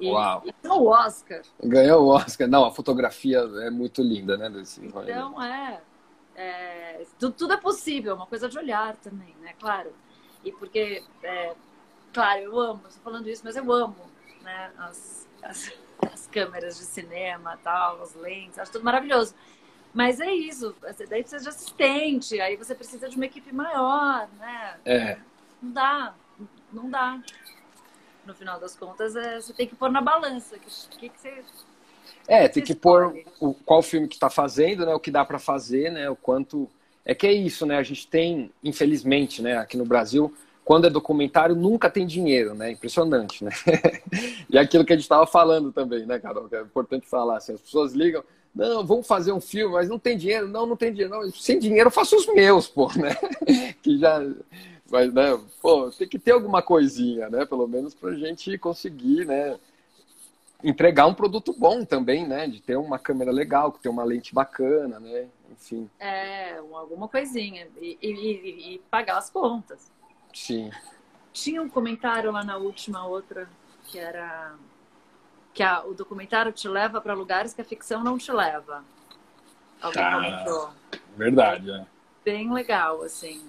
E, Uau. Ganhou o Oscar. Ganhou o Oscar. Não, a fotografia é muito linda, né? Desse então, é, é tudo, tudo, é possível, uma coisa de olhar também, né? Claro. E porque, é, claro, eu amo, estou falando isso, mas eu amo né? as, as, as câmeras de cinema, tal, as lentes, acho tudo maravilhoso. Mas é isso, daí precisa de assistente, aí você precisa de uma equipe maior, né? É. Não dá, não dá no final das contas, é, você tem que pôr na balança. O que, que, você. É, tem que pôr o, qual filme que está fazendo, né? O que dá para fazer, né? O quanto. É que é isso, né? A gente tem, infelizmente, né? Aqui no Brasil, quando é documentário, nunca tem dinheiro, né? Impressionante, né? [LAUGHS] e aquilo que a gente estava falando também, né, Carol? Que é importante falar, assim, as pessoas ligam, não, vamos fazer um filme, mas não tem dinheiro. Não, não tem dinheiro. Não, sem dinheiro eu faço os meus, pô, né? [LAUGHS] que já mas, né, pô, tem que ter alguma coisinha, né? Pelo menos pra gente conseguir, né? Entregar um produto bom também, né? De ter uma câmera legal, que tem uma lente bacana, né? Enfim. É, alguma coisinha. E, e, e pagar as contas. Sim. Tinha um comentário lá na última outra que era que a, o documentário te leva para lugares que a ficção não te leva. Alguém ah, comentou. Verdade, é. Bem legal, assim.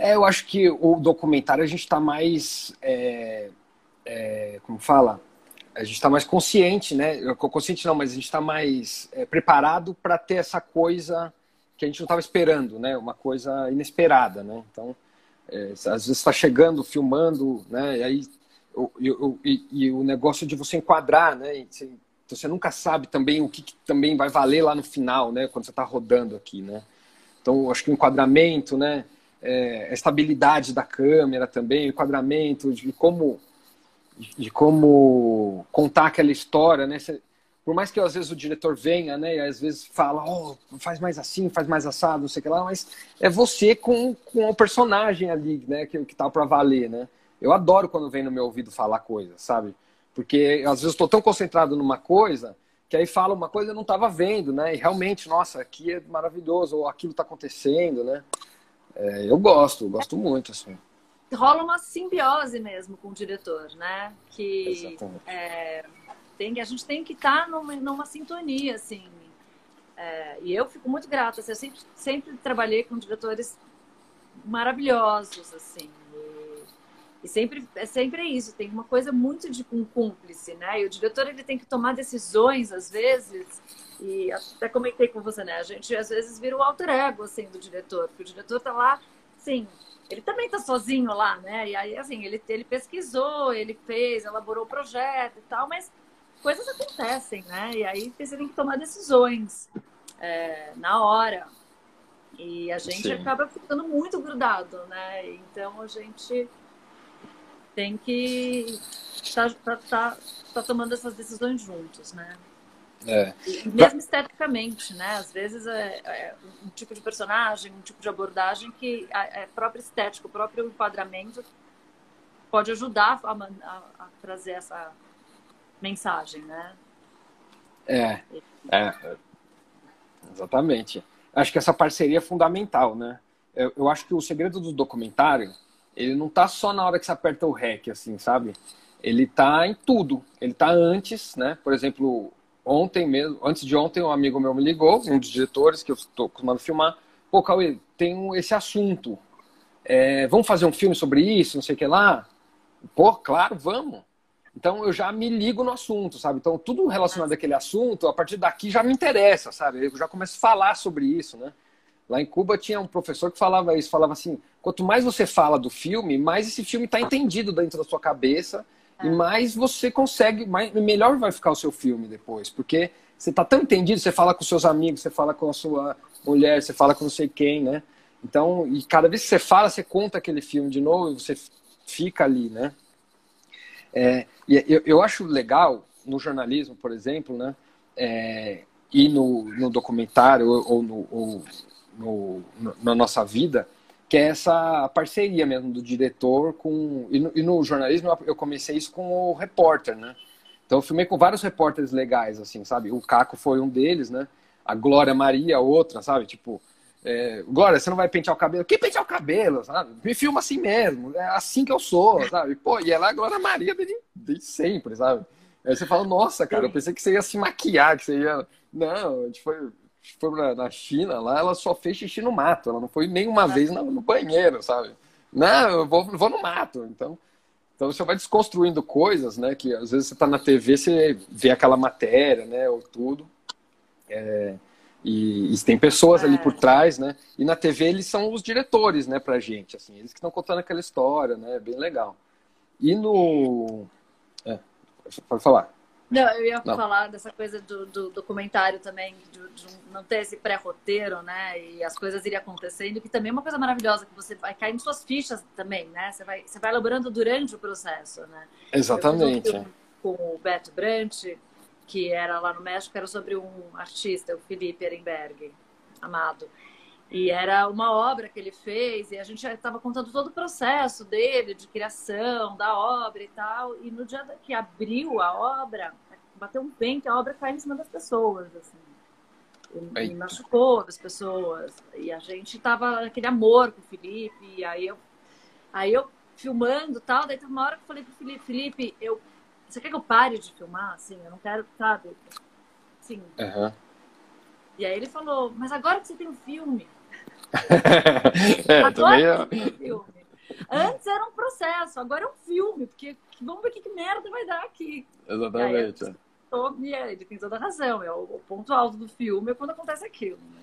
É, eu acho que o documentário a gente está mais. É, é, como fala? A gente está mais consciente, né? Consciente não, mas a gente está mais é, preparado para ter essa coisa que a gente não estava esperando, né? Uma coisa inesperada, né? Então, é, às vezes está chegando, filmando, né? E aí o, e, e, o negócio de você enquadrar, né? Então você nunca sabe também o que, que, também vai valer lá no final, né? Quando você está rodando aqui, né? Então, acho que o enquadramento, né? É, a estabilidade da câmera também, o enquadramento, de como, de como contar aquela história, né? por mais que às vezes o diretor venha, né, e às vezes fala, oh, faz mais assim, faz mais assado, não sei o que lá, mas é você com, com o personagem ali, né, que, que tá para valer, né? Eu adoro quando vem no meu ouvido falar coisa, sabe? Porque às vezes estou tão concentrado numa coisa que aí fala uma coisa eu não estava vendo, né? E realmente, nossa, aqui é maravilhoso, ou aquilo está acontecendo, né? É, eu gosto, eu gosto muito, assim. Rola uma simbiose mesmo com o diretor, né? Que é, tem, a gente tem que estar tá numa, numa sintonia, assim. É, e eu fico muito grata. Assim, eu sempre, sempre trabalhei com diretores maravilhosos, assim. E sempre é sempre isso, tem uma coisa muito de um cúmplice, né? E o diretor ele tem que tomar decisões às vezes. E até comentei com você, né? A gente às vezes vira o alter ego assim do diretor, porque o diretor tá lá, sim, ele também tá sozinho lá, né? E aí assim, ele ele pesquisou, ele fez, elaborou o projeto e tal, mas coisas acontecem, né? E aí você tem que tomar decisões é, na hora. E a gente Sim. acaba ficando muito grudado, né? Então a gente tem que estar tá, tá, tá, tá tomando essas decisões juntos, né? É. mesmo esteticamente, né? Às vezes é, é, um tipo de personagem, um tipo de abordagem que é próprio estético, o próprio enquadramento pode ajudar a, a, a trazer essa mensagem, né? É, é, exatamente. acho que essa parceria é fundamental, né? Eu, eu acho que o segredo do documentário, ele não tá só na hora que você aperta o REC, assim, sabe? Ele tá em tudo. Ele tá antes, né? Por exemplo, ontem mesmo, antes de ontem, um amigo meu me ligou, um dos diretores que eu estou acostumado a filmar. Pô, Cauê, tem esse assunto. É, vamos fazer um filme sobre isso, não sei o que lá? Pô, claro, vamos. Então eu já me ligo no assunto, sabe? Então tudo relacionado àquele assunto, a partir daqui já me interessa, sabe? Eu já começo a falar sobre isso, né? Lá em Cuba tinha um professor que falava isso, falava assim, quanto mais você fala do filme, mais esse filme está entendido dentro da sua cabeça. E mais você consegue, mais, melhor vai ficar o seu filme depois, porque você está tão entendido, você fala com seus amigos, você fala com a sua mulher, você fala com não sei quem, né? Então, e cada vez que você fala, você conta aquele filme de novo e você fica ali, né? É, e eu, eu acho legal no jornalismo, por exemplo, né? É, e no, no documentário ou, ou, no, ou no, no, na nossa vida, que é essa parceria mesmo do diretor com. E no, e no, jornalismo eu comecei isso com o repórter, né? Então eu filmei com vários repórteres legais, assim, sabe? O Caco foi um deles, né? A Glória Maria, outra, sabe? Tipo, é, Glória, você não vai pentear o cabelo? Quem pentear o cabelo, sabe? Me filma assim mesmo, é assim que eu sou, sabe? Pô, e ela é a Glória Maria desde, desde sempre, sabe? Aí você fala, nossa, cara, eu pensei que você ia se maquiar, que você ia. Não, a gente foi, foi na China, lá ela só fez xixi no mato, ela não foi nenhuma vez no, banheiro, sabe? Não, eu vou, vou no mato. Então, então você vai desconstruindo coisas, né? Que às vezes você tá na TV, você vê aquela matéria, né? Ou tudo. É, e, e, tem pessoas é. ali por trás, né? E na TV eles são os diretores, né, pra gente, assim, eles que estão contando aquela história, né? É bem legal. E no. É, pode falar. Não, eu ia não. falar dessa coisa do, do documentário também, de, de, não ter esse pré-roteiro, né? E as coisas irem acontecendo, que também é uma coisa maravilhosa, que você vai cair em suas fichas também, né? Você vai, você vai elaborando durante o processo, né? Exatamente. com o Beto Brant, que era lá no México, era sobre um artista, o Felipe Ehrenberg, amado. E era uma obra que ele fez, e a gente estava contando todo o processo dele, de criação da obra e tal. E no dia que abriu a obra, bateu um vento, a obra caiu em cima das pessoas, assim. E, e machucou as pessoas. E a gente tava aquele amor com o Felipe, e aí eu, aí eu filmando tal, daí teve uma hora que eu falei pro Felipe, Felipe, eu você quer que eu pare de filmar? Assim, eu não quero, sabe? Sim. Uhum. E aí ele falou, mas agora que você tem um filme. [LAUGHS] é, agora também é... filme. Antes era um processo, agora é um filme, porque vamos ver que, que merda vai dar aqui. Exatamente. Aí, e ele tem toda a razão. É o, o, ponto alto do filme é quando acontece aquilo. Né?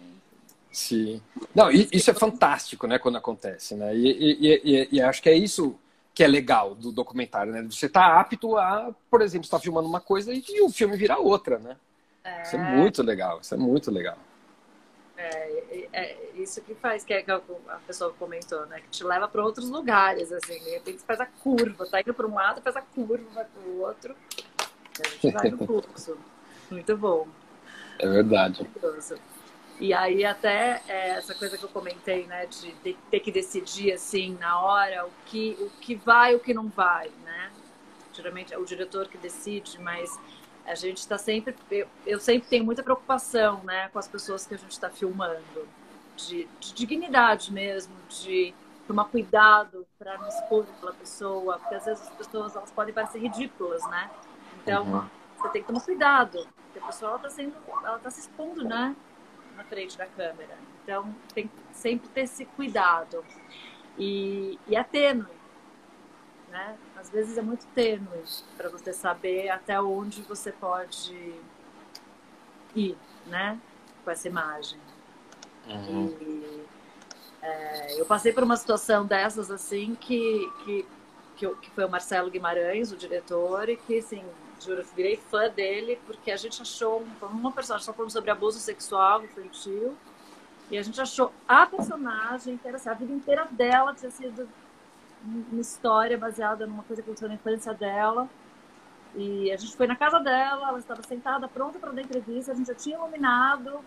Sim. Não, isso é fantástico, né, quando acontece, né? E, e, e, e acho que é isso que é legal do documentário, né? Você tá apto a, por exemplo, estar tá filmando uma coisa e, e o filme virar outra, né? É... Isso é muito legal, isso é muito legal. É, é, é isso que faz, que, é que a pessoa comentou, né? Que te leva para outros lugares, assim. De repente você faz a curva, tá indo para um lado, faz a curva, vai para o outro. A gente vai no fluxo. [LAUGHS] Muito bom. É verdade. E aí até é, essa coisa que eu comentei, né, de, de, ter que decidir assim na hora o que o que vai, o que não vai, né? Geralmente é o diretor que decide, mas a gente está sempre, eu, eu, sempre tenho muita preocupação, né, com as pessoas que a gente está filmando, de, de, dignidade mesmo, de tomar cuidado para não expor aquela pessoa, porque às vezes as pessoas elas podem parecer ridículas, né? Então uhum. você tem que tomar cuidado, porque a pessoa está sendo, ela está se expondo, né? na frente da câmera. Então, tem que sempre ter esse cuidado. E, e é tênue, né? Às vezes é muito tênue para você saber até onde você pode ir, né? Com essa imagem. Uhum. E, é, eu passei por uma situação dessas, assim, que, que, que, que foi o Marcelo Guimarães, o diretor, e que, assim, juro, virei fã dele, porque a gente achou uma personagem, só falando sobre abuso sexual infantil, e a gente achou a personagem, era assim, a vida inteira dela tinha sido uma história baseada numa coisa que aconteceu na infância dela. E a gente foi na casa dela, ela estava sentada, pronta para dar entrevista, a gente já tinha iluminado.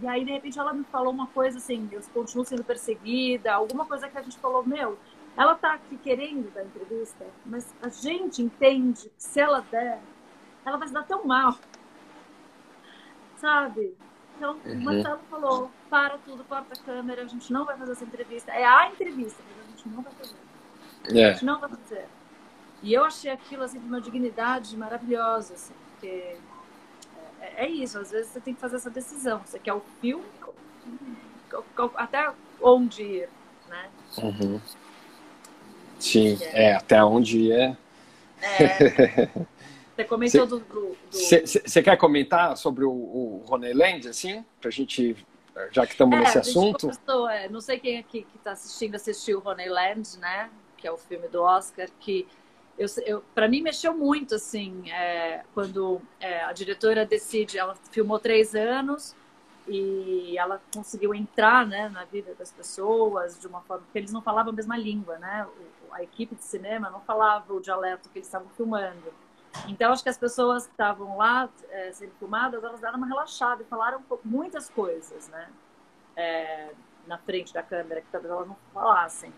E aí, de repente, ela me falou uma coisa assim: eu continuo sendo perseguida, alguma coisa que a gente falou, meu, ela está aqui querendo dar entrevista, mas a gente entende que se ela der, ela vai se dar tão mal. Sabe? Então, uhum. o Marcelo falou: para tudo, corta a câmera, a gente não vai fazer essa entrevista. É a entrevista, a gente não vai fazer. É. A gente não vai fazer. E eu achei aquilo assim de uma dignidade maravilhosa, assim, porque é, é, isso, às vezes você tem que fazer essa decisão. Você quer o filme, até onde ir, né? Uhum. Sim, é. é. até onde ir é. é. [LAUGHS] Você comentou cê, do. Você quer comentar sobre o, o Land, assim? Pra gente. Já que estamos é, nesse assunto. É, não sei quem aqui que está assistindo assistiu o Land, né? Que é o filme do Oscar, que eu, eu para mim mexeu muito, assim, é, quando é, a diretora decide, ela filmou três anos e ela conseguiu entrar né, na vida das pessoas de uma forma que eles não falavam a mesma língua, né? A equipe de cinema não falava o dialeto que eles estavam filmando. Então, acho que as pessoas que estavam lá é, sendo filmadas, elas deram uma relaxada e falaram muitas coisas, né? É, na frente da câmera, que talvez elas não falassem.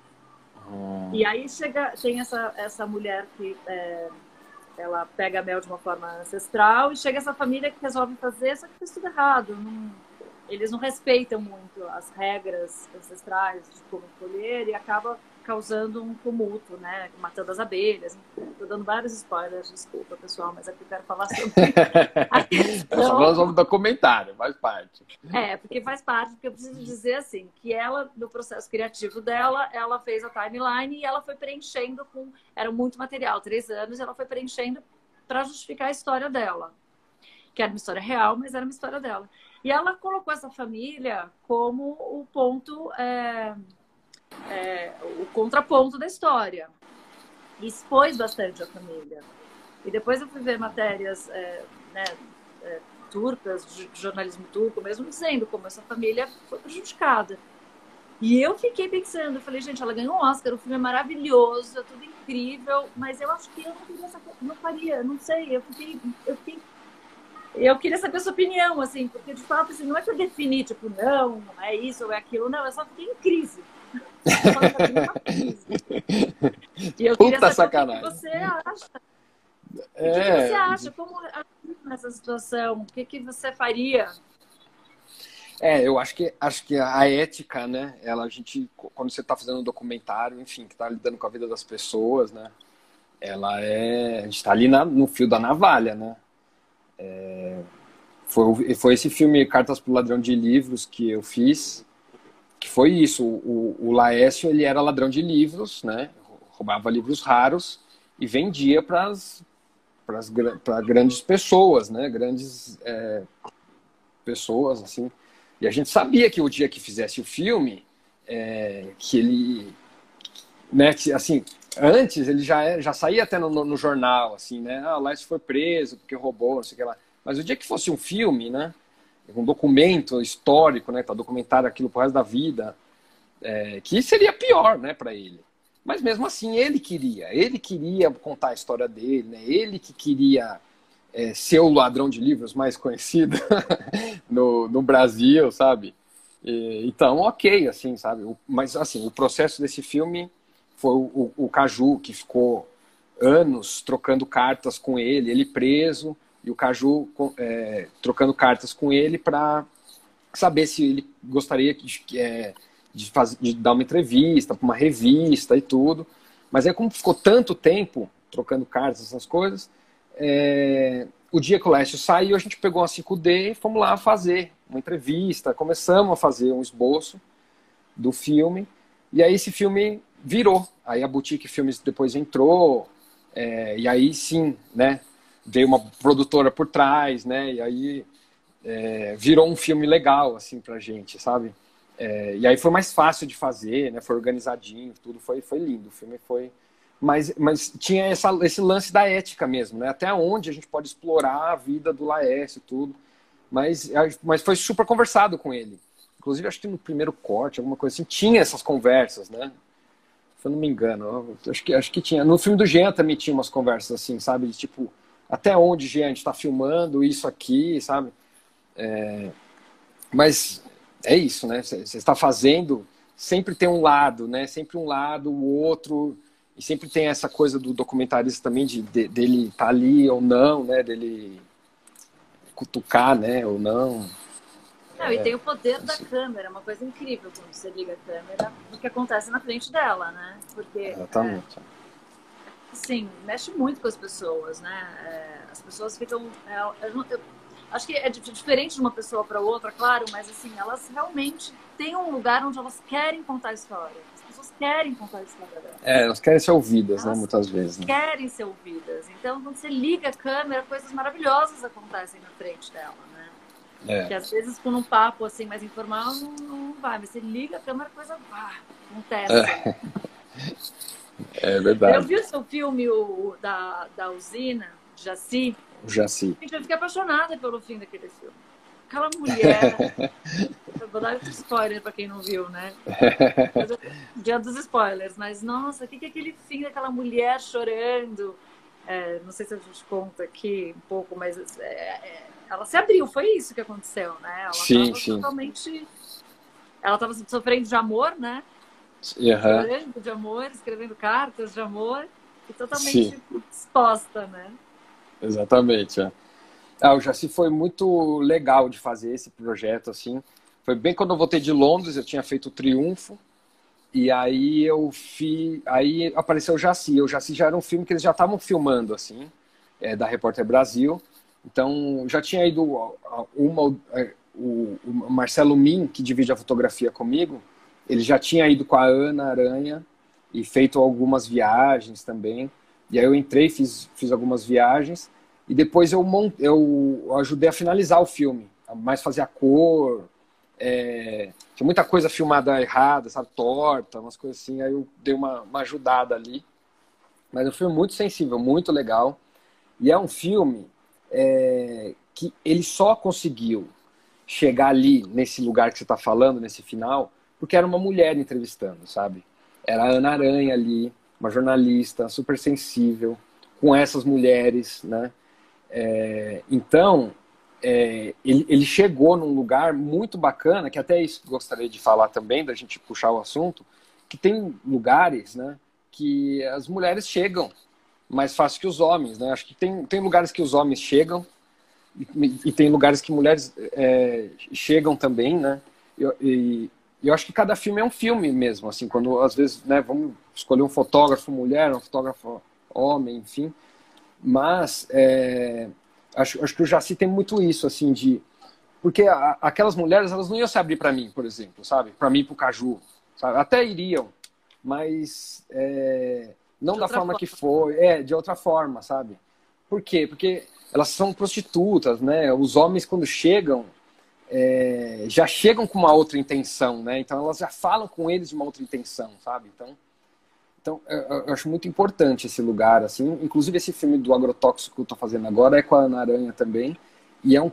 Hum. E aí chega, tem essa, essa mulher que é, ela pega a mel de uma forma ancestral e chega essa família que resolve fazer, só que fez tudo errado. Não, eles não respeitam muito as regras ancestrais de como escolher e acaba causando um tumulto, né? Matando as abelhas. Estou dando vários spoilers, desculpa, pessoal, mas é que eu quero falar sobre [LAUGHS] questão. Nós vamos documentário, faz parte. É, porque faz parte, porque eu preciso dizer assim, que ela, no processo criativo dela, ela fez a timeline e ela foi preenchendo com. Era muito material, três anos, e ela foi preenchendo para justificar a história dela. Que era uma história real, mas era uma história dela. E ela colocou essa família como o ponto. É é, o contraponto da história. Expôs bastante a família. E depois eu fui ver matérias é, né, é, turcas, de jornalismo turco mesmo, dizendo como essa família foi prejudicada. E eu fiquei pensando, eu falei, gente, ela ganhou um Oscar, o filme é maravilhoso, é tudo incrível, mas eu acho que eu não, não faria, não sei, eu fiquei, eu fiquei eu queria saber a sua opinião, assim, porque de fato assim, não é para definir, tipo, não, não é isso ou é aquilo, não, eu só fiquei em crise. [LAUGHS] e eu Puta sacanagem. o que você acha. É... O que você acha? Como nessa situação? O que, que você faria? É, eu acho que acho que a ética, né? Ela a gente quando você está fazendo um documentário, enfim, que está lidando com a vida das pessoas, né? Ela é a gente está ali na, no fio da navalha, né? É, foi foi esse filme Cartas para o Ladrão de Livros que eu fiz que foi isso. O, o Laércio ele era ladrão de livros, né? Roubava livros raros e vendia para para grandes pessoas, né? Grandes é, pessoas assim. E a gente sabia que o dia que fizesse o filme, é, que ele, né? Assim, antes ele já já saía até no, no jornal, assim, né? Ah, Laércio foi preso porque roubou, não sei o que lá. Mas o dia que fosse um filme, né? Um documento histórico, né, para documentar aquilo pro resto da vida, é, que seria pior, né, para ele. Mas mesmo assim ele queria, ele queria contar a história dele, né, ele que queria é, ser o ladrão de livros mais conhecido [LAUGHS] no, no Brasil, sabe? E, então, ok, assim, sabe? O, mas assim, o processo desse filme foi o, o, o Caju que ficou anos trocando cartas com ele, ele preso, e o Caju é, trocando cartas com ele para saber se ele gostaria de, é, de, fazer, de dar uma entrevista para uma revista e tudo. Mas aí, como ficou tanto tempo trocando cartas, essas coisas, é, o dia que o Lécio saiu, a gente pegou uma 5D e fomos lá fazer uma entrevista. Começamos a fazer um esboço do filme. E aí esse filme virou. Aí a Boutique Filmes depois entrou. É, e aí sim, né? Veio uma produtora por trás, né? E aí é, virou um filme legal, assim, pra gente, sabe? É, e aí foi mais fácil de fazer, né? Foi organizadinho, tudo foi, foi lindo. O filme foi. Mas, mas tinha essa, esse lance da ética mesmo, né? Até onde a gente pode explorar a vida do Laércio e tudo. Mas, mas foi super conversado com ele. Inclusive, acho que no primeiro corte, alguma coisa assim, tinha essas conversas, né? Se eu não me engano. Acho que, acho que tinha. No filme do Jean também tinha umas conversas assim, sabe? De, tipo, até onde, gente, está filmando isso aqui, sabe? É, mas é isso, né? Você está fazendo, sempre tem um lado, né? Sempre um lado, o outro, e sempre tem essa coisa do documentarista também de, de dele estar tá ali ou não, né? Dele cutucar, né? Ou não. Não, e tem o poder da câmera, uma coisa incrível quando você liga a câmera, o que acontece na frente dela, né? Porque. Exatamente. É, assim, mexe muito com as pessoas, né? É, as pessoas ficam. É, eu, eu, acho que é diferente de uma pessoa para outra, claro, mas assim, elas realmente têm um lugar onde elas querem contar a história. As pessoas querem contar a história dela. É, elas querem ser ouvidas, né, elas né? Muitas vezes. Né? Querem ser ouvidas. Então, quando você liga a câmera, coisas maravilhosas acontecem na frente dela, né? É. Que às vezes com um papo assim mais informal não, não vai, mas você liga a câmera, coisa pá, acontece. É. [LAUGHS] é verdade. Eu vi o seu filme o, da, da usina, Jaci. Jaci. Gente, eu fiquei apaixonada pelo fim daquele filme. Aquela [LAUGHS] mulher. eu vou dar spoiler para quem não viu, né? Dia dos spoilers, mas nossa, o que, que é aquele fim daquela mulher chorando? É, não sei se a gente conta aqui um pouco, mas é, é, ela se abriu, foi isso que aconteceu, né? Ela sim, sim. totalmente. Ela estava sofrendo de amor, né? Uhum. Chorando de amor, escrevendo cartas de amor e totalmente sim. exposta, né? Exatamente. É. Ah, o Jaci foi muito legal de fazer esse projeto, assim. Foi bem quando eu voltei de Londres, eu tinha feito o Triunfo, e aí eu fiz. Aí apareceu o Jaci. O Jaci já era um filme que eles já estavam filmando, assim, é, da Repórter Brasil. Então, já tinha ido uma, é, o, o Marcelo Min, que divide a fotografia comigo, ele já tinha ido com a Ana Aranha e feito algumas viagens também. E aí eu entrei, fiz, fiz algumas viagens e depois eu, mont, eu ajudei a finalizar o filme, mais fazer a cor. É, tinha muita coisa filmada errada, sabe, torta, umas coisas assim. Aí eu dei uma, uma ajudada ali. Mas é um filme muito sensível, muito legal. E é um filme é, que ele só conseguiu chegar ali nesse lugar que você está falando, nesse final, porque era uma mulher entrevistando, sabe? Era a Ana Aranha ali, uma jornalista super sensível, com essas mulheres, né? É, então, é, ele, ele, chegou num lugar muito bacana, que até isso gostaria de falar também, da gente puxar o assunto, que tem lugares, né, que as mulheres chegam mais fácil que os homens, né? Acho que tem, tem lugares que os homens chegam e, e tem lugares que mulheres é, chegam também, né? E, eu acho que cada filme é um filme mesmo, assim, quando às vezes, né, vamos escolher um fotógrafo mulher, um fotógrafo homem, enfim. Mas é, acho, acho que o Jaci tem muito isso, assim, de porque a, aquelas mulheres elas não iam se abrir para mim, por exemplo, sabe? Para mim, para o Caju, sabe? Até iriam, mas é, não da forma, forma, que foi, é, de outra forma, sabe? Por quê? Porque elas são prostitutas, né? Os homens, quando chegam, é, já chegam com uma outra intenção, né? Então elas já falam com eles de uma outra intenção, sabe? Então, então eu, eu acho muito importante esse lugar, assim. Inclusive esse filme do agrotóxico que eu tô fazendo agora é com a Ana Aranha também. E é um,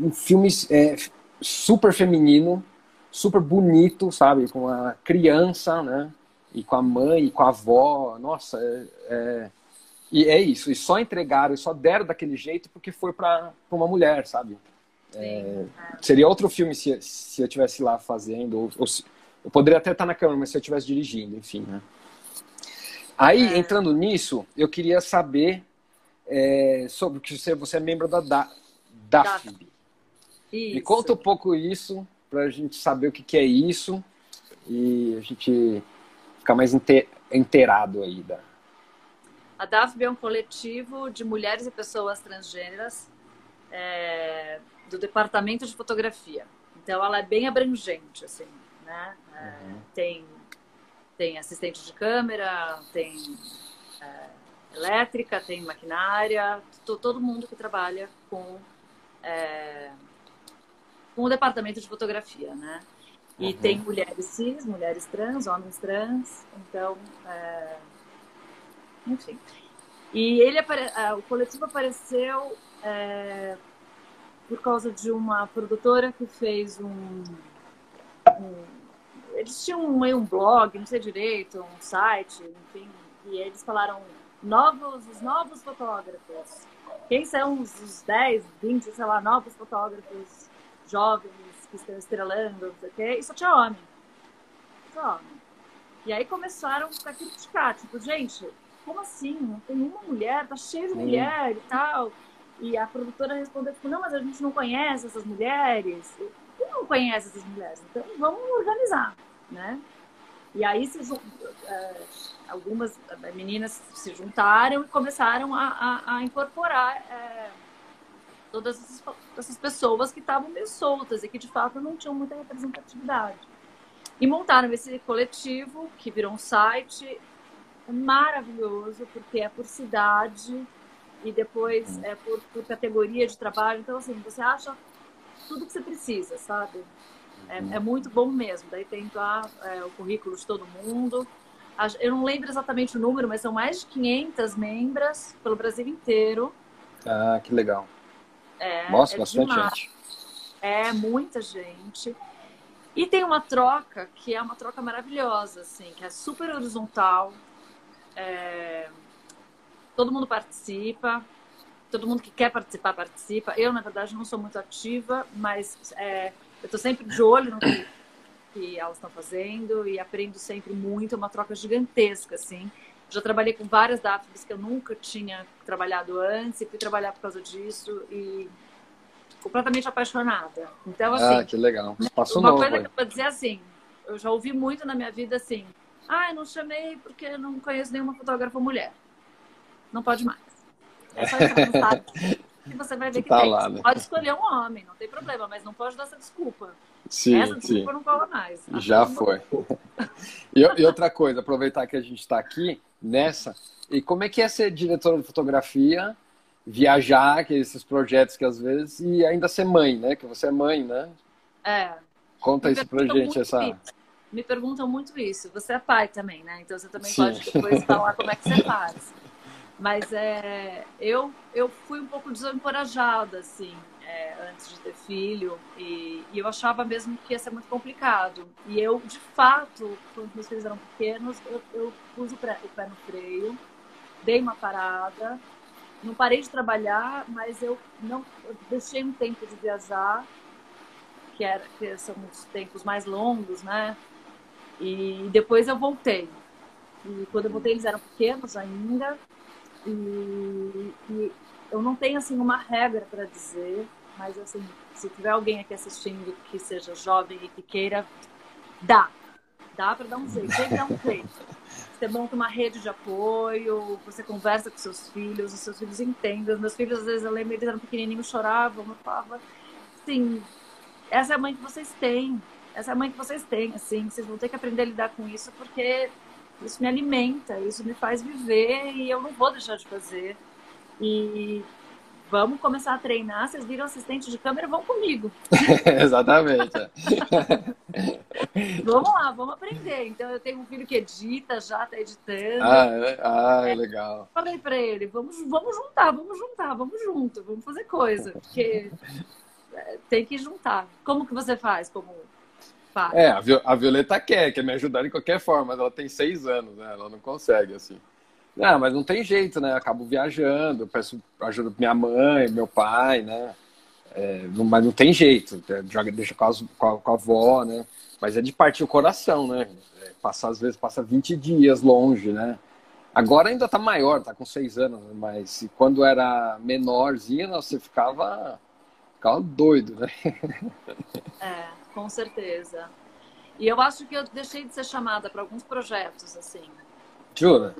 um filme é, super feminino, super bonito, sabe? Com a criança, né? e com a mãe, e com a avó. Nossa, é, é, e é isso. E só entregaram, e só deram daquele jeito porque foi para uma mulher, sabe? É, seria outro filme se, se eu tivesse lá fazendo, ou, ou se, eu poderia até estar na câmera, mas se eu estivesse dirigindo, enfim, né? Aí, é. entrando nisso, eu queria saber é, sobre que você, você é membro da, da DAFB. Me conta um pouco isso, para a gente saber o que, que é isso e a gente ficar mais inteirado aí da. A DAFB é um coletivo de mulheres e pessoas transgêneras é, do departamento de fotografia. Então ela é bem abrangente, assim, né? É, uhum. Tem tem assistente de câmera, tem é, elétrica, tem maquinária, todo mundo que trabalha com é, com o departamento de fotografia, né? E uhum. tem mulheres cis, mulheres trans, homens trans, então, é... enfim. E ele apare... o coletivo apareceu é... por causa de uma produtora que fez um, um... eles tinham um, um blog, não sei direito, um site, enfim, e eles falaram novos, os novos fotógrafos. Quem são os, os 10, 20, sei lá, novos fotógrafos jovens que estão estrelando, não sei o quê, e só tinha homem. Só homem. E aí começaram a criticar, tipo, gente, como assim? Não tem uma mulher, tá cheio de mulher e tal. E a produtora respondeu, tipo, não, mas a gente não conhece essas mulheres. Eu não conhece essas mulheres, então vamos organizar, né? E aí se, é, algumas meninas se juntaram e começaram a, a, a incorporar é, todas essas pessoas que estavam meio soltas e que de fato não tinham muita representatividade. E montaram esse coletivo que virou um site maravilhoso, porque é por cidade e depois é por, por categoria de trabalho. Então, assim, você acha tudo que você precisa, sabe? É, é muito bom mesmo. Daí tem lá é, o currículo de todo mundo. Eu não lembro exatamente o número, mas são mais de 500 membros pelo Brasil inteiro. Ah, que legal. É, Nossa, é bastante demais. gente. É, muita gente. E tem uma troca que é uma troca maravilhosa, assim, que é super horizontal. É... Todo mundo participa, todo mundo que quer participar, participa. Eu, na verdade, não sou muito ativa, mas é... eu estou sempre de olho no que, que elas estão fazendo e aprendo sempre muito. É uma troca gigantesca, assim. Já trabalhei com várias DAFs que eu nunca tinha trabalhado antes e fui trabalhar por causa disso e completamente apaixonada. Então, assim. Ah, que legal. Passo uma novo. coisa aí. que eu vou dizer assim, eu já ouvi muito na minha vida assim, ah, eu não chamei porque eu não conheço nenhuma fotógrafa mulher. Não pode mais. É só entrar [LAUGHS] e você vai ver que Tá tem. lá, né? pode escolher um homem, não tem problema, mas não pode dar essa desculpa. Sim, essa sim. desculpa não cola mais. Já Acho que foi. [LAUGHS] E, e outra coisa, aproveitar que a gente está aqui nessa, e como é que é ser diretora de fotografia, viajar, que é esses projetos que às vezes, e ainda ser mãe, né? Que você é mãe, né? É. Conta Me isso pra gente, essa. isso. Me perguntam muito isso. Você é pai também, né? Então você também Sim. pode depois falar como é que você faz. [LAUGHS] Mas é, eu, eu fui um pouco desencorajada, assim, é, antes de ter filho. E, e eu achava mesmo que ia ser muito complicado. E eu, de fato, quando meus filhos eram pequenos, eu, eu pus o pé, o pé no freio, dei uma parada. Não parei de trabalhar, mas eu não eu deixei um tempo de viajar que, era, que são os tempos mais longos, né? E depois eu voltei. E quando eu voltei, eles eram pequenos ainda. E, e eu não tenho, assim, uma regra para dizer, mas, assim, se tiver alguém aqui assistindo que seja jovem e que queira, dá. Dá para dar um jeito, tem que dar um [LAUGHS] jeito. Você monta uma rede de apoio, você conversa com seus filhos, os seus filhos entendem. Os meus filhos, às vezes, eu lembro, eles eram pequenininhos, choravam, eu falava, assim, essa é a mãe que vocês têm. Essa é a mãe que vocês têm, assim. Vocês vão ter que aprender a lidar com isso porque isso me alimenta, isso me faz viver e eu não vou deixar de fazer. E vamos começar a treinar. Vocês viram assistente de câmera, vão comigo. [LAUGHS] Exatamente. é. [LAUGHS] Vamos lá, vamos aprender. Então eu tenho um filho que edita, já tá editando. Ah, é? ah, legal. Falei pra ele, vamos, vamos juntar, vamos juntar, vamos junto, vamos fazer coisa, porque é, tem que juntar. Como que você faz como pai? É, a Vi- a Violeta quer, quer me ajudar de qualquer forma, mas ela tem seis anos, né? Ela não consegue, assim. Não, mas não tem jeito, né? Eu acabo viajando, peço ajuda pra minha mãe, meu pai, né? É, não- mas não tem jeito, é, joga, deixa com, as- com a, com a avó, né? Mas é de partir o coração, né? É, passar, às vezes, passa 20 dias longe, né? Agora ainda tá maior, tá com seis anos, mas quando era menorzinha, você ficava, ficava doido, né? É, com certeza. E eu acho que eu deixei de ser chamada para alguns projetos, assim. Jura?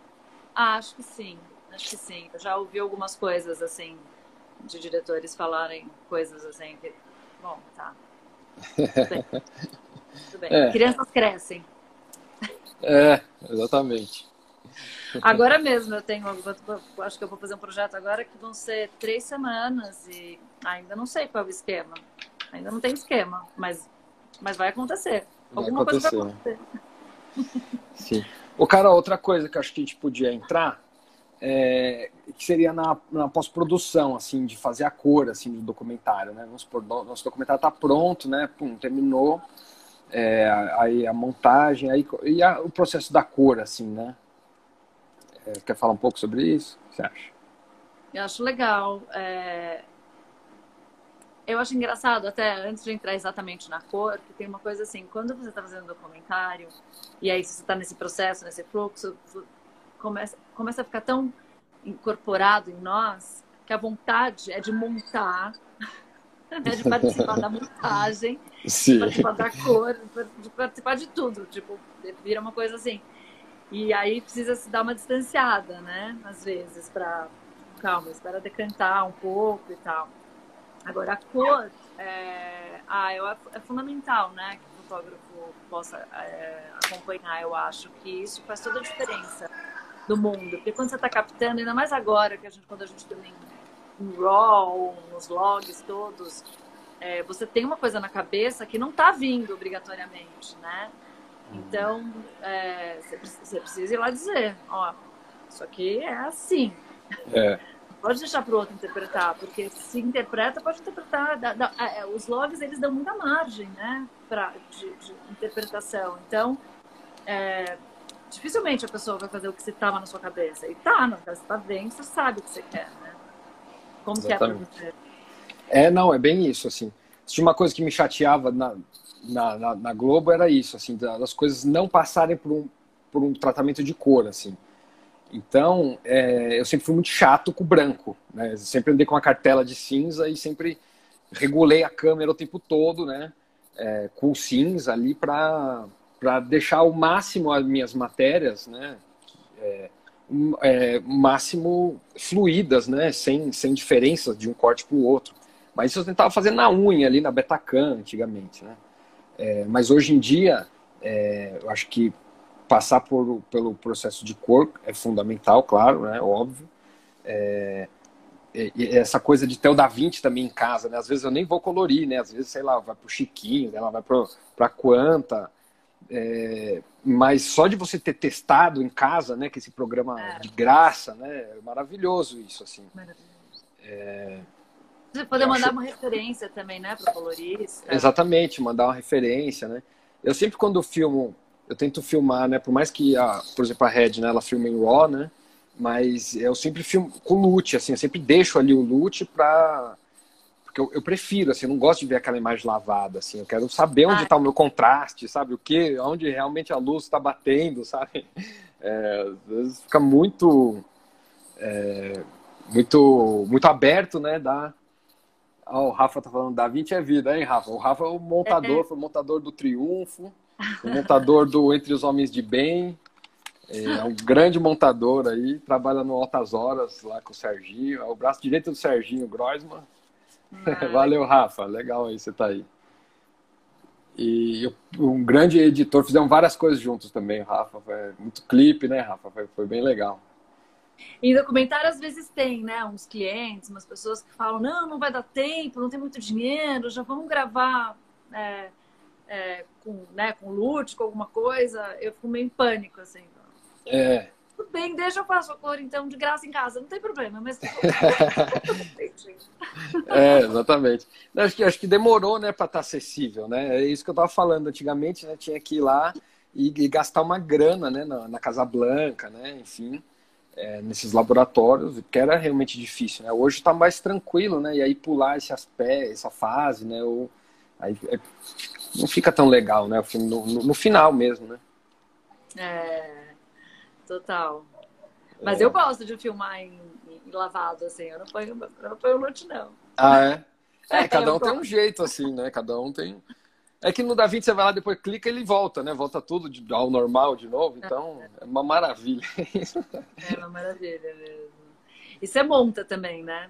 Ah, acho que sim, acho que sim. Eu já ouvi algumas coisas, assim, de diretores falarem coisas assim que. Bom, tá. Tudo bem. [LAUGHS] Tudo bem. É. Crianças crescem. É, exatamente. Agora mesmo eu tenho, acho que eu vou fazer um projeto agora que vão ser três semanas e ainda não sei qual é o esquema. Ainda não tem esquema, mas, mas vai acontecer. Vai Alguma coisa vai acontecer. acontecer. Sim. O cara, outra coisa que eu acho que a gente podia entrar é, que seria na, na pós-produção, assim, de fazer a cor, assim, do documentário, né? Vamos supor, no- nosso documentário tá pronto, né? Pum, terminou. É, aí a montagem, aí e a- o processo da cor, assim, né? É, quer falar um pouco sobre isso? O que você acha? Eu acho legal. é, Eu acho engraçado, até antes de entrar exatamente na cor, que tem uma coisa assim, quando você está fazendo um documentário, e aí você está nesse processo, nesse fluxo, começa, começa a ficar tão incorporado em nós que a vontade é de montar, né, [LAUGHS] de participar da montagem, [LAUGHS] Sim. de participar da cor, de participar de tudo. Tipo, vira uma coisa assim. E aí precisa se dar uma distanciada, né? Às vezes, para calma, espera decantar um pouco e tal. Agora, a cor é, ah, eu, é fundamental, né? Que o fotógrafo possa é, acompanhar. Eu acho que isso faz toda a diferença do mundo. Porque quando você está captando, ainda mais agora, que a gente, quando a gente também em RAW, nos logs todos, é, você tem uma coisa na cabeça que não está vindo obrigatoriamente, né? Então, é, você, precisa ir lá dizer, ó, isso aqui é assim. É. [LAUGHS] Pode deixar para o outro interpretar, porque se interpreta, pode interpretar. Dá, dá, é, os logs, eles dão muita margem, né, pra, de, de interpretação. Então, é, dificilmente a pessoa vai fazer o que você estava na sua cabeça. E tá, não, você está vendo, você sabe o que você quer, né? Como Exatamente. que é para você? É, não, é bem isso, assim. Tinha uma coisa que me chateava na, na, na, na, Globo era isso, assim, das coisas não passarem por um, por um tratamento de cor, assim. Então, é, eu sempre fui muito chato com o branco, né? Sempre andei com a cartela de cinza e sempre regulei a câmera o tempo todo, né? É, com cinza ali para deixar o máximo as minhas matérias, né? É, é, máximo fluídas, né? Sem, sem diferenças de um corte para o outro. Mas isso eu tentava fazer na unha ali na Betacam antigamente, né? É, mas hoje em dia, é, eu acho que passar por, pelo processo de cor é fundamental, claro, né? Óbvio. É, essa coisa de ter o Da Vinci também em casa, né? Às vezes eu nem vou colorir, né? Às vezes, sei lá, vai pro Chiquinho, ela vai pro, pra Quanta. É, mas só de você ter testado em casa, né? Que esse programa é. de graça, né? É maravilhoso isso, assim. Maravilhoso. É, você poder mandar acho... uma referência também, né, para o colorista. Exatamente, mandar uma referência, né? Eu sempre quando filmo, eu tento filmar, né, por mais que a, por exemplo, a Red, né, ela filma em RAW, né? Mas eu sempre filmo com loot, assim, eu sempre deixo ali o loot para porque eu, eu, prefiro, assim, eu não gosto de ver aquela imagem lavada, assim, eu quero saber onde está ah. o meu contraste, sabe, o que, onde realmente a luz está batendo, sabe? É, às vezes fica muito, é, muito, muito aberto, né, da Oh, o Rafa tá falando, da 20 é vida, hein, Rafa? O Rafa é o montador, foi o montador do Triunfo, o montador do Entre os Homens de Bem. É um grande montador aí, trabalha no Altas Horas lá com o Serginho. É o braço direito do Serginho Groisman. [LAUGHS] Valeu, Rafa. Legal aí, você tá aí. E um grande editor, fizemos várias coisas juntos também, Rafa. Foi muito clipe, né, Rafa? Foi, foi bem legal. Em documentário, às vezes tem, né? Uns clientes, umas pessoas que falam: não, não vai dar tempo, não tem muito dinheiro, já vamos gravar é, é, com, né, com loot, com alguma coisa. Eu fico meio em pânico, assim. É. Tudo bem, deixa eu faço a cor, então, de graça em casa, não tem problema, mas. [LAUGHS] é, exatamente. Acho que, acho que demorou, né, para estar tá acessível, né? É isso que eu estava falando. Antigamente, né, tinha que ir lá e, e gastar uma grana, né, na, na Casa Blanca, né, enfim é, nesses laboratórios, que era realmente difícil, né? Hoje está mais tranquilo, né? E aí pular esse aspecto, essa fase, né? Ou, aí é, não fica tão legal, né? No, no, no final mesmo, né? É, total. Mas é. eu gosto de filmar em, em, lavado, assim. Eu não ponho, eu não ponho lote, não. Ah, é? [LAUGHS] É, cada um tem um jeito, assim, né? Cada um tem... É que no DaVinci você vai lá, depois clica e ele volta, né? Volta tudo de, ao normal de novo. Então, é uma maravilha. é uma maravilha mesmo. E você monta também, né?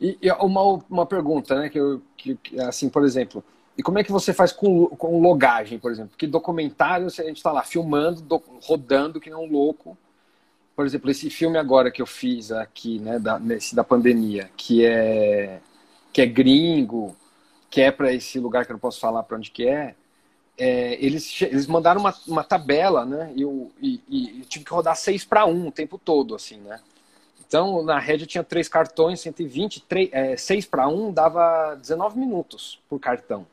E, e uma, uma pergunta, né? Que, eu, que, assim, por exemplo, e como é que você faz com, com logagem, por exemplo? Porque documentário, a gente está lá filmando, do, rodando que nem um louco. Por exemplo, esse filme agora que eu fiz aqui, né, da, nesse da pandemia, que é, que é gringo, que é para esse lugar que eu não posso falar para onde que é, é, eles, eles mandaram uma, uma tabela, né? E eu, e, e eu tive que rodar 6 para 1 o tempo todo, assim, né? Então, na rede eu tinha três cartões, 120, 3, é, 6 para 1 dava 19 minutos por cartão.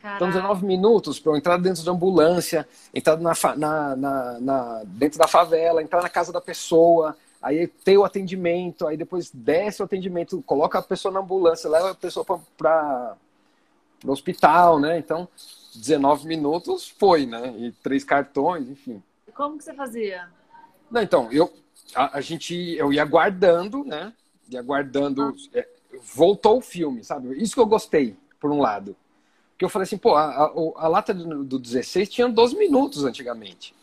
Caraca. Então, 19 minutos para eu entrar dentro da ambulância, entrar na, na, na, na, dentro da favela, entrar na casa da pessoa, aí ter o atendimento, aí depois desce o atendimento, coloca a pessoa na ambulância, leva a pessoa para no hospital, né? Então, 19 minutos foi, né? E três cartões, enfim. Como que você fazia? Não, então, eu a, a, gente eu ia guardando, né? e aguardando. É, voltou o filme, sabe? Isso que eu gostei, por um lado. Porque eu falei assim, pô, a, a, a lata do, do 16 tinha 12 minutos antigamente.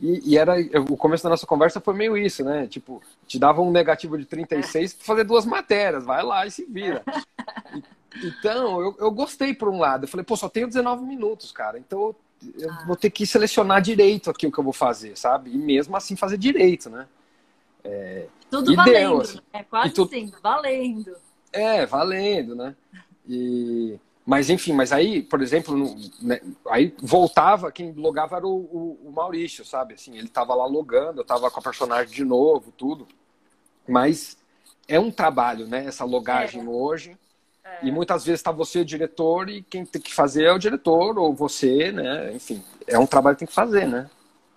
E, e, era o começo da nossa conversa foi meio isso, né? Tipo, te dava um negativo de 36 para fazer duas matérias, vai lá e se vira. [LAUGHS] Então, eu, eu gostei por um lado. Eu falei, pô, só tenho 19 minutos, cara. Então eu ah. vou ter que selecionar direito aqui o que eu vou fazer, sabe? E mesmo assim fazer direito, né? É, tudo valendo, deu, assim. é quase tu... assim, valendo. É, valendo, né? E, mas enfim, mas aí, por exemplo, no, né, aí voltava, quem logava era o, o, o, Maurício, sabe? Assim, ele tava lá logando, eu tava com a personagem de novo, tudo. Mas é um trabalho, né? Essa logagem é. hoje. É. E muitas vezes está você, diretor, e quem tem que fazer é o diretor, ou você, né? Enfim, é um trabalho que tem que fazer, né?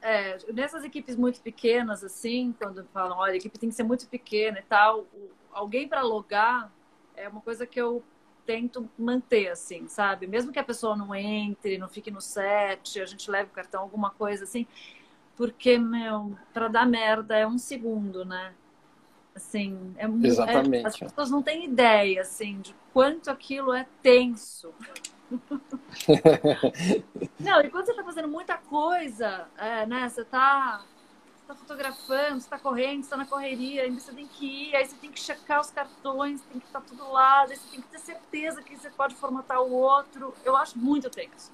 É, nessas equipes muito pequenas, assim, quando falam, olha, a equipe tem que ser muito pequena e tal, alguém para logar é uma coisa que eu tento manter, assim, sabe? Mesmo que a pessoa não entre, não fique no set, a gente leve o cartão, alguma coisa assim, porque, meu, para dar merda é um segundo, né? Assim, é muito. Exatamente. É, as pessoas não têm ideia, assim, de quanto aquilo é tenso. [LAUGHS] não, e quando você está fazendo muita coisa, é, né? Você está tá fotografando, você tá correndo, você tá na correria, ainda você tem que ir, aí você tem que checar os cartões, tem que estar tá tudo lá, aí você tem que ter certeza que você pode formatar o outro. Eu acho muito tenso.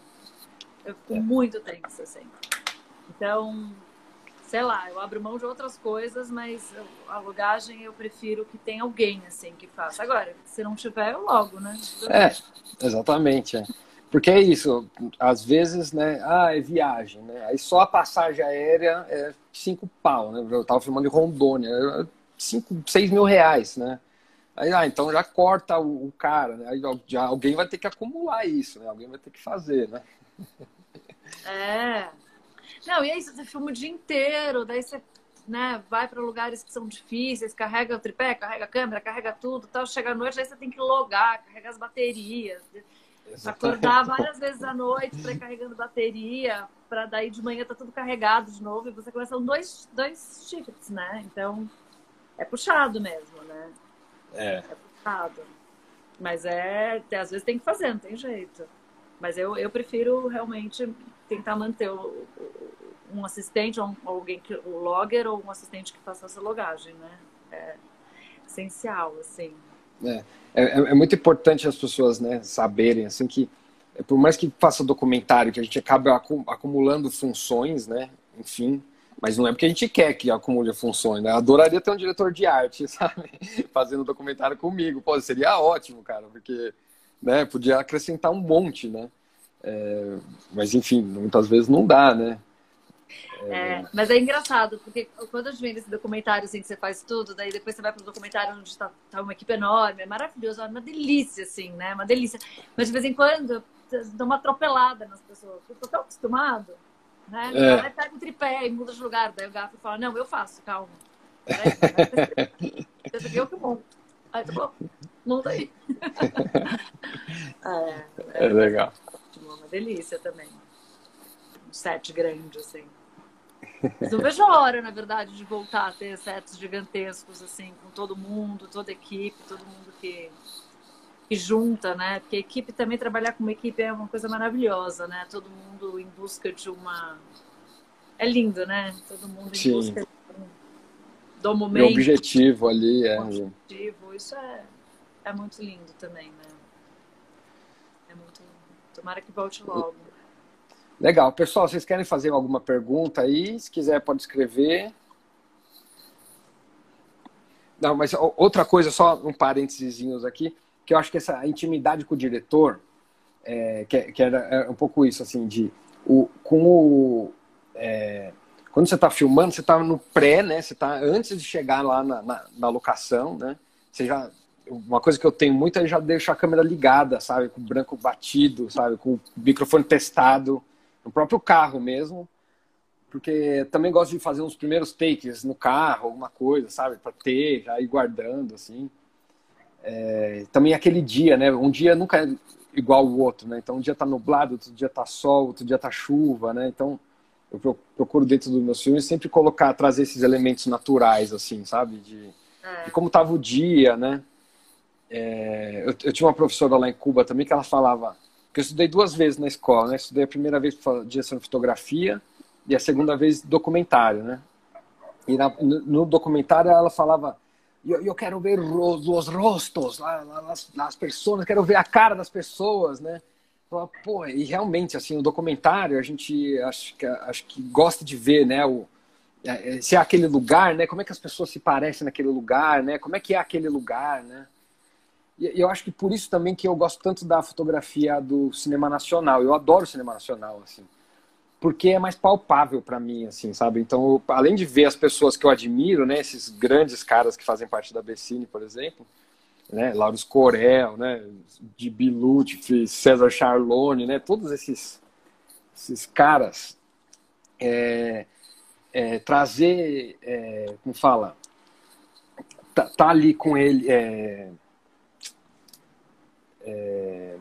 Eu fico é. muito tenso, assim. Então, sei lá, eu abro mão de outras coisas, mas a logagem eu prefiro que tenha alguém assim que faça. Agora, se não tiver, eu logo, né? É, exatamente. É. Porque é isso, às vezes, né? Ah, é viagem, né? Aí só a passagem aérea é cinco pau, né? Eu tava filmando em Rondônia, é cinco, seis mil reais, né? Aí, ah, então já corta o, o cara, né? Aí já, alguém vai ter que acumular isso, né? Alguém vai ter que fazer, né? É, não, e aí você filma o dia inteiro, daí você né, vai para lugares que são difíceis, carrega o tripé, carrega a câmera, carrega tudo, tal, chega à noite, aí você tem que logar, carregar as baterias, Exatamente. acordar várias vezes à noite para carregando bateria, para daí de manhã tá tudo carregado de novo, e você começa dois, dois shifts, né? Então é puxado mesmo, né? É. É puxado. Mas é, às vezes tem que fazer, não tem jeito. Mas eu, eu prefiro realmente tentar manter o, um assistente, ou alguém que o logger ou um assistente que faça essa logagem, né? É essencial, assim. É, é, é muito importante as pessoas, né, saberem assim que é, por mais que faça documentário, que a gente acaba acumulando funções, né? Enfim, mas não é porque a gente quer que acumule funções, né? Eu adoraria ter um diretor de arte, [LAUGHS] sabe? Fazendo documentário comigo. Pô, seria ótimo, cara, porque né, podia acrescentar um monte, né? É, mas enfim, muitas vezes não dá, né? É, mas é engraçado, porque quando a gente vê esse documentário assim, que você faz tudo, daí depois você vai para o documentário onde está tá uma equipe enorme, é maravilhoso, é uma delícia, assim, né? Uma delícia. Mas de vez em quando dá uma atropelada nas pessoas. Eu tô tão acostumado, né? É. Aí pega um tripé e muda de lugar, daí o gato fala, não, eu faço, calma. [LAUGHS] Eu que monto. Aí tá bom, monta aí. [LAUGHS] é, é, é legal delícia também. Um set grande, assim. [LAUGHS] Mas não vejo a hora, na verdade, de voltar a ter sets gigantescos, assim, com todo mundo, toda a equipe, todo mundo que, que junta, né? Porque a equipe também, trabalhar com uma equipe é uma coisa maravilhosa, né? Todo mundo em busca de uma. É lindo, né? Todo mundo em Sim. busca do momento. Objetivo ali é. Objetivo. Isso é, é muito lindo também, né? Tomara que volte logo. Legal. Pessoal, vocês querem fazer alguma pergunta aí? Se quiser, pode escrever. Não, mas outra coisa, só um parênteses aqui, que eu acho que essa intimidade com o diretor, é, que, que, era é um pouco isso, assim, de o, com o. É, quando você está filmando, você está no pré, né? Você está antes de chegar lá na, na, na locação, né? Você já uma coisa que eu tenho muito é já deixar a câmera ligada, sabe? Com o branco batido, sabe? Com o microfone testado, no próprio carro mesmo. Porque também gosto de fazer uns primeiros takes no carro, alguma coisa, sabe? Para ter, já ir guardando, assim. É, também aquele dia, né? Um dia nunca é igual o outro, né? Então um dia tá nublado, outro dia tá sol, outro dia tá chuva, né? Então eu procuro dentro dos meus filmes sempre colocar, trazer esses elementos naturais, assim, sabe? De é. como estava o dia, né? É, eu, eu, tinha uma professora lá em Cuba também que ela falava que eu estudei duas vezes na escola, né? Estudei a primeira vez direção de fotografia e a segunda vez documentário, né? E na, no, documentário ela falava eu, eu quero ver os, os rostos, as, as pessoas, quero ver a cara das pessoas, né? Pô, e realmente, assim, o documentário, a gente acho que, acho que gosta de ver, né? O, é, é, se é aquele lugar, né? Como é que as pessoas se parecem naquele lugar, né? Como é que é aquele lugar, né? E eu acho que por isso também que eu gosto tanto da fotografia do cinema nacional. Eu adoro o cinema nacional, assim. Porque é mais palpável para mim, assim, sabe? Então, eu, além de ver as pessoas que eu admiro, né? Esses grandes caras que fazem parte da Bessine, por exemplo, né? Laurus Corel, né? De Biluti, César Charlone, né? Todos esses, esses caras. É, é, trazer, é, como fala, tá, tá ali com ele. É, é,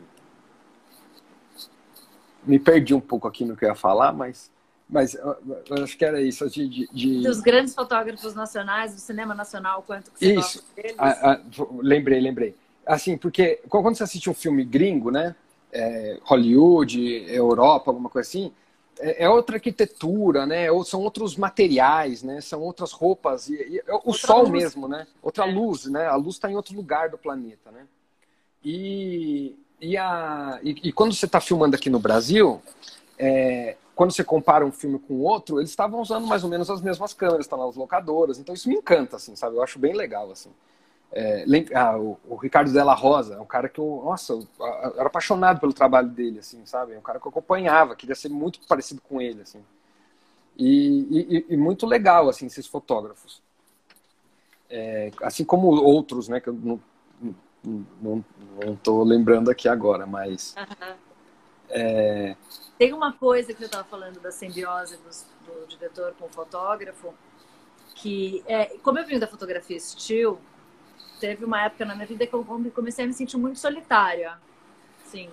me perdi um pouco aqui no que eu ia falar, mas, mas eu acho que era isso. De, de, de... Dos grandes fotógrafos nacionais, do cinema nacional, quanto que você isso. A, a, lembrei, lembrei. Assim, porque quando você assiste um filme gringo, né? É, Hollywood, Europa, alguma coisa assim, é, é, outra arquitetura, né? Ou são outros materiais, né? São outras roupas e, e o outra sol luz. mesmo, né? Outra é. luz, né? A luz está em outro lugar do planeta, né? E, e, a, e, e quando você está filmando aqui no Brasil, é, quando você compara um filme com outro, eles estavam usando mais ou menos as mesmas câmeras, estão nas locadoras, então isso me encanta, assim, sabe? Eu acho bem legal, assim. É, ah, o, o, Ricardo Della Rosa é um cara que eu, nossa, eu, eu, era apaixonado pelo trabalho dele, assim, sabe? É um cara que eu acompanhava, queria ser muito parecido com ele, assim. E, e, e muito legal, assim, esses fotógrafos. É, assim como outros, né, que eu não, não, não tô lembrando aqui agora, mas... Uhum. É... Tem uma coisa que eu estava falando da simbiose do, do diretor com o fotógrafo, que, é, como eu vim da fotografia estilo, teve uma época na minha vida que eu comecei a me sentir muito solitária. Sim.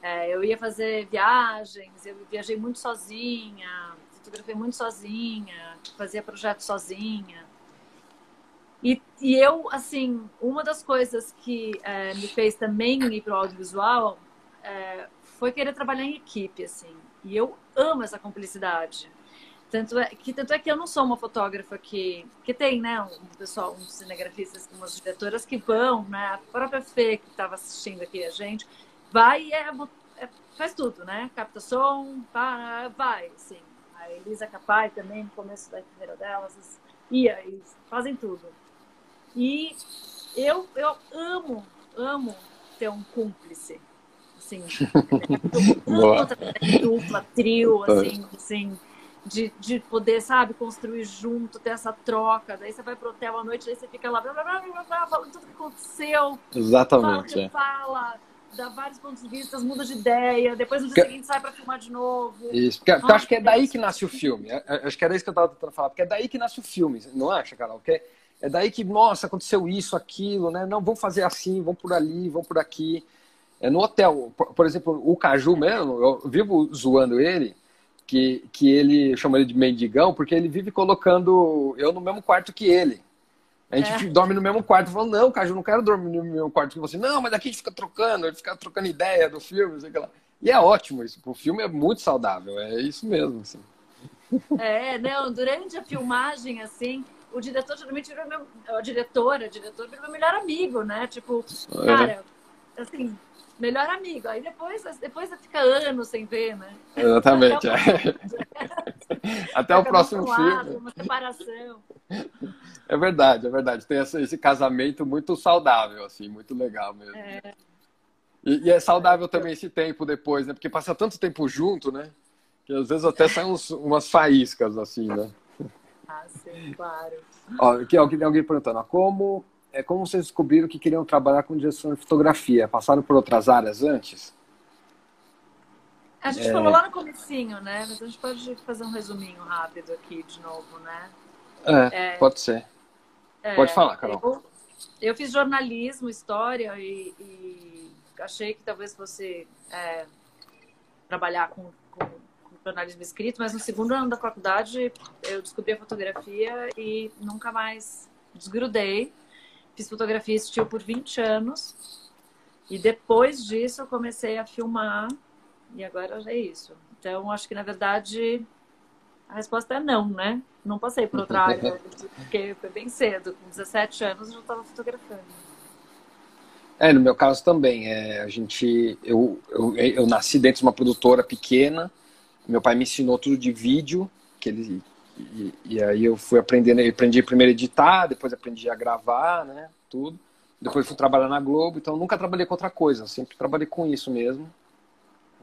É, eu ia fazer viagens, eu viajei muito sozinha, fotografei muito sozinha, fazia projetos sozinha. E, e eu, assim, uma das coisas que é, me fez também ir para o audiovisual é, foi querer trabalhar em equipe, assim. E eu amo essa cumplicidade. Tanto é, que, tanto é que eu não sou uma fotógrafa que, que tem, né, um pessoal, uns cinegrafistas, umas diretoras que vão, né, a própria Fê, que estava assistindo aqui a gente, vai e é, é, faz tudo, né, capta som, vai, sim. A Elisa Capai também, no começo da carreira delas, ia, e fazem tudo. E eu, eu amo, amo ter um cúmplice, assim, [LAUGHS] eu amo dupla, trio, assim, assim, de, de poder, sabe, construir junto, ter essa troca. Daí você vai pro hotel à noite, daí você fica lá, blá, blá, blá, blá, blá, falando tudo que aconteceu. Exatamente. Fala, é. fala, dá vários pontos de vista, muda de ideia, depois no dia que... seguinte sai para filmar de novo. Isso, porque, porque acho que é daí que nasce o filme. Acho que era isso que eu estava tentando falar, porque é daí que nasce o filme, não acha, Carol? Porque é daí que, nossa, aconteceu isso, aquilo, né? Não, vamos fazer assim, vamos por ali, vamos por aqui. É no hotel, por, por exemplo, o Caju mesmo, eu vivo zoando ele, que, que ele chama ele de mendigão, porque ele vive colocando eu no mesmo quarto que ele. A gente é. dorme no mesmo quarto. Falando, não, Caju, não quero dormir no mesmo quarto que você. Não, mas aqui a gente fica trocando, a gente fica trocando ideia do filme, sei lá. E é ótimo isso. O filme é muito saudável, é isso mesmo, assim. É, não, durante a filmagem, assim, o diretor geralmente vira meu. A diretora, a diretora vira meu melhor amigo, né? Tipo, é. cara, assim, melhor amigo. Aí depois, depois fica anos sem ver, né? Exatamente. Até, é. Até o próximo filme. Uma separação. É verdade, é verdade. Tem esse, esse, casamento muito saudável, assim, muito legal mesmo. É. E, e, é saudável também esse tempo depois, né? Porque passa tanto tempo junto, né? Que às vezes até saem uns, umas faíscas, assim, né? [LAUGHS] Claro. Ó, aqui, alguém, alguém perguntando, ó, como é como vocês descobriram que queriam trabalhar com direção de fotografia? Passaram por outras áreas antes? A gente é... falou lá no comecinho, né? Mas a gente pode fazer um resuminho rápido aqui de novo, né? É, é... pode ser. É, pode falar, Carol. Eu, eu, fiz jornalismo, história e, e achei que talvez fosse é, trabalhar com, jornalismo escrito, mas no segundo ano da faculdade eu descobri a fotografia e nunca mais desgrudei. fiz fotografia estilo por 20 anos. E depois disso eu comecei a filmar. E agora é isso. Então, acho que na verdade a resposta é não, né? Não passei por outra área, [LAUGHS] porque foi bem cedo. Com 17 anos eu já estava fotografando. É, no meu caso também. É, a gente, eu, eu, eu nasci dentro de uma produtora pequena. Meu pai me ensinou tudo de vídeo, que ele e, e, aí eu fui aprendendo, eu aprendi primeiro a editar, depois aprendi a gravar, né, tudo. Depois fui trabalhar na Globo, então nunca trabalhei com outra coisa, sempre trabalhei com isso mesmo.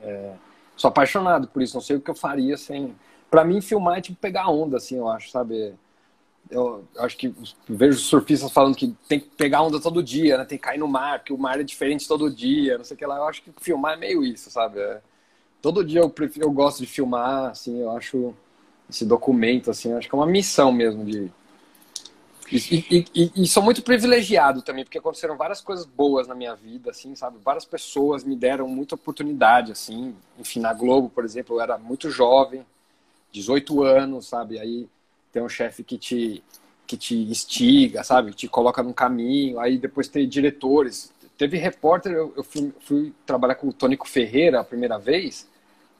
É, sou apaixonado por isso, não sei o que eu faria sem. Para mim, filmar é tipo pegar onda, assim, eu acho, sabe? Eu, eu acho que vejo surfistas falando que tem que pegar onda todo dia, né? Tem que cair no mar, que o mar é diferente todo dia, não sei o que lá. Eu acho que filmar é meio isso, sabe? É, todo dia eu, prefiro, eu gosto de filmar, assim, eu acho esse documento, assim, acho que é uma missão mesmo de. E, e, e, e, sou muito privilegiado também, porque aconteceram várias coisas boas na minha vida, assim, sabe? Várias pessoas me deram muita oportunidade, assim. Enfim, na Globo, por exemplo, eu era muito jovem, 18 anos, sabe? Aí tem um chefe que te, que te instiga, sabe? Te coloca num caminho. Aí depois tem diretores. Teve repórter, eu, eu fui, fui trabalhar com o Tônico Ferreira a primeira vez.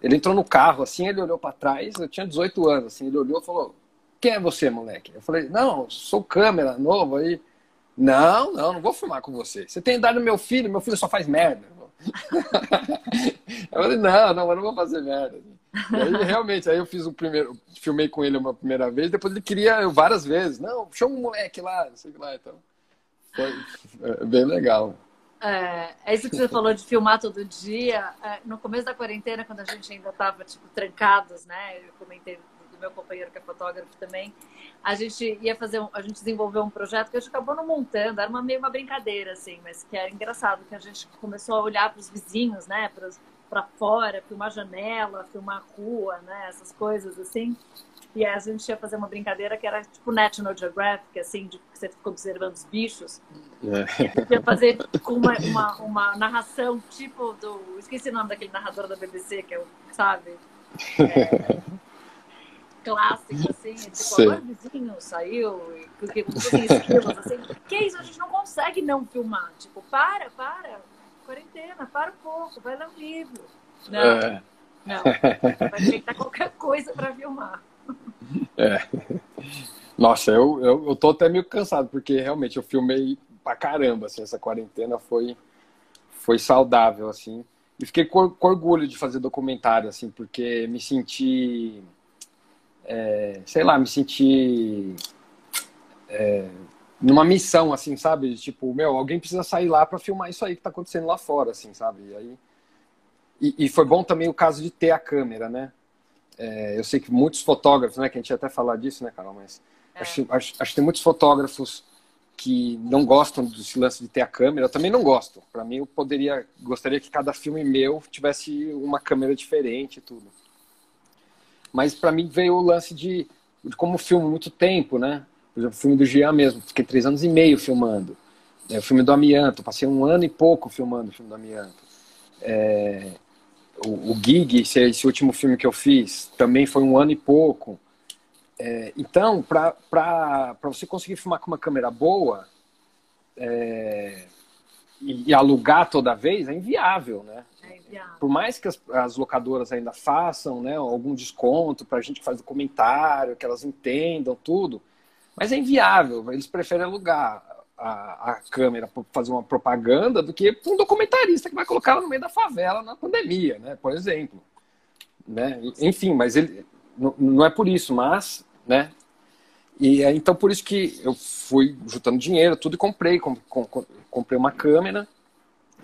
Ele entrou no carro, assim, ele olhou para trás, eu tinha 18 anos, assim, ele olhou e falou, quem é você, moleque? Eu falei, não, sou câmera novo aí. Não, não, não vou filmar com você. Você tem idade do meu filho, meu filho só faz merda. eu falei, não, não, eu não vou fazer merda. E aí, realmente, aí eu fiz o primeiro, filmei com ele uma primeira vez, depois ele queria eu várias vezes. Não, chama um moleque lá, não sei lá, então. Foi é, bem legal. É, é, isso que você falou de filmar todo dia. É, no começo da quarentena, quando a gente ainda estava tipo trancados, né? Eu comentei do meu companheiro que é fotógrafo também. A gente ia fazer, um, a gente desenvolveu um projeto que a gente acabou não montando. Era uma meio uma brincadeira assim, mas que era engraçado que a gente começou a olhar para os vizinhos, né? Para fora, filmar janela, filmar rua, né? Essas coisas assim. E a gente ia fazer uma brincadeira que era tipo National Geographic, assim, de que você fica observando os bichos. É. [LAUGHS] Ia fazer com uma, uma, uma, narração tipo do. Esqueci o nome daquele narrador da BBC, que é o, sabe? É, clássico, assim, tipo, [LAUGHS] o vizinho saiu, porque com esquilos, assim. Que isso? A gente não consegue não filmar. Tipo, para, para, quarentena, para um pouco, vai ler um livro. Não, é. não. Vai ter que dar qualquer coisa para filmar. [LAUGHS] É. Nossa, eu, eu, eu tô até meio cansado, porque realmente eu filmei pra caramba, assim, essa quarentena foi, foi saudável, assim. E fiquei com, com orgulho de fazer documentário, assim, porque me senti, é, sei lá, me senti é, numa missão, assim, sabe? Tipo, meu, alguém precisa sair lá para filmar isso aí que tá acontecendo lá fora, assim, sabe? E aí... E, e foi bom também o caso de ter a câmera, né? É, eu sei que muitos fotógrafos, né, que a gente ia até falar disso, né, Carol, mas é. acho, acho, acho, que tem muitos fotógrafos que não gostam desse lance de ter a câmera. Eu também não gosto. Para mim, eu poderia, gostaria que cada filme meu tivesse uma câmera diferente e tudo. Mas para mim veio o lance de, de como filmo muito tempo, né? Por exemplo, o filme do Jean mesmo, fiquei três anos e meio filmando. É, o filme do Amianto, passei um ano e pouco filmando o filme do Amianto. É, o, o Gig, esse, esse, último filme que eu fiz, também foi um ano e pouco. É, então, para você conseguir filmar com uma câmera boa é, e, e, alugar toda vez, é inviável, né? É inviável. Por mais que as, as, locadoras ainda façam né, algum desconto para a gente que faz documentário, que elas entendam tudo, mas é inviável. Eles preferem alugar a, a câmera para fazer uma propaganda do que um documentarista que vai colocar ela no meio da favela na pandemia, né? Por exemplo. Né? Enfim, mas ele não, é por isso, mas, né? E é, então por isso que eu fui juntando dinheiro, tudo e comprei, com, com, comprei uma câmera.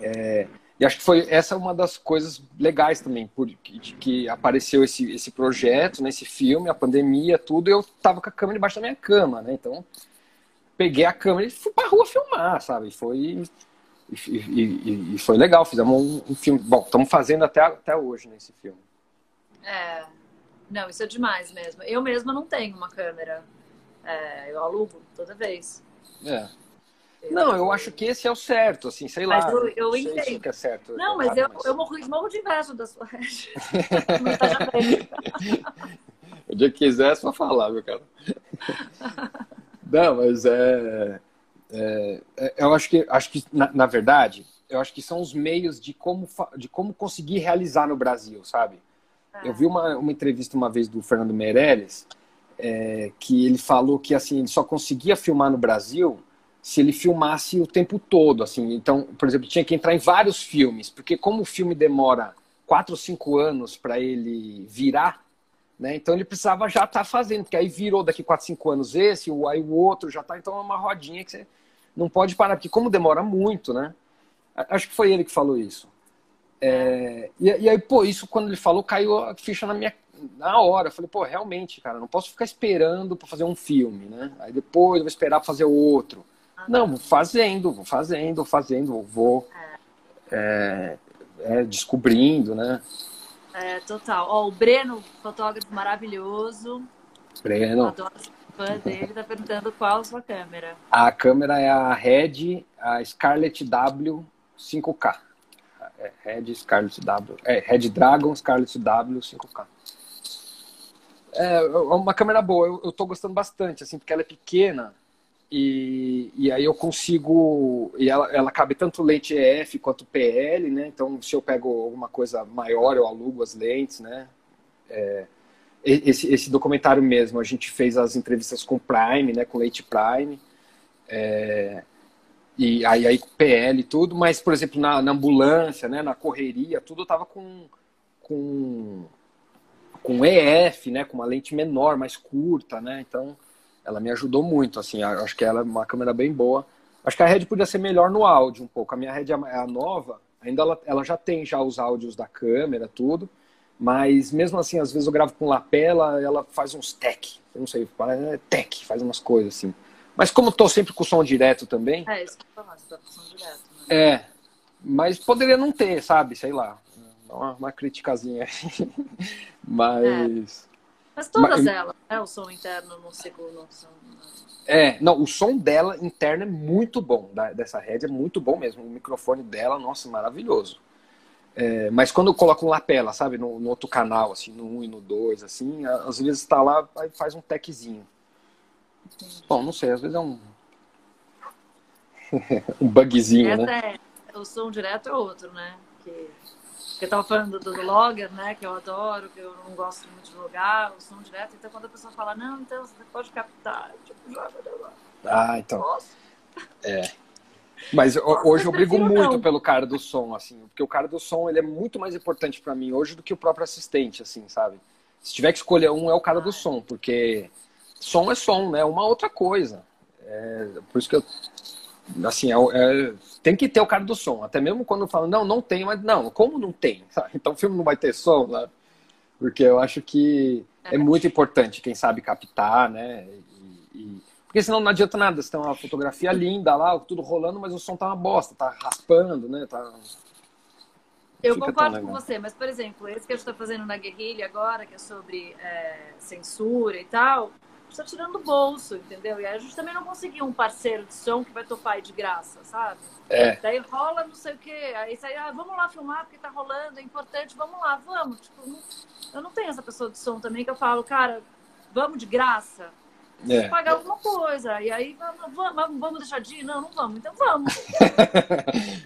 É, e acho que foi essa uma das coisas legais também, por, que, que apareceu esse, esse projeto, nesse né, filme, a pandemia, tudo, e eu tava com a câmera debaixo da minha cama, né? Então peguei a câmera e fui pra rua filmar, sabe? Foi, e, e, e foi legal, fizemos um, um filme. Bom, estamos fazendo até, até hoje nesse filme. É, não, isso é demais mesmo. Eu mesma não tenho uma câmera. É, eu alugo toda vez. É. não, eu acho que esse é o certo, assim, sei mas lá. Eu, eu entendo. é certo. Não, mas eu, mas... eu morro, morro de inveja da sua [LAUGHS] [LAUGHS] o dia que quiser, é só falar, meu cara. [LAUGHS] Não, mas é, É, é, eu acho que, acho que na, na, verdade, eu acho que são os meios de como, de como conseguir realizar no Brasil, sabe? É. Eu vi uma, uma entrevista uma vez do Fernando Meirelles, é, que ele falou que assim ele só conseguia filmar no Brasil se ele filmasse o tempo todo, assim. Então, por exemplo, tinha que entrar em vários filmes, porque como o filme demora quatro ou cinco anos para ele virar, né? Então ele precisava já estar tá fazendo, porque aí virou daqui quatro, cinco anos esse, aí o outro já está, então é uma rodinha que você não pode parar, porque como demora muito, né? Acho que foi ele que falou isso. É, e, e, aí, pô, isso quando ele falou, caiu a ficha na minha na hora. Eu falei, pô, realmente, cara, não posso ficar esperando para fazer um filme, né? Aí depois eu vou esperar pra fazer outro. Não, vou fazendo, vou fazendo, fazendo, vou é, é, descobrindo, né? É, total. Ó, o Breno, fotógrafo maravilhoso. Breno. Adoro fã dele, tá perguntando qual a sua câmera. A câmera é a Red, a Scarlett W 5K. É, Red Scarlett W. É, Red Dragon Scarlett W 5K. É, é uma câmera boa, eu, eu tô gostando bastante, assim, porque ela é pequena e, e aí eu consigo. E ela, ela cabe tanto lente EF quanto PL, né? Então, se eu pego alguma coisa maior, eu alugo as lentes, né? É, esse, esse documentário mesmo, a gente fez as entrevistas com Prime, né? Com Lente Prime. É, e aí, aí PL e tudo, mas, por exemplo, na, na ambulância, né? Na correria, tudo tava com. com com EF, né, com uma lente menor, mais curta, né? Então, ela me ajudou muito, assim, acho que ela é uma câmera bem boa. Acho que a Red podia ser melhor no áudio um pouco. A minha Red é a nova, ainda ela, ela já tem já os áudios da câmera, tudo, mas mesmo assim, às vezes eu gravo com lapela, ela faz uns tech, eu não sei, é tech, faz umas coisas assim. Mas como eu tô sempre com som direto também... É, isso que eu falar, você tá com som direto. Né? É, mas poderia não ter, sabe, sei lá, uma, uma criticazinha aí. [LAUGHS] mas... É. Mas todas Mas, elas, né? O som interno no segundo. Som... É, não, o som dela interno é muito bom, da, dessa rede é muito bom mesmo. O microfone dela, nossa, maravilhoso. É, mas quando eu coloco um lapela, sabe, no, no, outro canal, assim, no 1 e no 2, assim, às vezes está lá, aí faz um techzinho. Entendi. Bom, não sei, às vezes é um. [LAUGHS] um bugzinho, Essa né? É, o som direto é outro, né? Que eu estava falando do, do logger, né? Que eu adoro, que eu não gosto muito de logar, o som direto. Então, quando a pessoa fala, não, então você pode captar, tipo, joga Ah, então. Nossa. É. Mas hoje eu brigo muito não. pelo cara do som, assim, porque o cara do som ele é muito mais importante para mim hoje do que o próprio assistente, assim, sabe? Se tiver que escolher um, é o cara do som, porque som é som, né? Uma outra coisa. É, por isso que eu assim, é, é, tem que ter o cara do som. Até mesmo quando falam, não, não tem, mas não, como não tem? [LAUGHS] Então o filme não vai ter som, né? Porque eu acho que é muito importante quem sabe captar, né? E, e... Porque senão não adianta nada, você tem uma fotografia linda lá, tudo rolando, mas o som tá uma bosta, tá raspando, né? Tá... Eu concordo com você, mas, por exemplo, esse que a gente está fazendo na guerrilha agora, que é sobre é, censura e tal, está tirando do bolso, entendeu? E aí a gente também não conseguiu um parceiro de som que vai topar de graça, sabe? É. Daí rola não sei o quê. Aí sai, ah, vamos lá filmar porque tá rolando, é importante, vamos lá, vamos. Tipo, não, eu não tenho essa pessoa de som também que eu falo, cara, vamos de graça. É. pagar alguma coisa. E aí, vamos, vamos, vamos deixar de ir? Não, não vamos. Então vamos. [LAUGHS]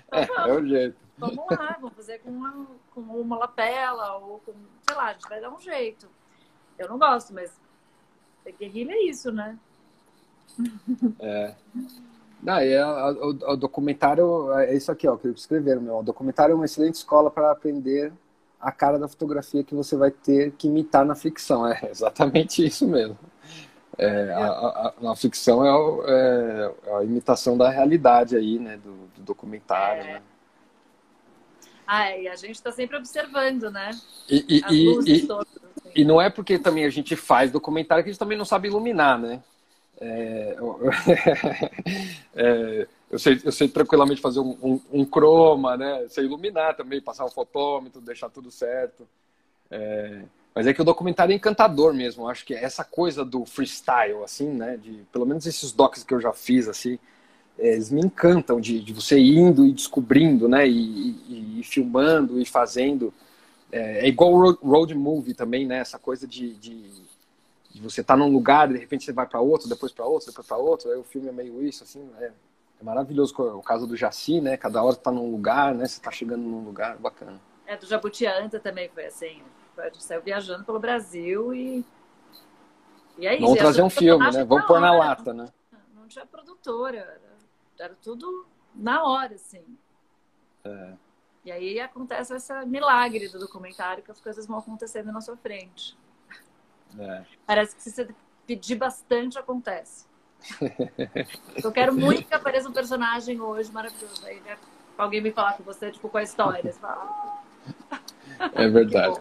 Então, vamos. É, é o jeito. Vamos lá, vamos fazer com uma, com uma lapela ou com, sei lá, a gente vai dar um jeito. Eu não gosto, mas guerrilha é isso, né? É. Não, é, o, o, documentário é isso aqui, ó, que escreveram, meu. O documentário é uma excelente escola para aprender a cara da fotografia que você vai ter que imitar na ficção. É [LAUGHS] exatamente isso mesmo. É, a, a, a, ficção é, o, é, a imitação da realidade aí, né, do, do documentário. É. Né? Ah, e a gente está sempre observando, né? E, e, e, todas. E não é porque também a gente faz documentário que a gente também não sabe iluminar, né? É, [LAUGHS] é, eu, sei, eu sei tranquilamente fazer um, um, um, croma, né? Sei iluminar também, passar um fotômetro, deixar tudo certo. É, mas é que o documentário é encantador mesmo. Acho que essa coisa do freestyle, assim, né? De, pelo menos esses docs que eu já fiz, assim, eles me encantam de, de você indo e descobrindo, né? E, e, e filmando e fazendo. É, é igual road, road, movie também, né? Essa coisa de, de, de você estar tá num lugar, de repente você vai para outro, depois para outro, depois para outro. Aí o filme é meio isso, assim. É, é maravilhoso o caso do Jaci, né? Cada hora está num lugar, né? Você está chegando num lugar bacana. É, do Jabutianta também foi assim. A gente saiu viajando pelo Brasil e. E é isso. Vamos trazer um filme, né? Vamos pôr na lata, né? Não tinha produtora. Era, era tudo na hora, assim. É. E aí acontece esse milagre do documentário que as coisas vão acontecendo na sua frente. É. Parece que se você pedir bastante, acontece. Eu quero muito que apareça um personagem hoje maravilhoso. Aí né? alguém me falar com você, tipo, com a história. Fala, ah. É verdade.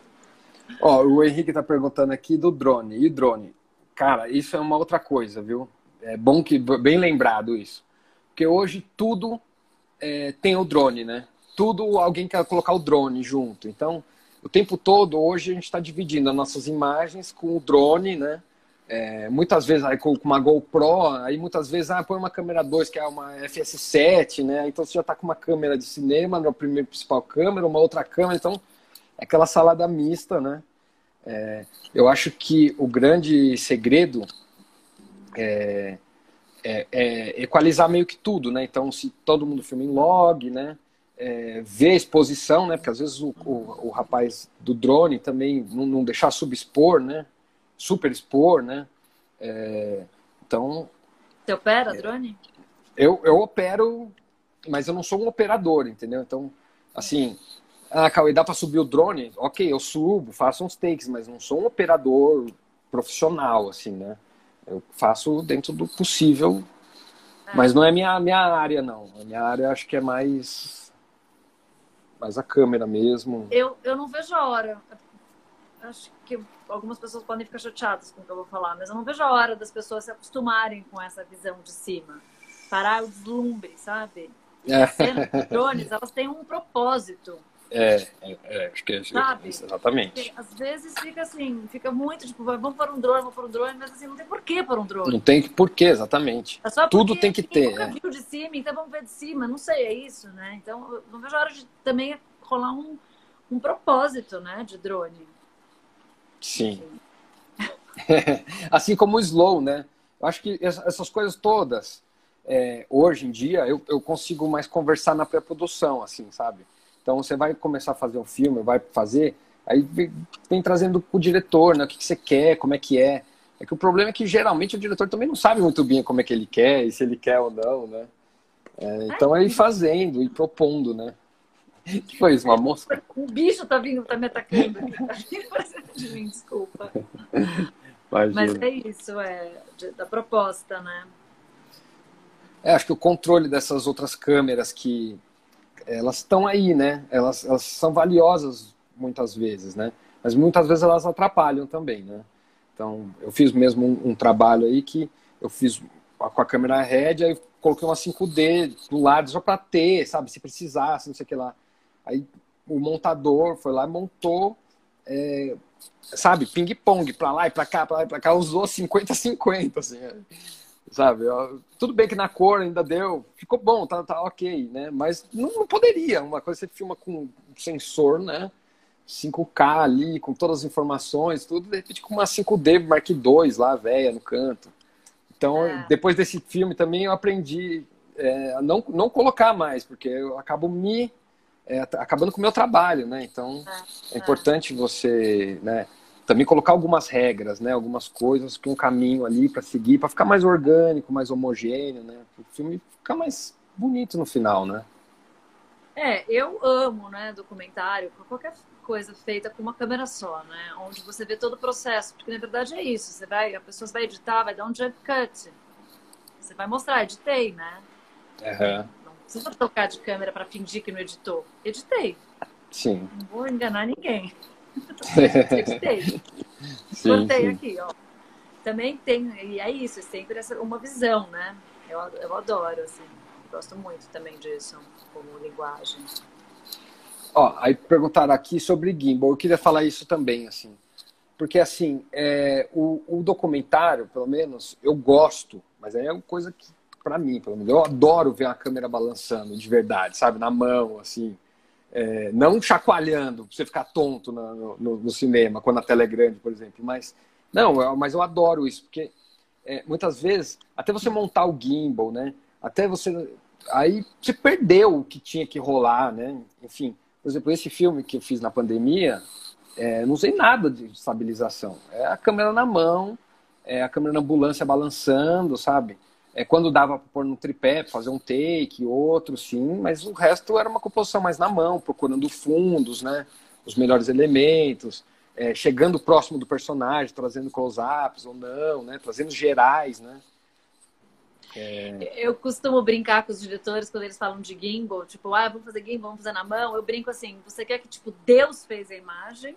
Ó, o Henrique tá perguntando aqui do drone. E drone? Cara, isso é uma outra coisa, viu? É bom que, bem lembrado isso. Porque hoje tudo é, tem o drone, né? Tudo alguém quer colocar o drone junto. Então, o tempo todo, hoje, a gente está dividindo as nossas imagens com o drone, né? É, muitas vezes aí, com uma GoPro, aí muitas vezes ah, põe uma câmera 2 que é uma FS7, né? Então você já está com uma câmera de cinema, na primeira principal câmera, uma outra câmera, então é aquela salada mista, né? É, eu acho que o grande segredo é, é, é, equalizar meio que tudo, né? Então se todo mundo filma em log, né? É, ver a exposição, né? Porque às vezes o, o, o rapaz do drone também não, não deixar subexpor, né? super expor, né? É, então. Você opera drone? Eu, eu opero, mas eu não sou um operador, entendeu? Então, assim, ah, Cauê, dá para subir o drone? Ok, eu subo, faço uns takes, mas não sou um operador profissional, assim, né? Eu faço dentro do possível, é. mas não é minha, minha área, não. A minha área acho que é mais, mais a câmera mesmo. Eu, eu não vejo a hora acho que algumas pessoas podem ficar chateadas com o que eu vou falar, mas eu não vejo a hora das pessoas se acostumarem com essa visão de cima. Parar o deslumbre, sabe? É. As cenas drones, elas têm um propósito. É, é, acho que é Sabe? exatamente. Às vezes fica assim, fica muito tipo, vamos para um drone, vamos para um drone, mas assim, não tem porquê para um drone. Não tem porquê, exatamente. É Tudo tem que ter. É. viu de cima, então vamos ver de cima, não sei, é isso, né? Então, não vejo a hora de também rolar um, um propósito, né, de drone. Sim. [LAUGHS] assim como o slow, né? Eu acho que essas coisas todas, é, hoje em dia, eu, eu consigo mais conversar na pré-produção, assim, sabe? Então você vai começar a fazer um filme, vai fazer, aí vem, trazendo o diretor, né? O que, que você quer, como é que é. É que o problema é que geralmente o diretor também não sabe muito bem como é que ele quer e se ele quer ou não, né? É, então é ir fazendo e propondo, né? que foi isso? Uma mosca? Um bicho tá vindo, tá me atacando. Tá vindo de mim, desculpa. Imagina. Mas é isso, é da proposta, né? É, acho que o controle dessas outras câmeras que elas estão aí, né? Elas, elas são valiosas muitas vezes, né? Mas muitas vezes elas atrapalham também, né? Então, eu fiz mesmo um, um trabalho aí que eu fiz com a câmera RED, aí coloquei uma 5D do lado só para ter, sabe? Se precisasse, não sei o que lá. Aí o montador foi lá e montou, é, sabe, ping-pong para lá e para cá, para lá e para cá, usou 50-50, assim, é, sabe? Tudo bem que na cor ainda deu, ficou bom, tá, tá ok, né? Mas não, não poderia. Uma coisa você filma com sensor, né? 5K ali, com todas as informações, tudo, de repente com uma 5D Mark II lá, velha, no canto. Então, é. depois desse filme também eu aprendi é, a não, não colocar mais, porque eu acabo me é, acabando com o meu trabalho, né? Então é, é importante você, né? Também colocar algumas regras, né? Algumas coisas, um caminho ali para seguir, para ficar mais orgânico, mais homogêneo, né? O filme ficar mais bonito no final, né? É, eu amo, né, documentário, qualquer coisa feita com uma câmera só, né? Onde você vê todo o processo, porque na verdade é isso. Você vai, a pessoa vai editar, vai dar um jump cut. Você vai mostrar, editei, né? Uhum precisa tocar de câmera para fingir que não editou. Editei. Sim. Não vou enganar ninguém. [LAUGHS] Editei. Cortei aqui, ó. Também tem, e é isso, é sempre essa, uma visão, né? Eu, eu adoro, assim. Gosto muito também disso, como linguagem. Ó, aí perguntaram aqui sobre gimbal. Eu queria falar isso também, assim. Porque, assim, é, o, o documentário, pelo menos, eu gosto, mas aí é uma coisa que para mim, pelo menos. Eu adoro ver a câmera balançando de verdade, sabe? Na mão, assim. É, não chacoalhando, pra você ficar tonto no, no, cinema, quando a tela é grande, por exemplo. Mas, não, eu, mas eu adoro isso, porque é, muitas vezes, até você montar o gimbal, né? Até você aí você perdeu o que tinha que rolar, né? Enfim, por exemplo, esse filme que eu fiz na pandemia, é, não usei nada de estabilização. É a câmera na mão, é a câmera na ambulância balançando, sabe? É quando dava para pôr no tripé, fazer um take, outro, sim, mas o resto era uma composição mais na mão, procurando fundos, né? Os melhores elementos, é, chegando próximo do personagem, trazendo close-ups ou não, né? Trazendo gerais, né? É... Eu costumo brincar com os diretores quando eles falam de gimbal, tipo, ah, vamos fazer gimbal, vamos fazer na mão. Eu brinco assim, você quer que, tipo, Deus fez a imagem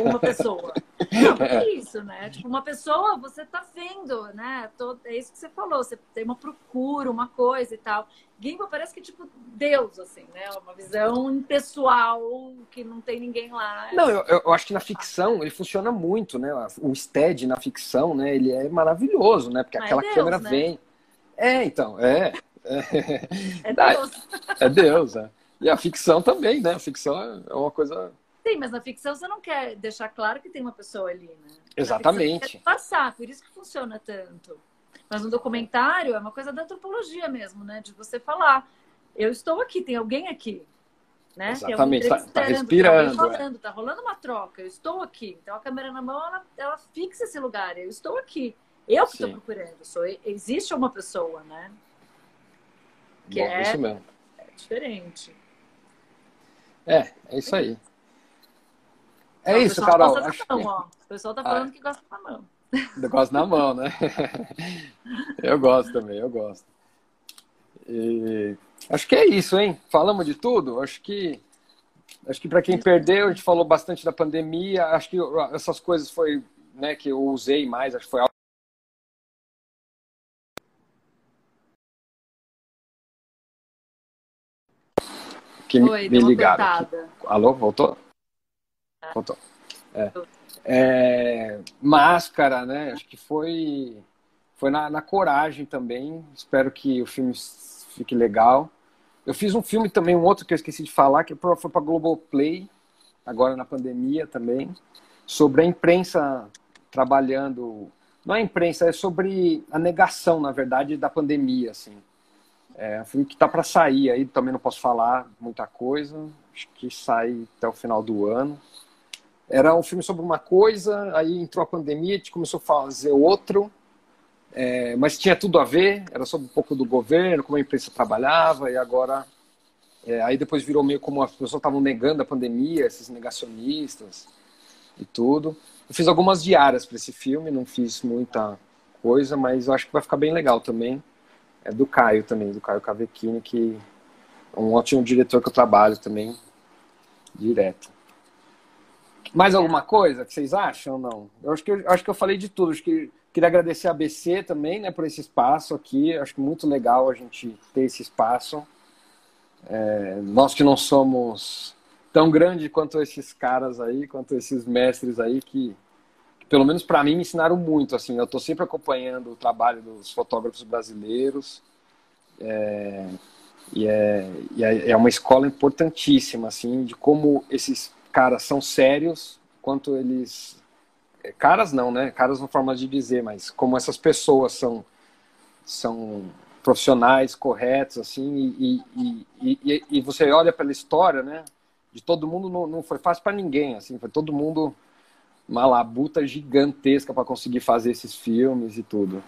uma pessoa? Não, é isso, né? Tipo, uma pessoa, você tá vendo, né? É isso que você falou, você tem uma procura, uma coisa e tal. Gimbal parece que, tipo, Deus, assim, né? Uma visão pessoal que não tem ninguém lá. Não, eu, eu acho que na ficção ele funciona muito, né? O stead na ficção, né? Ele é maravilhoso, né? Porque aquela é Deus, câmera né? vem é, então, é. É, [LAUGHS] Deus. É Deus, é. E a ficção também, né? A ficção é uma coisa. Sim, mas na ficção você não quer deixar claro que tem uma pessoa ali, né? Exatamente. passar, por isso que funciona tanto. Mas no documentário é uma coisa da antropologia mesmo, né? De você falar, eu estou aqui, tem alguém aqui. Né? Exatamente, está tá respirando. Tá rolando, é. tá rolando uma troca, eu estou aqui. Então a câmera na mão, ela, ela fixa esse lugar, eu estou aqui. Eu que estou procurando, sou, existe uma pessoa, né? Que Bom, é, isso mesmo. é diferente. É, é isso aí. É Não, isso, Carol. Gosta acho mão, ó. O pessoal tá falando ah, que gosta da mão. Eu gosto na mão, né? [LAUGHS] eu gosto também, eu gosto. E... Acho que é isso, hein? Falamos de tudo. Acho que acho que para quem perdeu, a gente falou bastante da pandemia. Acho que essas coisas foi, né, que eu usei mais. Acho que foi que Oi, me ligaram. Alô, voltou? É. É, máscara, né? Acho que foi foi na, na, coragem também. Espero que o filme fique legal. Eu fiz um filme também, um outro que eu esqueci de falar, que foi para Globoplay, agora na pandemia também, sobre a imprensa trabalhando. Não é imprensa, é sobre a negação, na verdade, da pandemia, assim. É um filme que tá para sair aí, também não posso falar muita coisa. Acho que sai até o final do ano. Era um filme sobre uma coisa, aí entrou a pandemia, a gente começou a fazer outro, é, mas tinha tudo a ver, era sobre um pouco do governo, como a imprensa trabalhava, e agora. É, aí depois virou meio como as pessoas estavam negando a pandemia, esses negacionistas e tudo. Eu fiz algumas diárias para esse filme, não fiz muita coisa, mas eu acho que vai ficar bem legal também é do Caio também, do Caio Cavecchini, que é um ótimo diretor que eu trabalho também, direto. Mais alguma coisa que vocês acham ou não? Eu acho que eu, acho que eu falei de tudo. Acho que queria agradecer a ABC também, né, por esse espaço aqui. Acho que muito legal a gente ter esse espaço. É, nós que não somos tão grandes quanto esses caras aí, quanto esses mestres aí que pelo menos para mim, me ensinaram muito. Assim, eu estou sempre acompanhando o trabalho dos fotógrafos brasileiros. É, e, é, e é, é uma escola importantíssima, assim, de como esses caras são sérios, quanto eles... É, caras não, né? Caras não forma de dizer, mas como essas pessoas são, são profissionais corretos, assim, e, e, e, e você olha pela história, né? De todo mundo, não, não foi fácil para ninguém, assim, foi todo mundo uma labuta gigantesca para conseguir fazer esses filmes e tudo.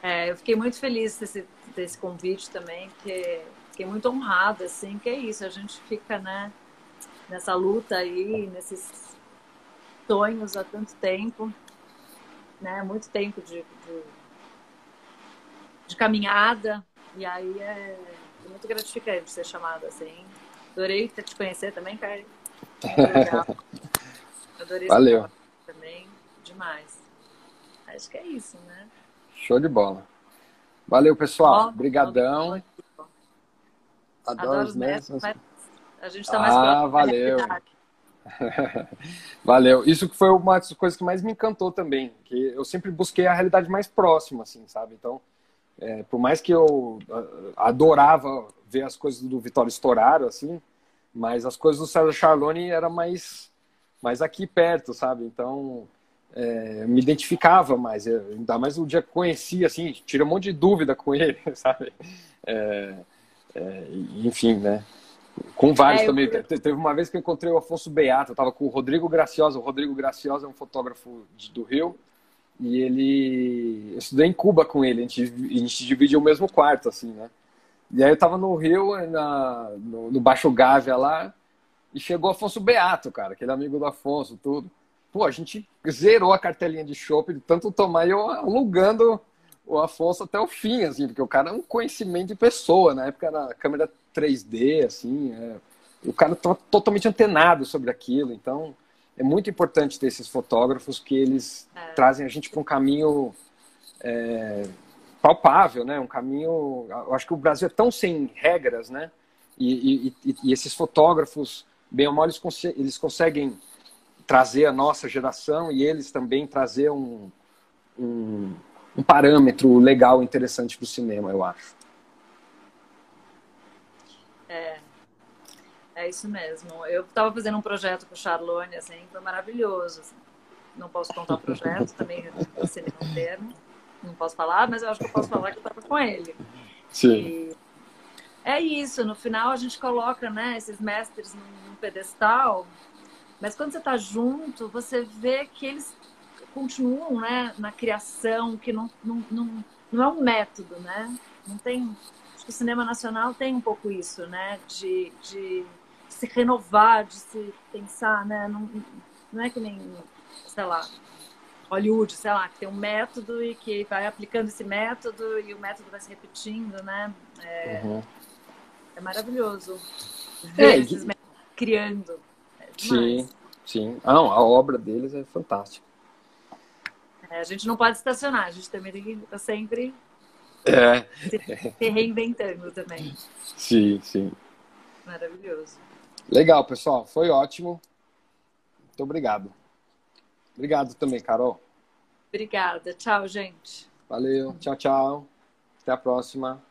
É, eu fiquei muito feliz desse, desse convite também, porque fiquei muito honrada, assim, que é isso, a gente fica, né, nessa luta aí, nesses sonhos há tanto tempo, né, muito tempo de, de, de caminhada, e aí é, muito gratificante ser chamada assim. Adorei te conhecer também, Caio. [LAUGHS] Adorei Valeu. também, demais. Acho que é isso, né? Show de bola. Valeu, pessoal. Obrigadão. Adoro, Adoro os mas a gente está mais Ah, valeu. [LAUGHS] valeu. Isso que foi uma das coisas que mais me encantou também, que eu sempre busquei a realidade mais próxima, assim, sabe? Então, é, por mais que eu adorava ver as coisas do Vitória estourar, assim, mas as coisas do César Charlone era mais, mais aqui perto, sabe? Então, é, me identificava mais, eu, ainda mais o dia que conheci, assim, tirei um monte de dúvida com ele, [LAUGHS] sabe? É, é, enfim, né? Com vários é, também. Eu... Teve uma vez que eu encontrei o Afonso Beato, eu estava com o Rodrigo Graciosa. O Rodrigo Graciosa é um fotógrafo do Rio e ele. Eu estudei em Cuba com ele, a gente, a gente dividiu o mesmo quarto, assim, né? E aí eu estava no Rio, na, no, no Baixo Gávea lá, e chegou o Afonso Beato, cara, aquele amigo do Afonso, tudo. Pô, a gente zerou a cartelinha de shopping tanto tomar e eu alugando o Afonso até o fim, assim, porque o cara é um conhecimento de pessoa. Na época era câmera 3D, assim, é, o cara estava totalmente antenado sobre aquilo. Então, é muito importante ter esses fotógrafos que eles é. trazem a gente para um caminho é, palpável, né? Um caminho. Eu acho que o Brasil é tão sem regras, né? E, e, e esses fotógrafos, bem ou mal, eles, cons eles conseguem trazer a nossa geração e eles também trazer um, um, um parâmetro legal, interessante para o cinema, eu acho. É, é isso mesmo. Eu estava fazendo um projeto com o Charlone, assim, foi maravilhoso. Assim. Não posso contar o projeto, [LAUGHS] também assinei um termo. Não posso falar, mas eu acho que eu posso falar que eu estava com ele. Sim. E é isso, no final a gente coloca né, esses mestres num pedestal, mas quando você está junto, você vê que eles continuam né, na criação, que não, não, não, não é um método, né? Não tem. Acho que o cinema nacional tem um pouco isso, né? De, de se renovar, de se pensar, né? Não, não é que nem, sei lá, Hollywood, sei lá, que tem um método e que vai aplicando esse método e o método vai se repetindo, né? É, uhum. é maravilhoso ver é, esses métodos criando. É sim, sim. Ah, não, a obra deles é fantástica. É, a gente não pode estacionar, a gente também tem que estar sempre é. se reinventando também. Sim, sim. Maravilhoso. Legal, pessoal. Foi ótimo. Muito obrigado. Obrigado também, Carol. Obrigada. Tchau, gente. Valeu. Tchau, tchau. Até a próxima.